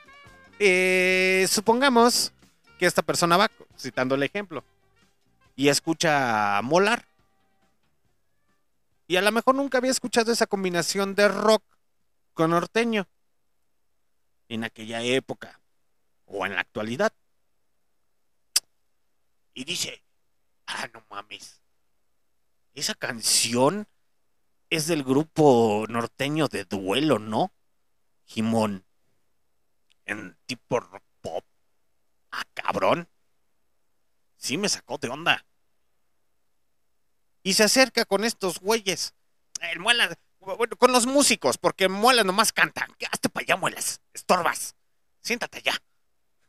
eh, supongamos que esta persona va, citando el ejemplo, y escucha Molar. Y a lo mejor nunca había escuchado esa combinación de rock con norteño. En aquella época. O en la actualidad. Y dice, ah, no mames. Esa canción es del grupo norteño de duelo, ¿no? Jimón. En tipo pop. Ah, cabrón. Sí me sacó de onda. Y se acerca con estos güeyes. El muela, bueno, con los músicos, porque muela nomás canta. Hazte para allá, muelas. Estorbas. Siéntate allá.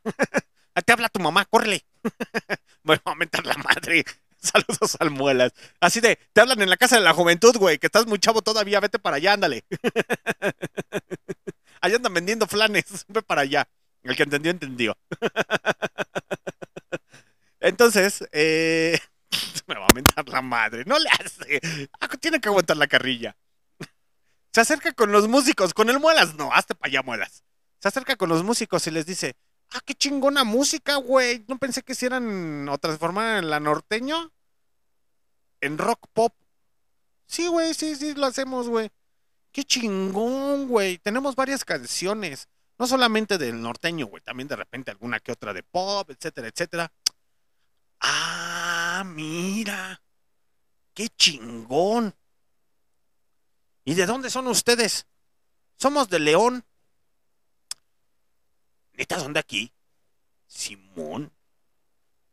Te habla tu mamá, córrele. Me va a mentar la madre. Saludos al muelas. Así de, te hablan en la casa de la juventud, güey, que estás muy chavo todavía, vete para allá, ándale. Allá andan vendiendo flanes, ve para allá. El que entendió, entendió. Entonces, eh, me va a mentar la madre. No le hace. Ah, Tiene que aguantar la carrilla. Se acerca con los músicos, con el muelas, no, hazte para allá, muelas. Se acerca con los músicos y les dice, ah, qué chingona música, güey. No pensé que hicieran o transformaran la norteño en rock pop. Sí, güey, sí, sí, lo hacemos, güey. Qué chingón, güey. Tenemos varias canciones. No solamente del norteño, güey. También de repente alguna que otra de pop, etcétera, etcétera. Ah, mira. Qué chingón. ¿Y de dónde son ustedes? Somos de León. ¿Neta son aquí? Simón.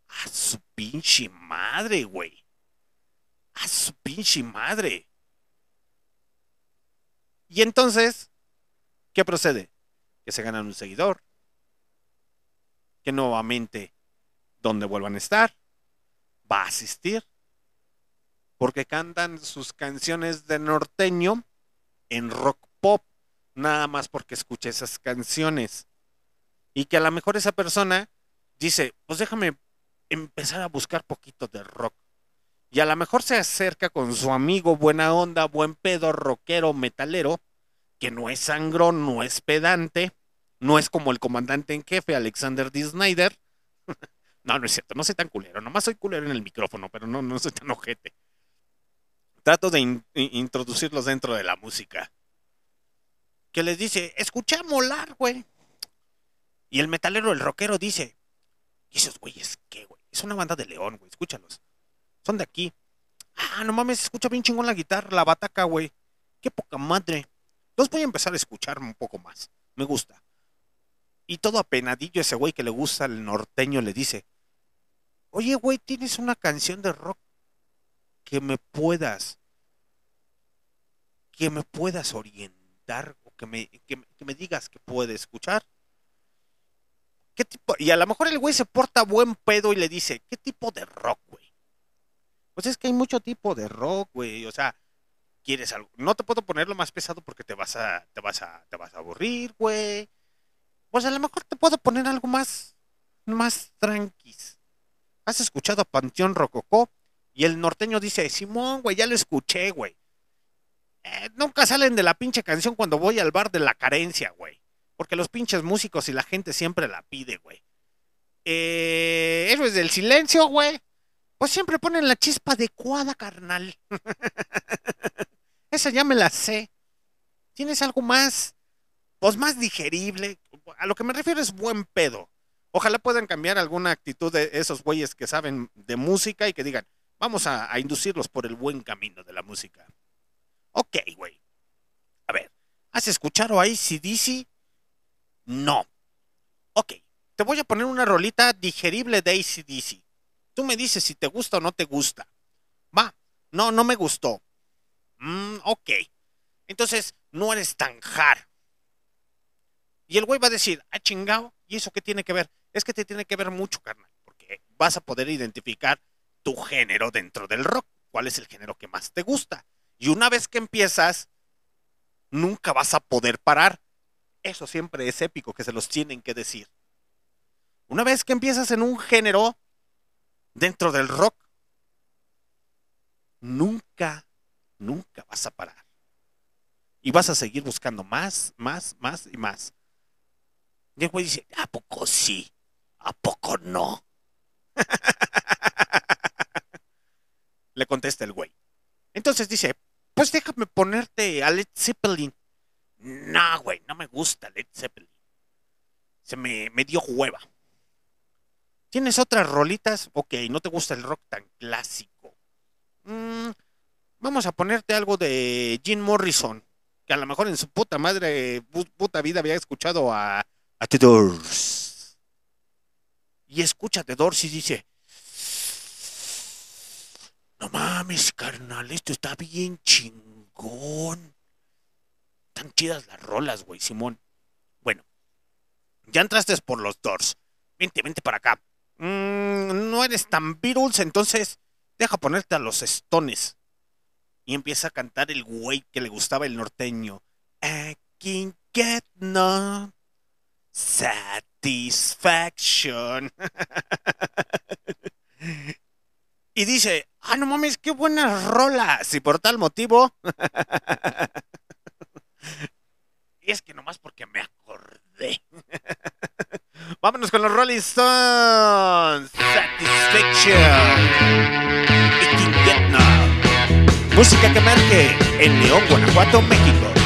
A su pinche madre, güey. A su pinche madre. Y entonces, ¿qué procede? Que se ganan un seguidor. Que nuevamente, donde vuelvan a estar, va a asistir. Porque cantan sus canciones de norteño en rock pop. Nada más porque escucha esas canciones. Y que a lo mejor esa persona dice, pues déjame empezar a buscar poquito de rock. Y a lo mejor se acerca con su amigo buena onda, buen pedo, rockero, metalero, que no es sangrón, no es pedante, no es como el comandante en jefe, Alexander D. Snyder. no, no es cierto, no soy tan culero, nomás soy culero en el micrófono, pero no, no soy tan ojete. Trato de in- in- introducirlos dentro de la música. Que les dice, escucha molar, güey. Y el metalero, el rockero, dice, ¿y esos güeyes qué, güey? Es una banda de León, güey, escúchalos. Son de aquí. Ah, no mames, escucha bien chingón la guitarra, la bataca, güey. Qué poca madre. Los voy a empezar a escuchar un poco más. Me gusta. Y todo apenadillo ese güey que le gusta el norteño le dice, oye, güey, ¿tienes una canción de rock que me puedas, que me puedas orientar o que me, que, me- que me digas que puede escuchar? ¿Qué tipo? Y a lo mejor el güey se porta buen pedo y le dice, ¿qué tipo de rock, güey? Pues es que hay mucho tipo de rock, güey. O sea, quieres algo. No te puedo ponerlo más pesado porque te vas a, te vas a, te vas a aburrir, güey. Pues a lo mejor te puedo poner algo más, más tranquis. ¿Has escuchado a Panteón Rococó? Y el norteño dice, Simón, güey, ya lo escuché, güey. Eh, nunca salen de la pinche canción cuando voy al bar de la carencia, güey. Porque los pinches músicos y la gente siempre la pide, güey. Eh, Héroes del silencio, güey. Pues siempre ponen la chispa adecuada, carnal. Esa ya me la sé. ¿Tienes algo más? Pues más digerible. A lo que me refiero es buen pedo. Ojalá puedan cambiar alguna actitud de esos güeyes que saben de música y que digan, vamos a, inducirlos por el buen camino de la música. Ok, güey. A ver, ¿has escuchado a ACDC? No. Ok, te voy a poner una rolita digerible de ACDC. Tú me dices si te gusta o no te gusta. Va, no, no me gustó. Mm, ok. Entonces, no eres tan hard. Y el güey va a decir, ah, chingado, ¿y eso qué tiene que ver? Es que te tiene que ver mucho, carnal, porque vas a poder identificar tu género dentro del rock. ¿Cuál es el género que más te gusta? Y una vez que empiezas, nunca vas a poder parar. Eso siempre es épico, que se los tienen que decir. Una vez que empiezas en un género dentro del rock, nunca, nunca vas a parar. Y vas a seguir buscando más, más, más y más. Y el güey dice, ¿a poco sí? ¿A poco no? Le contesta el güey. Entonces dice, pues déjame ponerte a Led Zeppelin. No, güey, no me gusta Led Zeppelin. Se me, me dio hueva. ¿Tienes otras rolitas? Ok, no te gusta el rock tan clásico. Mm, vamos a ponerte algo de Jim Morrison, que a lo mejor en su puta madre, pu- puta vida había escuchado a, a The Doors. Y escucha The Doors y dice, no mames, carnal, esto está bien chingón. Tan chidas las rolas, güey, Simón. Bueno, ya entraste por los Doors. Vente, vente para acá. Mm, no eres tan Beatles, entonces deja ponerte a los Stones. Y empieza a cantar el güey que le gustaba el norteño. I can get no satisfaction. y dice, ah, no mames, qué buenas rolas. Y por tal motivo... es que nomás porque me acordé. Vámonos con los Rolling Stones. Satisfaction. Y. Música que marque en León, Guanajuato, México.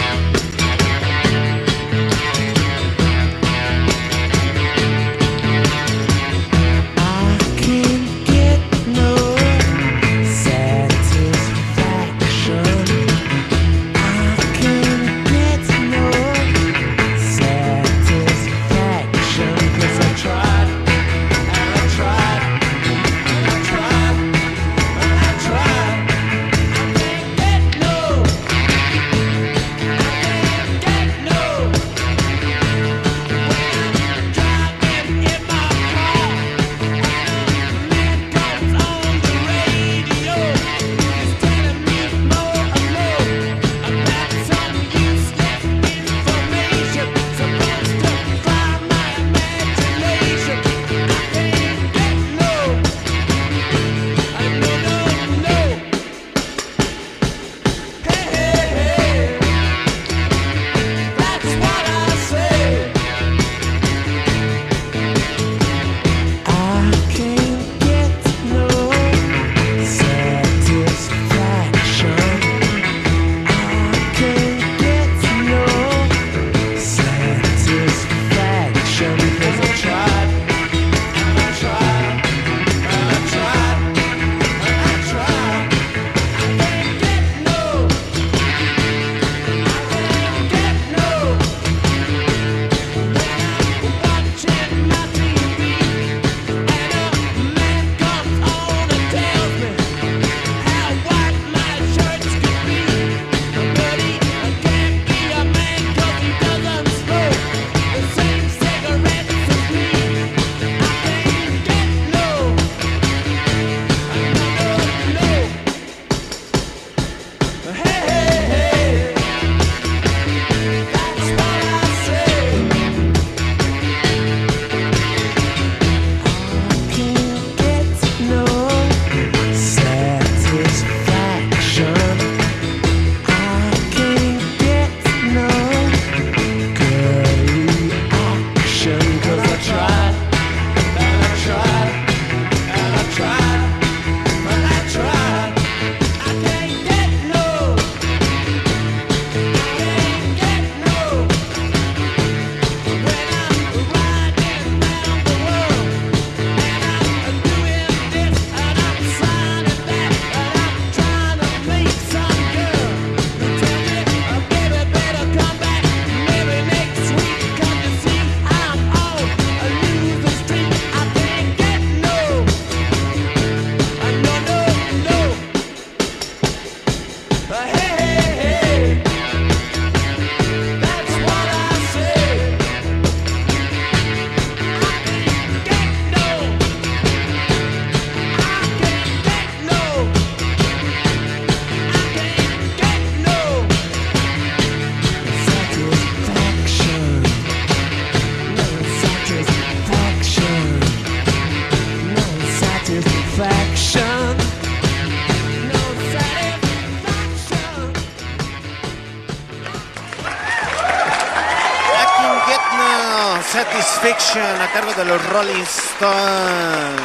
Cargo de los Rolling Stones.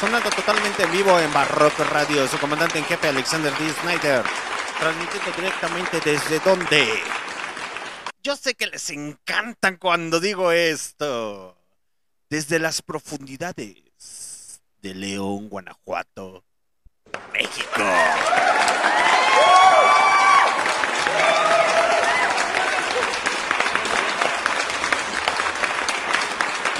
Sonando totalmente en vivo en Barroco Radio, su comandante en jefe Alexander D. Snyder. Transmitiendo directamente desde donde. Yo sé que les encantan cuando digo esto. Desde las profundidades de León, Guanajuato, México.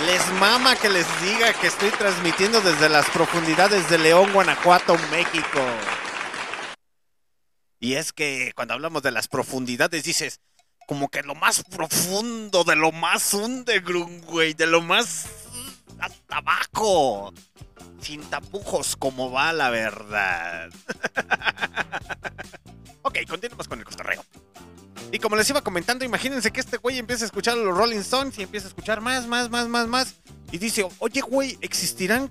Les mama que les diga que estoy transmitiendo desde las profundidades de León, Guanajuato, México. Y es que cuando hablamos de las profundidades dices, como que lo más profundo, de lo más underground, güey, de lo más hasta abajo. Sin tapujos, como va la verdad. ok, continuemos con el cotorreo. Y como les iba comentando, imagínense que este güey empieza a escuchar a los Rolling Stones y empieza a escuchar más, más, más, más, más. Y dice, oye, güey, ¿existirán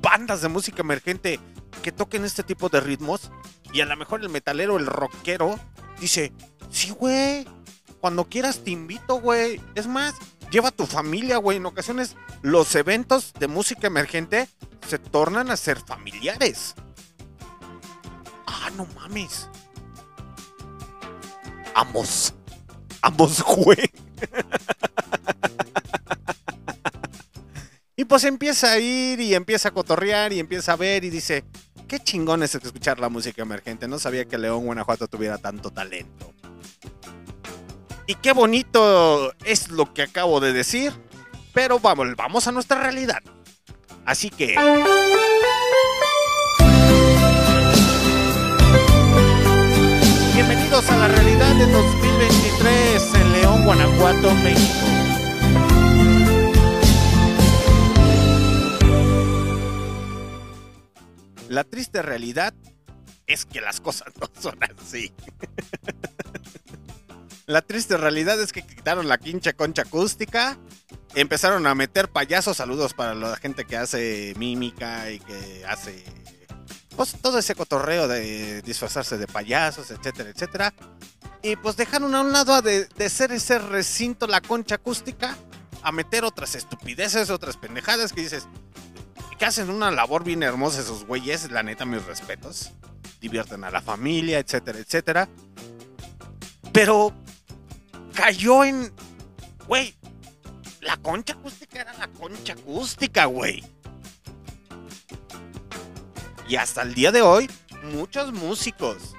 bandas de música emergente que toquen este tipo de ritmos? Y a lo mejor el metalero, el rockero, dice, sí, güey, cuando quieras te invito, güey. Es más, lleva tu familia, güey. En ocasiones los eventos de música emergente se tornan a ser familiares. Ah, no mames. Ambos. Ambos, güey. y pues empieza a ir y empieza a cotorrear y empieza a ver y dice, qué chingón es escuchar la música emergente. No sabía que León, Guanajuato tuviera tanto talento. Y qué bonito es lo que acabo de decir. Pero vamos, vamos a nuestra realidad. Así que... Bienvenidos a la realidad de 2023 en León, Guanajuato, México. La triste realidad es que las cosas no son así. La triste realidad es que quitaron la quincha concha acústica. Empezaron a meter payasos. Saludos para la gente que hace mímica y que hace pues todo ese cotorreo de disfrazarse de payasos, etcétera, etcétera. Y pues dejaron a un lado de, de ser ese recinto, la concha acústica, a meter otras estupideces, otras pendejadas que dices, que hacen una labor bien hermosa esos güeyes, la neta, mis respetos. Divierten a la familia, etcétera, etcétera. Pero cayó en, güey, la concha acústica era la concha acústica, güey. Y hasta el día de hoy, muchos músicos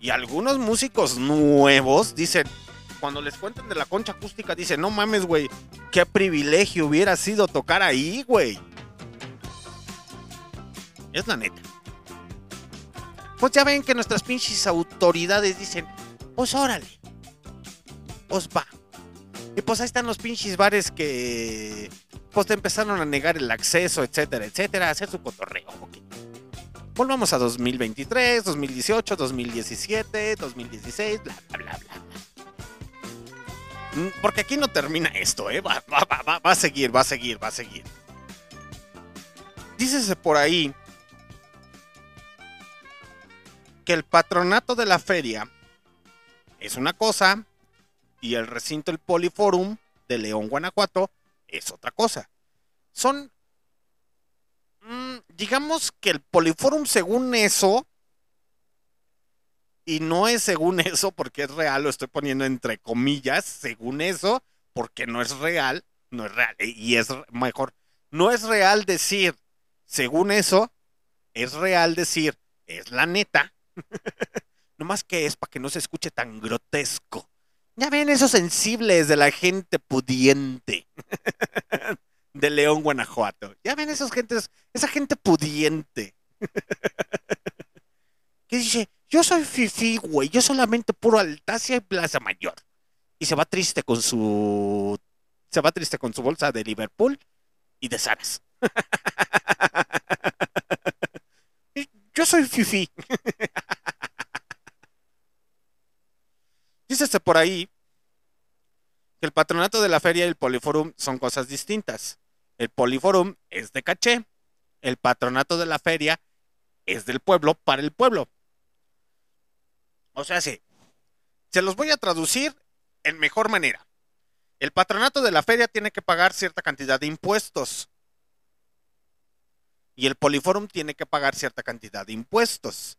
y algunos músicos nuevos dicen, cuando les cuentan de la concha acústica, dicen, no mames, güey, qué privilegio hubiera sido tocar ahí, güey. Es la neta. Pues ya ven que nuestras pinches autoridades dicen, pues órale, pues va. Y pues ahí están los pinches bares que pues te empezaron a negar el acceso, etcétera, etcétera, hacer su cotorreo. Volvamos a 2023, 2018, 2017, 2016, bla, bla, bla, bla. Mm, Porque aquí no termina esto, ¿eh? Va, va, va, va a seguir, va a seguir, va a seguir. Dícese por ahí que el patronato de la feria es una cosa y el recinto, el Poliforum de León, Guanajuato, es otra cosa. Son, mm, digamos que el Poliforum según eso, y no es según eso porque es real, lo estoy poniendo entre comillas, según eso, porque no es real, no es real, y es mejor, no es real decir, según eso, es real decir, es la neta, nomás que es para que no se escuche tan grotesco. Ya ven esos sensibles de la gente pudiente de León, Guanajuato. Ya ven esos gentes, esa gente pudiente. que dice, yo soy fifi, güey, yo solamente puro Altacia y Plaza Mayor. Y se va triste con su se va triste con su bolsa de Liverpool y de Saras. Yo soy fifi. Dícese por ahí que el patronato de la feria y el poliforum son cosas distintas. El poliforum es de caché, el patronato de la feria es del pueblo para el pueblo. O sea, sí, se los voy a traducir en mejor manera. El patronato de la feria tiene que pagar cierta cantidad de impuestos. Y el Poliforum tiene que pagar cierta cantidad de impuestos.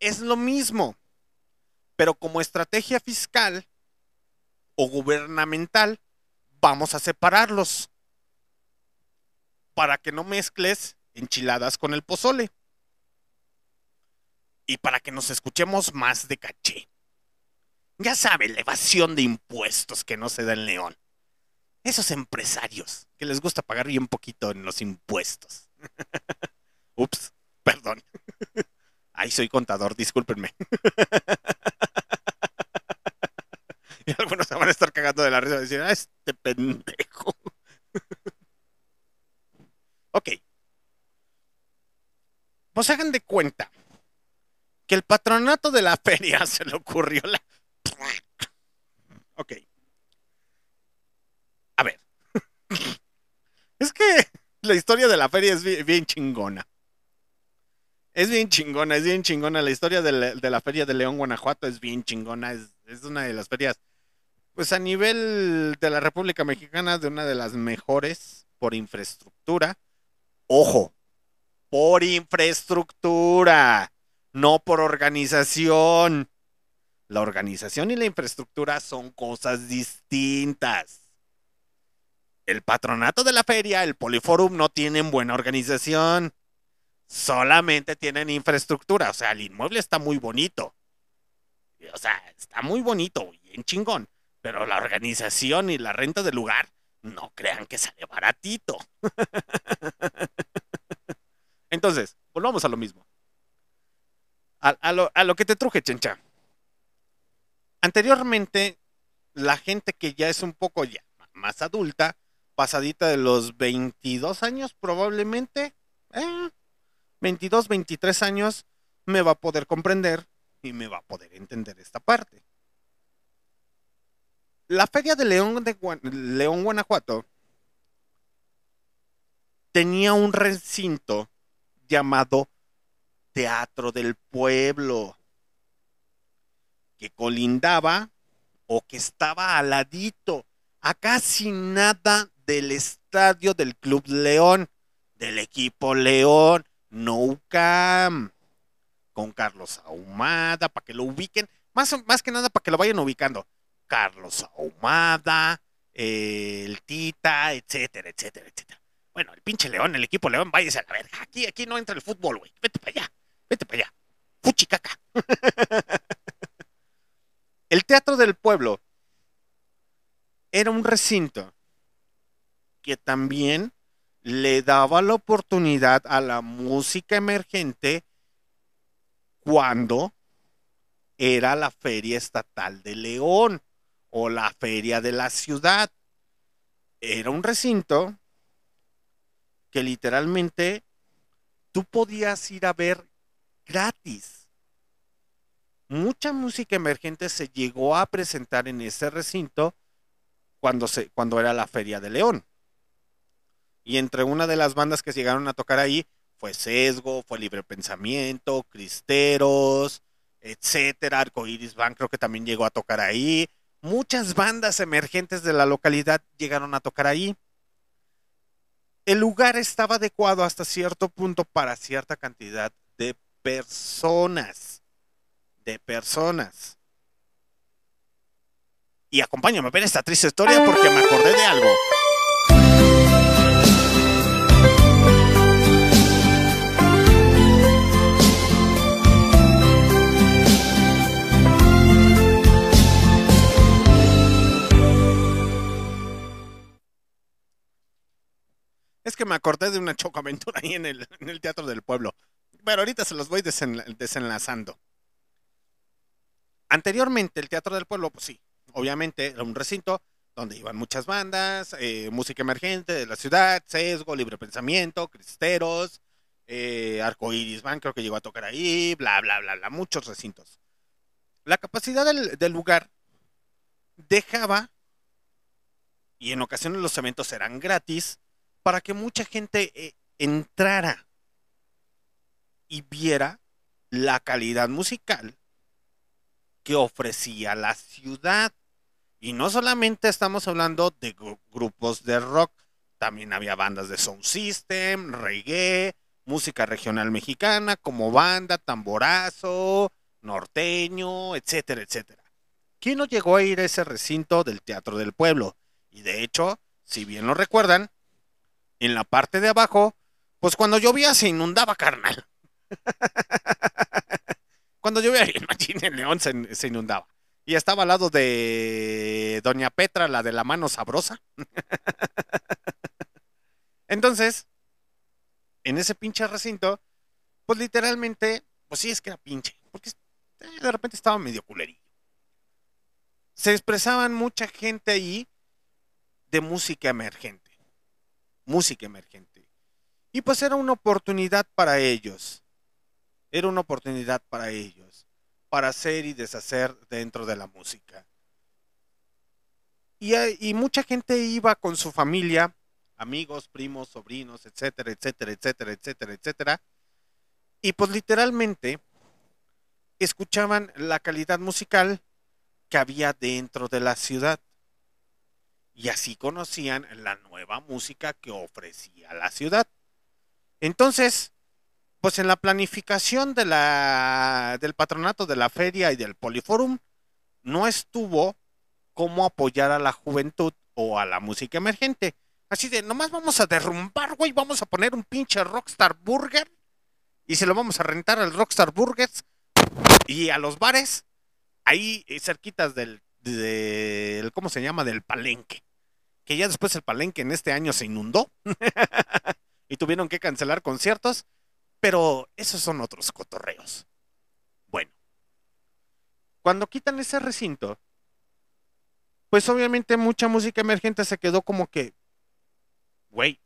Es lo mismo, pero como estrategia fiscal o gubernamental, vamos a separarlos para que no mezcles enchiladas con el pozole y para que nos escuchemos más de caché. Ya sabe, la evasión de impuestos que no se da en León. Esos empresarios que les gusta pagar bien poquito en los impuestos. Ups, perdón. Ay, soy contador, discúlpenme. y algunos se van a estar cagando de la risa y decir, ah, este pendejo. ok. Pues hagan de cuenta que el patronato de la feria se le ocurrió la... Ok. A ver. es que la historia de la feria es bien, chingona. Es bien chingona, es bien chingona. La historia de la, de la feria de León, Guanajuato es bien chingona. Es, es una de las ferias, pues a nivel de la República Mexicana, de una de las mejores por infraestructura. Ojo, por infraestructura, no por organización. La organización y la infraestructura son cosas distintas. El patronato de la feria, el Poliforum, no tienen buena organización. Solamente tienen infraestructura. O sea, el inmueble está muy bonito. O sea, está muy bonito, bien chingón. Pero la organización y la renta del lugar, no crean que sale baratito. Entonces, volvamos a lo mismo. A, lo que te truje, chencha. Anteriormente, la gente que ya es un poco ya más adulta, pasadita de los 22 años probablemente, eh, 22, 23 años, me va a poder comprender y me va a poder entender esta parte. La feria de León, de León, Guanajuato, tenía un recinto llamado Teatro del Pueblo, que colindaba o que estaba al ladito, a casi nada del estadio del Club León, del equipo León, No Cam, con Carlos Ahumada, para que lo ubiquen, más, más que nada para que lo vayan ubicando. Carlos Ahumada, eh, el Tita, etcétera, etcétera, etcétera. Bueno, el pinche León, el equipo León, váyase a la verga. Aquí, aquí no entra el fútbol, güey. Vete para allá, vete para allá. Fuchicaca. el Teatro del Pueblo era un recinto que también le daba la oportunidad a la música emergente cuando era la Feria Estatal de León o la Feria de la Ciudad. Era un recinto que literalmente tú podías ir a ver gratis. Mucha música emergente se llegó a presentar en ese recinto cuando, se, cuando era la Feria de León. Y entre una de las bandas que llegaron a tocar ahí fue Sesgo, fue Libre Pensamiento, Cristeros, etcétera. Arcoiris Band creo que también llegó a tocar ahí. Muchas bandas emergentes de la localidad llegaron a tocar ahí. El lugar estaba adecuado hasta cierto punto para cierta cantidad de personas. De personas. Y acompáñame a ver esta triste historia porque me acordé de algo. Es que me acordé de una chocoaventura ahí en el, Teatro del Pueblo. Pero ahorita se los voy desen- desenlazando. Anteriormente, el Teatro del Pueblo, pues sí, obviamente era un recinto donde iban muchas bandas, eh, música emergente de la ciudad, Sesgo, Libre Pensamiento, Cristeros, eh, Arcoiris Band, creo que llegó a tocar ahí, bla, bla, bla, bla, muchos recintos. La capacidad del, del lugar dejaba, y en ocasiones los eventos eran gratis, para que mucha gente eh, entrara y viera la calidad musical que ofrecía la ciudad. Y no solamente estamos hablando de gru- grupos de rock, también había bandas de sound system, reggae, música regional mexicana como banda, tamborazo, norteño, etcétera, etcétera. ¿Quién no llegó a ir a ese recinto del Teatro del Pueblo? Y de hecho, si bien lo recuerdan, en la parte de abajo, pues cuando llovía se inundaba, carnal. cuando llovía, imagínense, León se, inundaba. Y estaba al lado de Doña Petra, la de la mano sabrosa. Entonces, en ese pinche recinto, pues literalmente, pues sí es que era pinche, porque eh, de repente estaba medio culerillo. Se expresaban mucha gente ahí de música emergente. Música emergente. Y pues era una oportunidad para ellos. Era una oportunidad para ellos. Para hacer y deshacer dentro de la música. Y, mucha gente iba con su familia, amigos, primos, sobrinos, etcétera, etcétera, etcétera, etcétera, etcétera. Y pues literalmente escuchaban la calidad musical que había dentro de la ciudad. Y así conocían la nueva música que ofrecía la ciudad. Entonces, pues en la planificación de la, del patronato de la feria y del Poliforum, no estuvo cómo apoyar a la juventud o a la música emergente. Así de, nomás vamos a derrumbar, güey, vamos a poner un pinche Rockstar Burger y se lo vamos a rentar al Rockstar Burgers y a los bares ahí eh, cerquitas del, del, ¿cómo se llama? Del palenque. Que ya después el palenque en este año se inundó y tuvieron que cancelar conciertos, pero esos son otros cotorreos. Bueno, cuando quitan ese recinto, pues obviamente mucha música emergente se quedó como que, güey,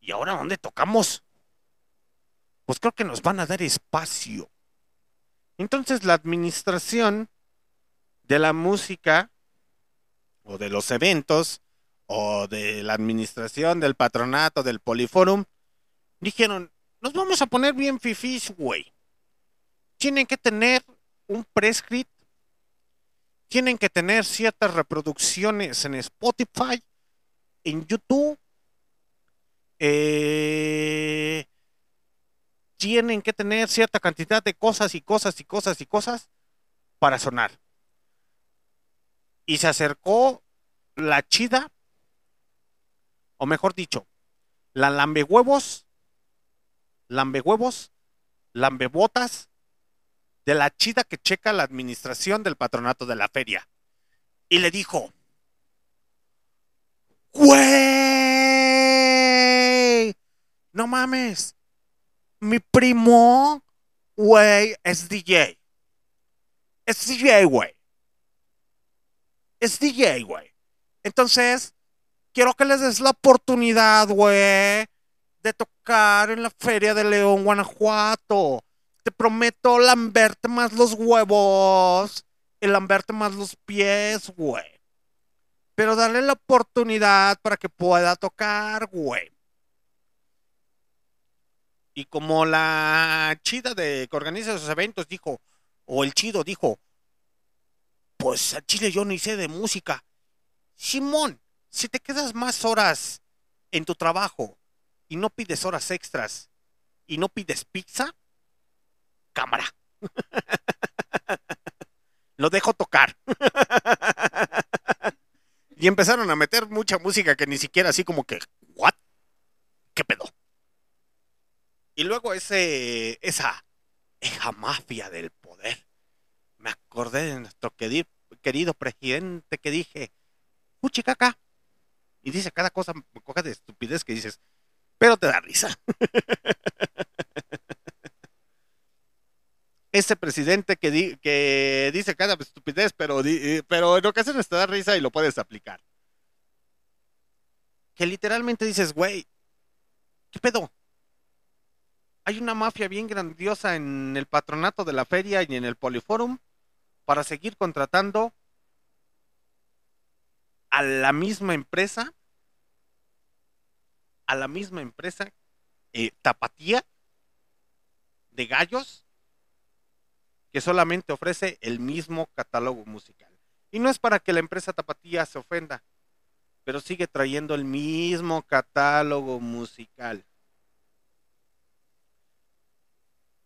¿y ahora dónde tocamos? Pues creo que nos van a dar espacio. Entonces la administración de la música o de los eventos o de la administración del patronato del Poliforum dijeron, nos vamos a poner bien fifís, güey. Tienen que tener un prescript, tienen que tener ciertas reproducciones en Spotify, en YouTube, eh, tienen que tener cierta cantidad de cosas y cosas y cosas y cosas para sonar. Y se acercó la chida, o mejor dicho, la lambehuevos, lambehuevos, lambebotas de la chida que checa la administración del patronato de la feria. Y le dijo, ¡Güey! No mames. Mi primo, güey, es DJ. Es DJ, güey. Es DJ, güey. Entonces, quiero que les des la oportunidad, güey, de tocar en la Feria de León, Guanajuato. Te prometo lamberte más los huevos y lamberte más los pies, güey. Pero darle la oportunidad para que pueda tocar, güey. Y como la chida de que organiza esos eventos dijo, o el chido dijo, pues a Chile yo no sé de música. Simón, si te quedas más horas en tu trabajo y no pides horas extras y no pides pizza, cámara. Lo dejo tocar. y empezaron a meter mucha música que ni siquiera así como que, ¿what? ¿Qué pedo? Y luego ese, esa, esa mafia del poder. Me acordé de nuestro queri- querido presidente que dije, caca Y dice cada cosa, coja de estupidez que dices, pero te da risa. Ese presidente que, di- que dice cada estupidez, pero, eh, pero en ocasiones te da risa y lo puedes aplicar. Que literalmente dices, güey, ¿qué pedo? Hay una mafia bien grandiosa en el patronato de la feria y en el Poliforum para seguir contratando a la misma empresa, a la misma empresa eh, Tapatía de Gallos, que solamente ofrece el mismo catálogo musical. Y no es para que la empresa Tapatía se ofenda, pero sigue trayendo el mismo catálogo musical.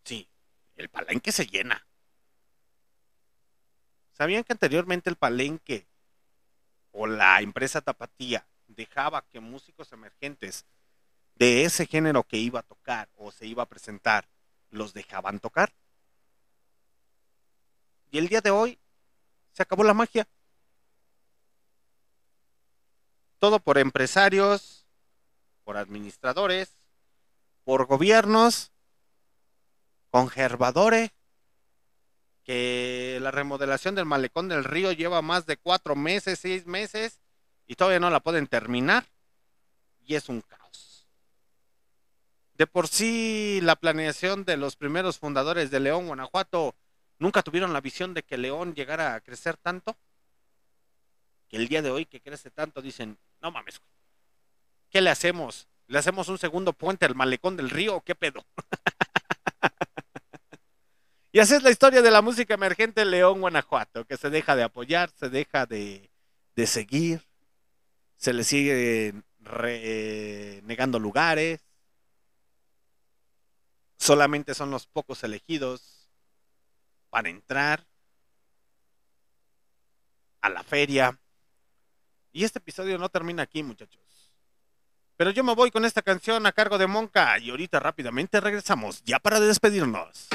Sí, el palenque se llena. ¿Sabían que anteriormente el palenque o la empresa Tapatía dejaba que músicos emergentes de ese género que iba a tocar o se iba a presentar los dejaban tocar? Y el día de hoy se acabó la magia. Todo por empresarios, por administradores, por gobiernos, conservadores, que la remodelación del malecón del río lleva más de cuatro meses, seis meses, y todavía no la pueden terminar. Y es un caos. De por sí, la planeación de los primeros fundadores de León, Guanajuato, nunca tuvieron la visión de que León llegara a crecer tanto. Que el día de hoy que crece tanto dicen, no mames, ¿qué le hacemos? ¿Le hacemos un segundo puente al malecón del río o qué pedo? y así es la historia de la música emergente en León, Guanajuato, que se deja de apoyar, se deja de, de seguir, se le sigue re- eh, negando lugares, solamente son los pocos elegidos para entrar a la feria. Y este episodio no termina aquí, muchachos. Pero yo me voy con esta canción a cargo de Monca y ahorita rápidamente regresamos, ya para despedirnos.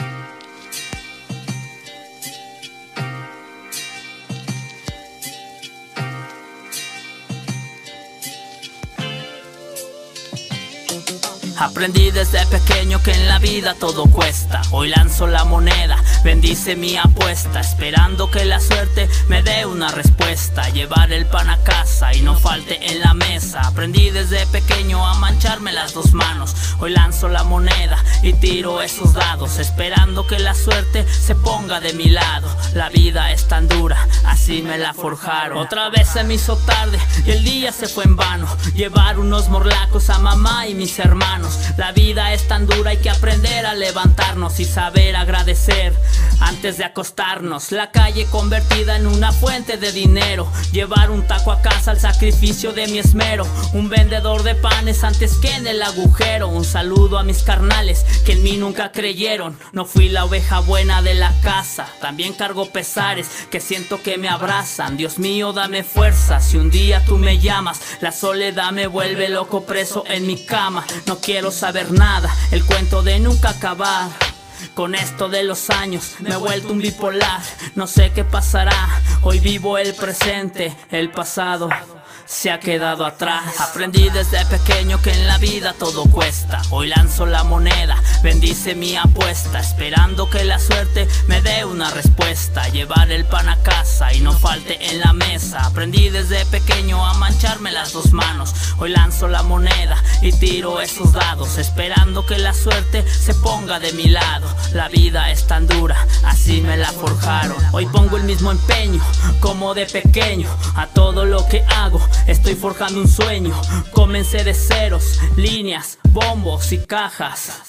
Aprendí desde pequeño que en la vida todo cuesta. Hoy lanzo la moneda, bendice mi apuesta, esperando que la suerte me dé una respuesta. Llevar el pan a casa y no falte en la mesa. Aprendí desde pequeño a mancharme las dos manos. Hoy lanzo la moneda y tiro esos dados, esperando que la suerte se ponga de mi lado. La vida es tan dura, así me la forjaron. Otra vez se me hizo tarde y el día se fue en vano. Llevar unos morlacos a mamá y mis hermanos. La vida es tan dura, hay que aprender a levantarnos y saber agradecer antes de acostarnos. La calle convertida en una fuente de dinero. Llevar un taco a casa al sacrificio de mi esmero. Un vendedor de panes antes que en el agujero. Un saludo a mis carnales que en mí nunca creyeron. No fui la oveja buena de la casa. También cargo pesares que siento que me abrazan. Dios mío, dame fuerza. Si un día tú me llamas, la soledad me vuelve loco preso en mi cama. No quiero saber nada. El cuento de nunca acabar. Con esto de los años me he vuelto un bipolar. No sé qué pasará. Hoy vivo el presente, el pasado se ha quedado atrás. Aprendí desde pequeño que en la vida todo cuesta. Hoy lanzo la moneda, bendice mi apuesta, esperando que la suerte me dé una respuesta. Llevar el pan a casa y no falte en la mesa. Aprendí desde pequeño a mancharme las dos manos. Hoy lanzo la moneda y tiro esos dados, esperando que la suerte se ponga de mi lado. La vida es tan dura, así me la forjaron. Hoy pongo el mismo empeño, como de pequeño, a todo lo que hago. Estoy forjando un sueño. Comencé de ceros, líneas, bombos y cajas.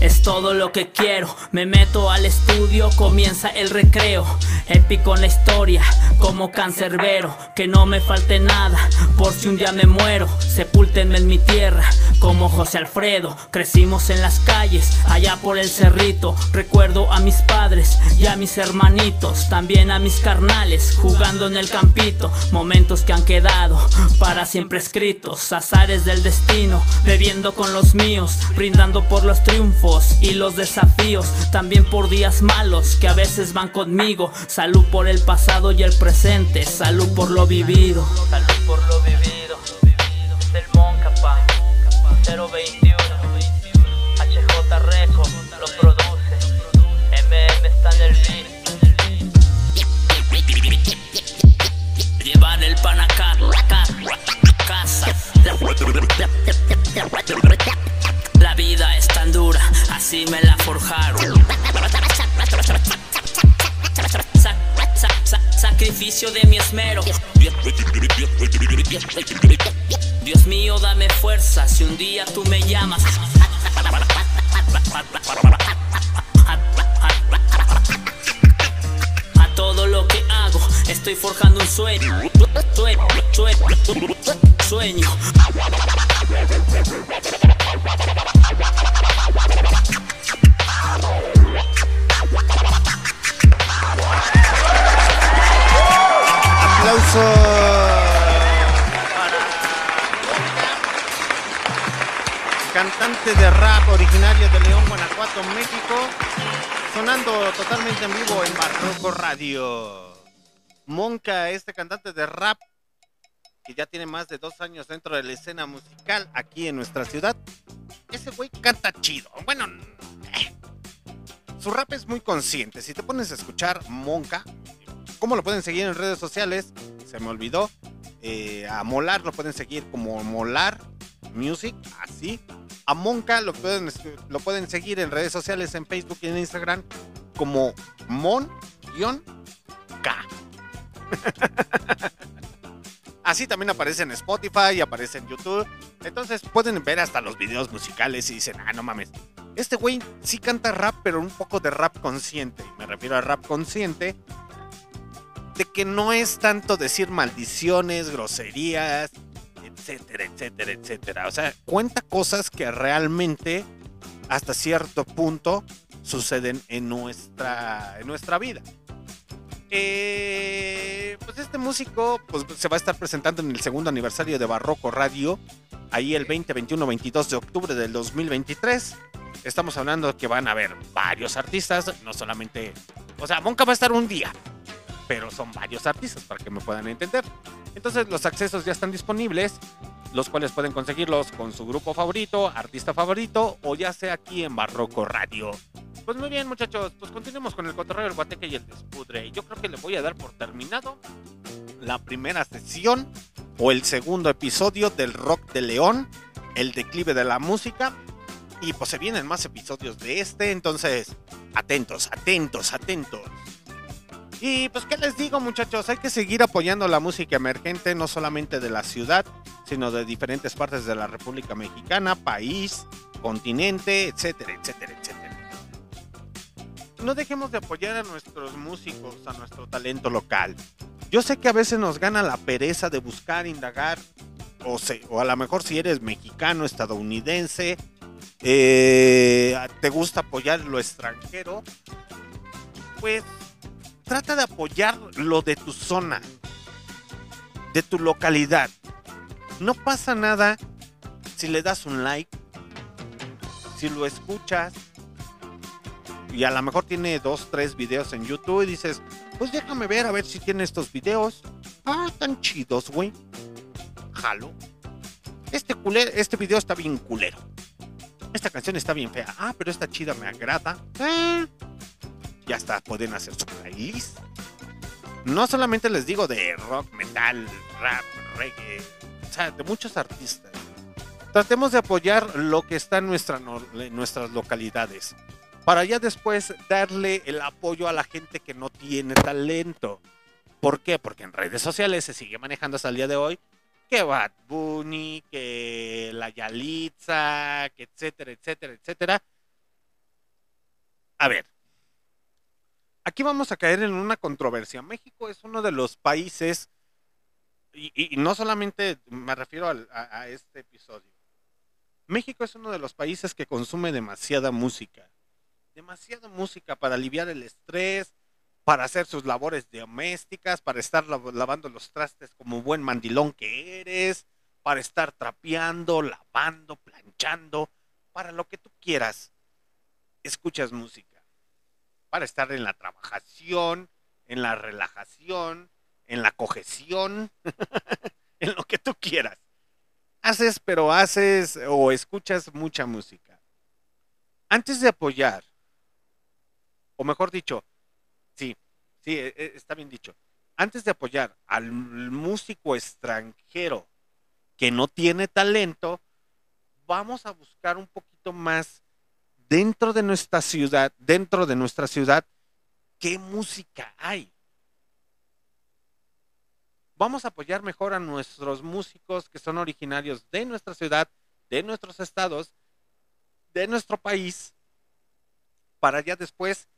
Es todo lo que quiero, me meto al estudio, comienza el recreo. Épico en la historia, como cancerbero, que no me falte nada, por si un día me muero, sepúltenme en mi tierra, como José Alfredo. Crecimos en las calles, allá por el cerrito. Recuerdo a mis padres y a mis hermanitos, también a mis carnales, jugando en el campito. Momentos que han quedado para siempre escritos, azares del destino, bebiendo con los míos, brindando por los triunfos y los desafíos, también por días malos que a veces van conmigo. Salud por el pasado y el presente, salud por lo vivido. Salud por lo vivido. Del Moncapa 021 HJ Reco lo produce. MM está en el beat. Llevar el pan acá, casa. La vida es tan dura, así me la forjaron. Sa- sa- sa- sacrificio de mi esmero. Dios mío, dame fuerza si un día tú me llamas. A todo lo que hago Estoy forjando un. Sueño, sueño, sueño. Aplauso cantante de rap originario de León, Guanajuato, México, sonando totalmente en vivo en Barroco Radio. Monca, este cantante de rap que ya tiene más de dos años dentro de la escena musical aquí en nuestra ciudad. Ese güey canta chido. Bueno, eh, su rap es muy consciente. Si te pones a escuchar Monca, ¿cómo lo pueden seguir en redes sociales? Se me olvidó. Eh, a Molar lo pueden seguir como Molar Music, así. A Monca lo pueden, lo pueden seguir en redes sociales, en Facebook y en Instagram, como Mon-K. Así también aparece en Spotify, aparece en YouTube. Entonces pueden ver hasta los videos musicales y dicen, ah, no mames. Este güey sí canta rap, pero un poco de rap consciente. Me refiero a rap consciente de que no es tanto decir maldiciones, groserías, etcétera, etcétera, etcétera. O sea, cuenta cosas que realmente hasta cierto punto suceden en nuestra, en nuestra vida. Eh, pues este músico pues, se va a estar presentando en el segundo aniversario de Barroco Radio, ahí el 20, 21, 22 de octubre del 2023. Estamos hablando que van a haber varios artistas, no solamente... O sea, Monca va a estar un día, pero son varios artistas para que me puedan entender. Entonces los accesos ya están disponibles, los cuales pueden conseguirlos con su grupo favorito, artista favorito o ya sea aquí en Barroco Radio. Pues muy bien muchachos, pues continuemos con el cotorreo, el guateque y el despudre. Yo creo que le voy a dar por terminado la primera sesión o el segundo episodio del Rock de León, el declive de la música. Y pues se vienen más episodios de este, entonces atentos, atentos, atentos. Y pues, ¿qué les digo, muchachos? Hay que seguir apoyando la música emergente, no solamente de la ciudad, sino de diferentes partes de la República Mexicana, país, continente, etcétera, etcétera, etcétera. No dejemos de apoyar a nuestros músicos, a nuestro talento local. Yo sé que a veces nos gana la pereza de buscar, indagar, o, se- o a lo mejor si eres mexicano, estadounidense, eh, te gusta apoyar lo extranjero, pues trata de apoyar lo de tu zona, de tu localidad. No pasa nada si le das un like, si lo escuchas y a lo mejor tiene dos, tres videos en YouTube y dices, pues déjame ver a ver si tiene estos videos. Ah, están chidos, güey. Jalo. Este, este video está bien culero. Esta canción está bien fea. Ah, pero esta chida me agrada. Ah, ya está, pueden hacer su playlist. No solamente les digo de rock, metal, rap, reggae, o sea, de muchos artistas. Tratemos de apoyar lo que está en nuestras localidades. Para ya después darle el apoyo a la gente que no tiene talento. ¿Por qué? Porque en redes sociales se sigue manejando hasta el día de hoy que Bad Bunny, que la Yalitza, que etcétera, etcétera, etcétera. A ver, aquí vamos a caer en una controversia. México es uno de los países, y, no solamente me refiero a, este episodio, México es uno de los países que consume demasiada música. Demasiada música para aliviar el estrés, para hacer sus labores domésticas, para estar lav- lavando los trastes como buen mandilón que eres, para estar trapeando, lavando, planchando, para lo que tú quieras. Escuchas música. Para estar en la trabajación, en la relajación, en la cojeción, en lo que tú quieras. Haces, pero haces o escuchas mucha música. Antes de apoyar, o mejor dicho, sí, sí, e- e- está bien dicho. Antes de apoyar al músico extranjero que no tiene talento, vamos a buscar un poquito más dentro de nuestra ciudad, dentro de nuestra ciudad, qué música hay. Vamos a apoyar mejor a nuestros músicos que son originarios de nuestra ciudad, de nuestros estados, de nuestro país, para ya después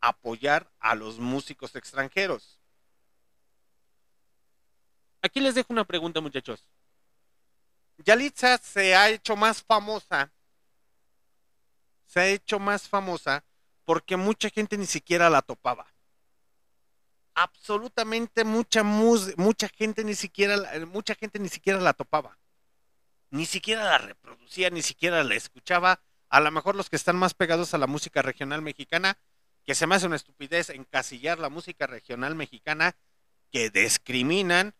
apoyar a los músicos extranjeros. Aquí les dejo una pregunta, muchachos. Yalitza se ha hecho más famosa. Se ha hecho más famosa porque mucha gente ni siquiera la topaba. Absolutamente mucha mucha gente ni siquiera la- mucha gente ni siquiera la topaba. Ni siquiera la reproducía, ni siquiera la escuchaba. A lo mejor los que están más pegados a la música regional mexicana, que se me hace una estupidez encasillar la música regional mexicana que discriminan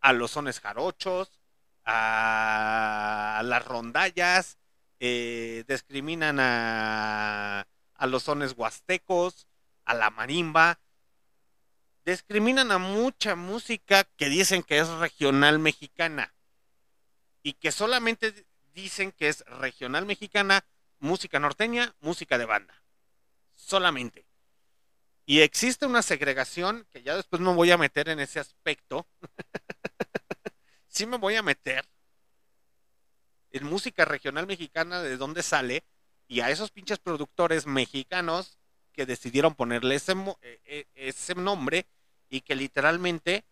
a los sones jarochos, a las rondallas, eh, discriminan a, a los sones huastecos, a la marimba, discriminan a mucha música que dicen que es regional mexicana y que solamente dicen que es regional mexicana, música norteña, música de banda. Solamente. Y existe una segregación que ya después me voy a meter en ese aspecto. sí me voy a meter en música regional mexicana de dónde sale y a esos pinches productores mexicanos que decidieron ponerle ese, eh, eh, ese nombre y que literalmente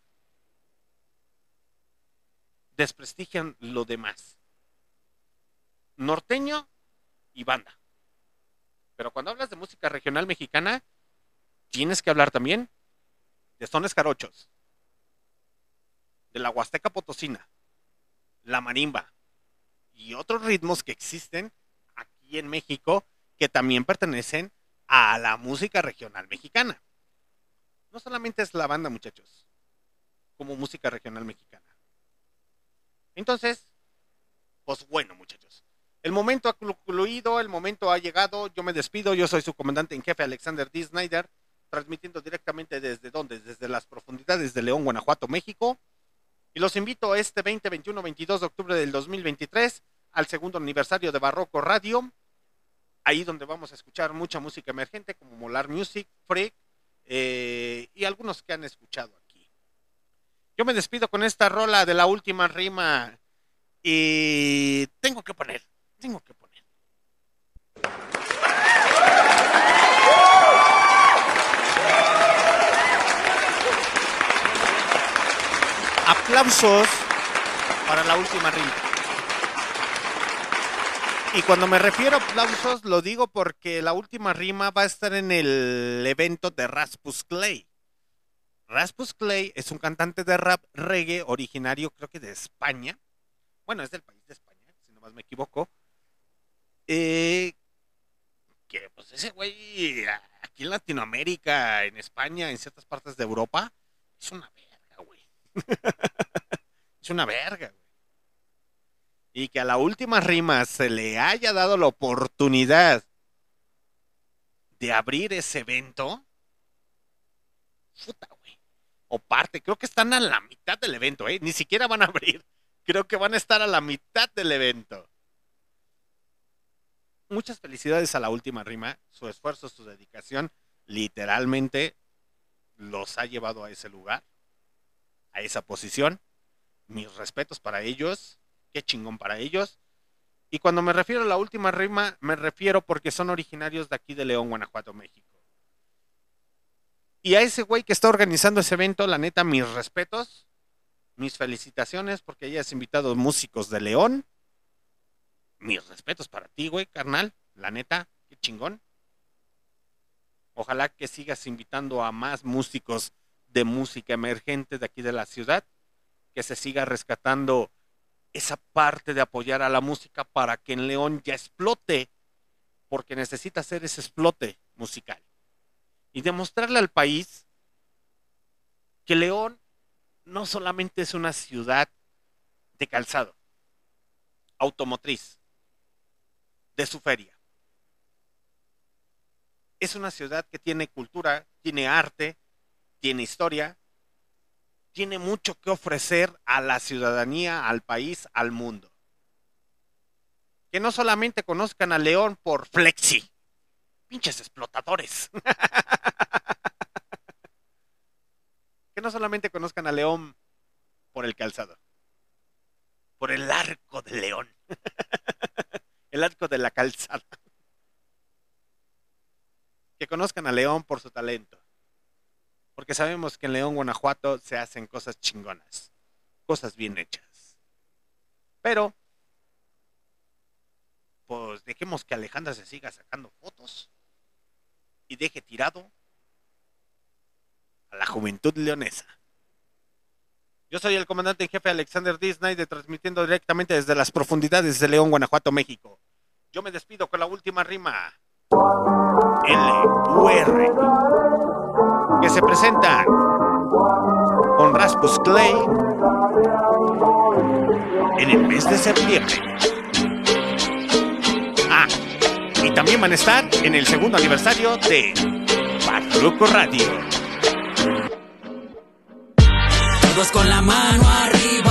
desprestigian lo demás. Norteño y banda. Pero cuando hablas de música regional mexicana, tienes que hablar también de sones jarochos, de la Huasteca Potosina, la marimba y otros ritmos que existen aquí en México que también pertenecen a la música regional mexicana. No solamente es la banda, muchachos, como música regional mexicana. Entonces, pues bueno, muchachos. El momento ha concluido, el momento ha llegado. Yo me despido. Yo soy su comandante en jefe, Alexander D. Snyder, transmitiendo directamente desde donde? Desde las profundidades de León, Guanajuato, México. Y los invito este 20, 21, 22 de octubre del 2023 al segundo aniversario de Barroco Radio. Ahí donde vamos a escuchar mucha música emergente como Molar Music, Freak eh, y algunos que han escuchado aquí. Yo me despido con esta rola de la última rima y tengo que poner, tengo que poner. Aplausos para la última rima. Y cuando me refiero a aplausos, lo digo porque la última rima va a estar en el evento de Raspus Clay. Raspus Clay es un cantante de rap reggae originario, creo que de España. Bueno, es del país de España, si no más me equivoco. Eh, que pues ese güey aquí en Latinoamérica, en España, en ciertas partes de Europa, es una güey. es una verga, güey. Y que a la última rima se le haya dado la oportunidad de abrir ese evento. Puta. O parte, creo que están a la mitad del evento, ¿eh? Ni siquiera van a abrir. Creo que van a estar a la mitad del evento. Muchas felicidades a la última rima. Su esfuerzo, su dedicación, literalmente los ha llevado a ese lugar, a esa posición. Mis respetos para ellos. Qué chingón para ellos. Y cuando me refiero a la última rima, me refiero porque son originarios de aquí de León, Guanajuato, México. Y a ese güey que está organizando ese evento, la neta, mis respetos, mis felicitaciones porque hayas invitado músicos de León. Mis respetos para ti, güey, carnal. La neta, qué chingón. Ojalá que sigas invitando a más músicos de música emergente de aquí de la ciudad, que se siga rescatando esa parte de apoyar a la música para que en León ya explote, porque necesita hacer ese explote musical. Y demostrarle al país que León no solamente es una ciudad de calzado, automotriz, de su feria. Es una ciudad que tiene cultura, tiene arte, tiene historia, tiene mucho que ofrecer a la ciudadanía, al país, al mundo. Que no solamente conozcan a León por Flexi, pinches explotadores. que no solamente conozcan a León por el calzado, por el arco de León, el arco de la calzada. Que conozcan a León por su talento porque sabemos que en León, Guanajuato se hacen cosas chingonas. cosas bien hechas. Pero, pues dejemos que Alejandra se siga sacando fotos y deje tirado a la juventud leonesa. Yo soy el comandante en jefe Alexander Disney, de transmitiendo directamente desde las profundidades de León, Guanajuato, México. Yo me despido con la última rima. L-U-R. Que se presentan con Rasmus Clay en el mes de septiembre. Ah, y también van a estar en el segundo aniversario de Patruco Radio. Con la mano arriba,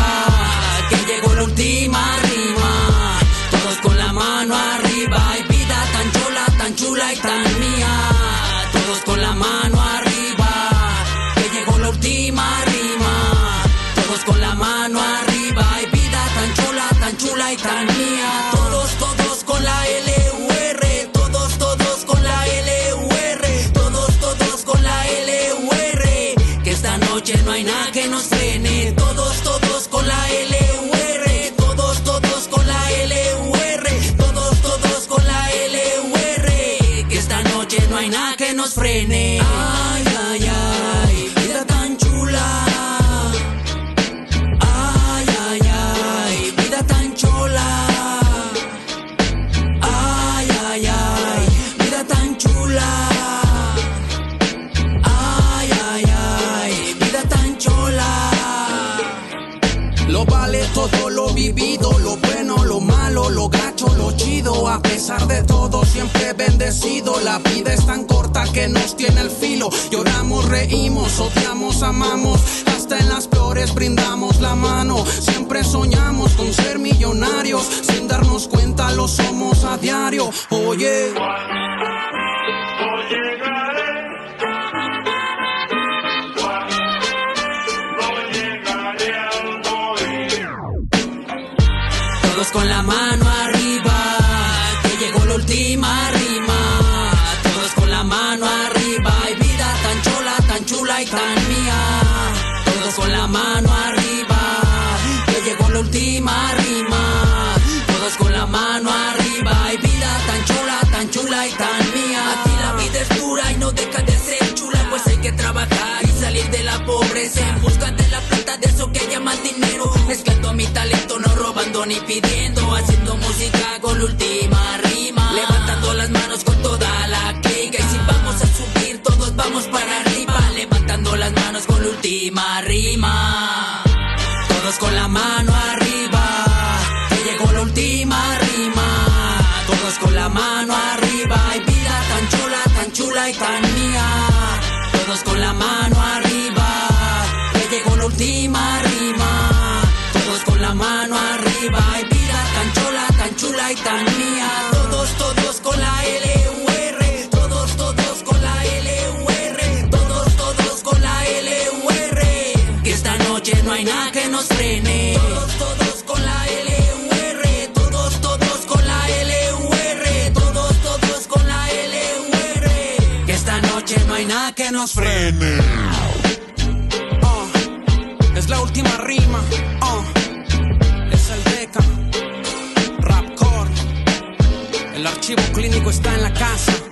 A pesar de todo, siempre bendecido. La vida es tan corta que nos tiene el filo. Lloramos, reímos, odiamos, amamos. Hasta en las peores brindamos la mano. Siempre soñamos con ser millonarios. Sin darnos cuenta, lo somos a diario. Oye. Con la mano última rima. Todos con la mano arriba, y vida tan chola, tan chula y tan mía. Todos con la mano arriba, que llegó la última rima. Todos con la mano arriba, y vida tan chola, tan chula y tan mía. Aquí la vida es dura y no deja de ser chula, pues hay que trabajar y salir de la pobreza en busca de la plata, de eso que llaman dinero. Mezclando mi talento, no robando ni pidiendo, haciendo música con la última rima. Vamos para arriba. Levantando las manos con la última rima. Todos con la mano arriba, que llegó la última rima. Todos con la mano arriba, y vida tan chula, tan chula y tan que nos frene. Ah, es la última rima. ah, es el Deca. Rapcore. El archivo clínico está en la casa.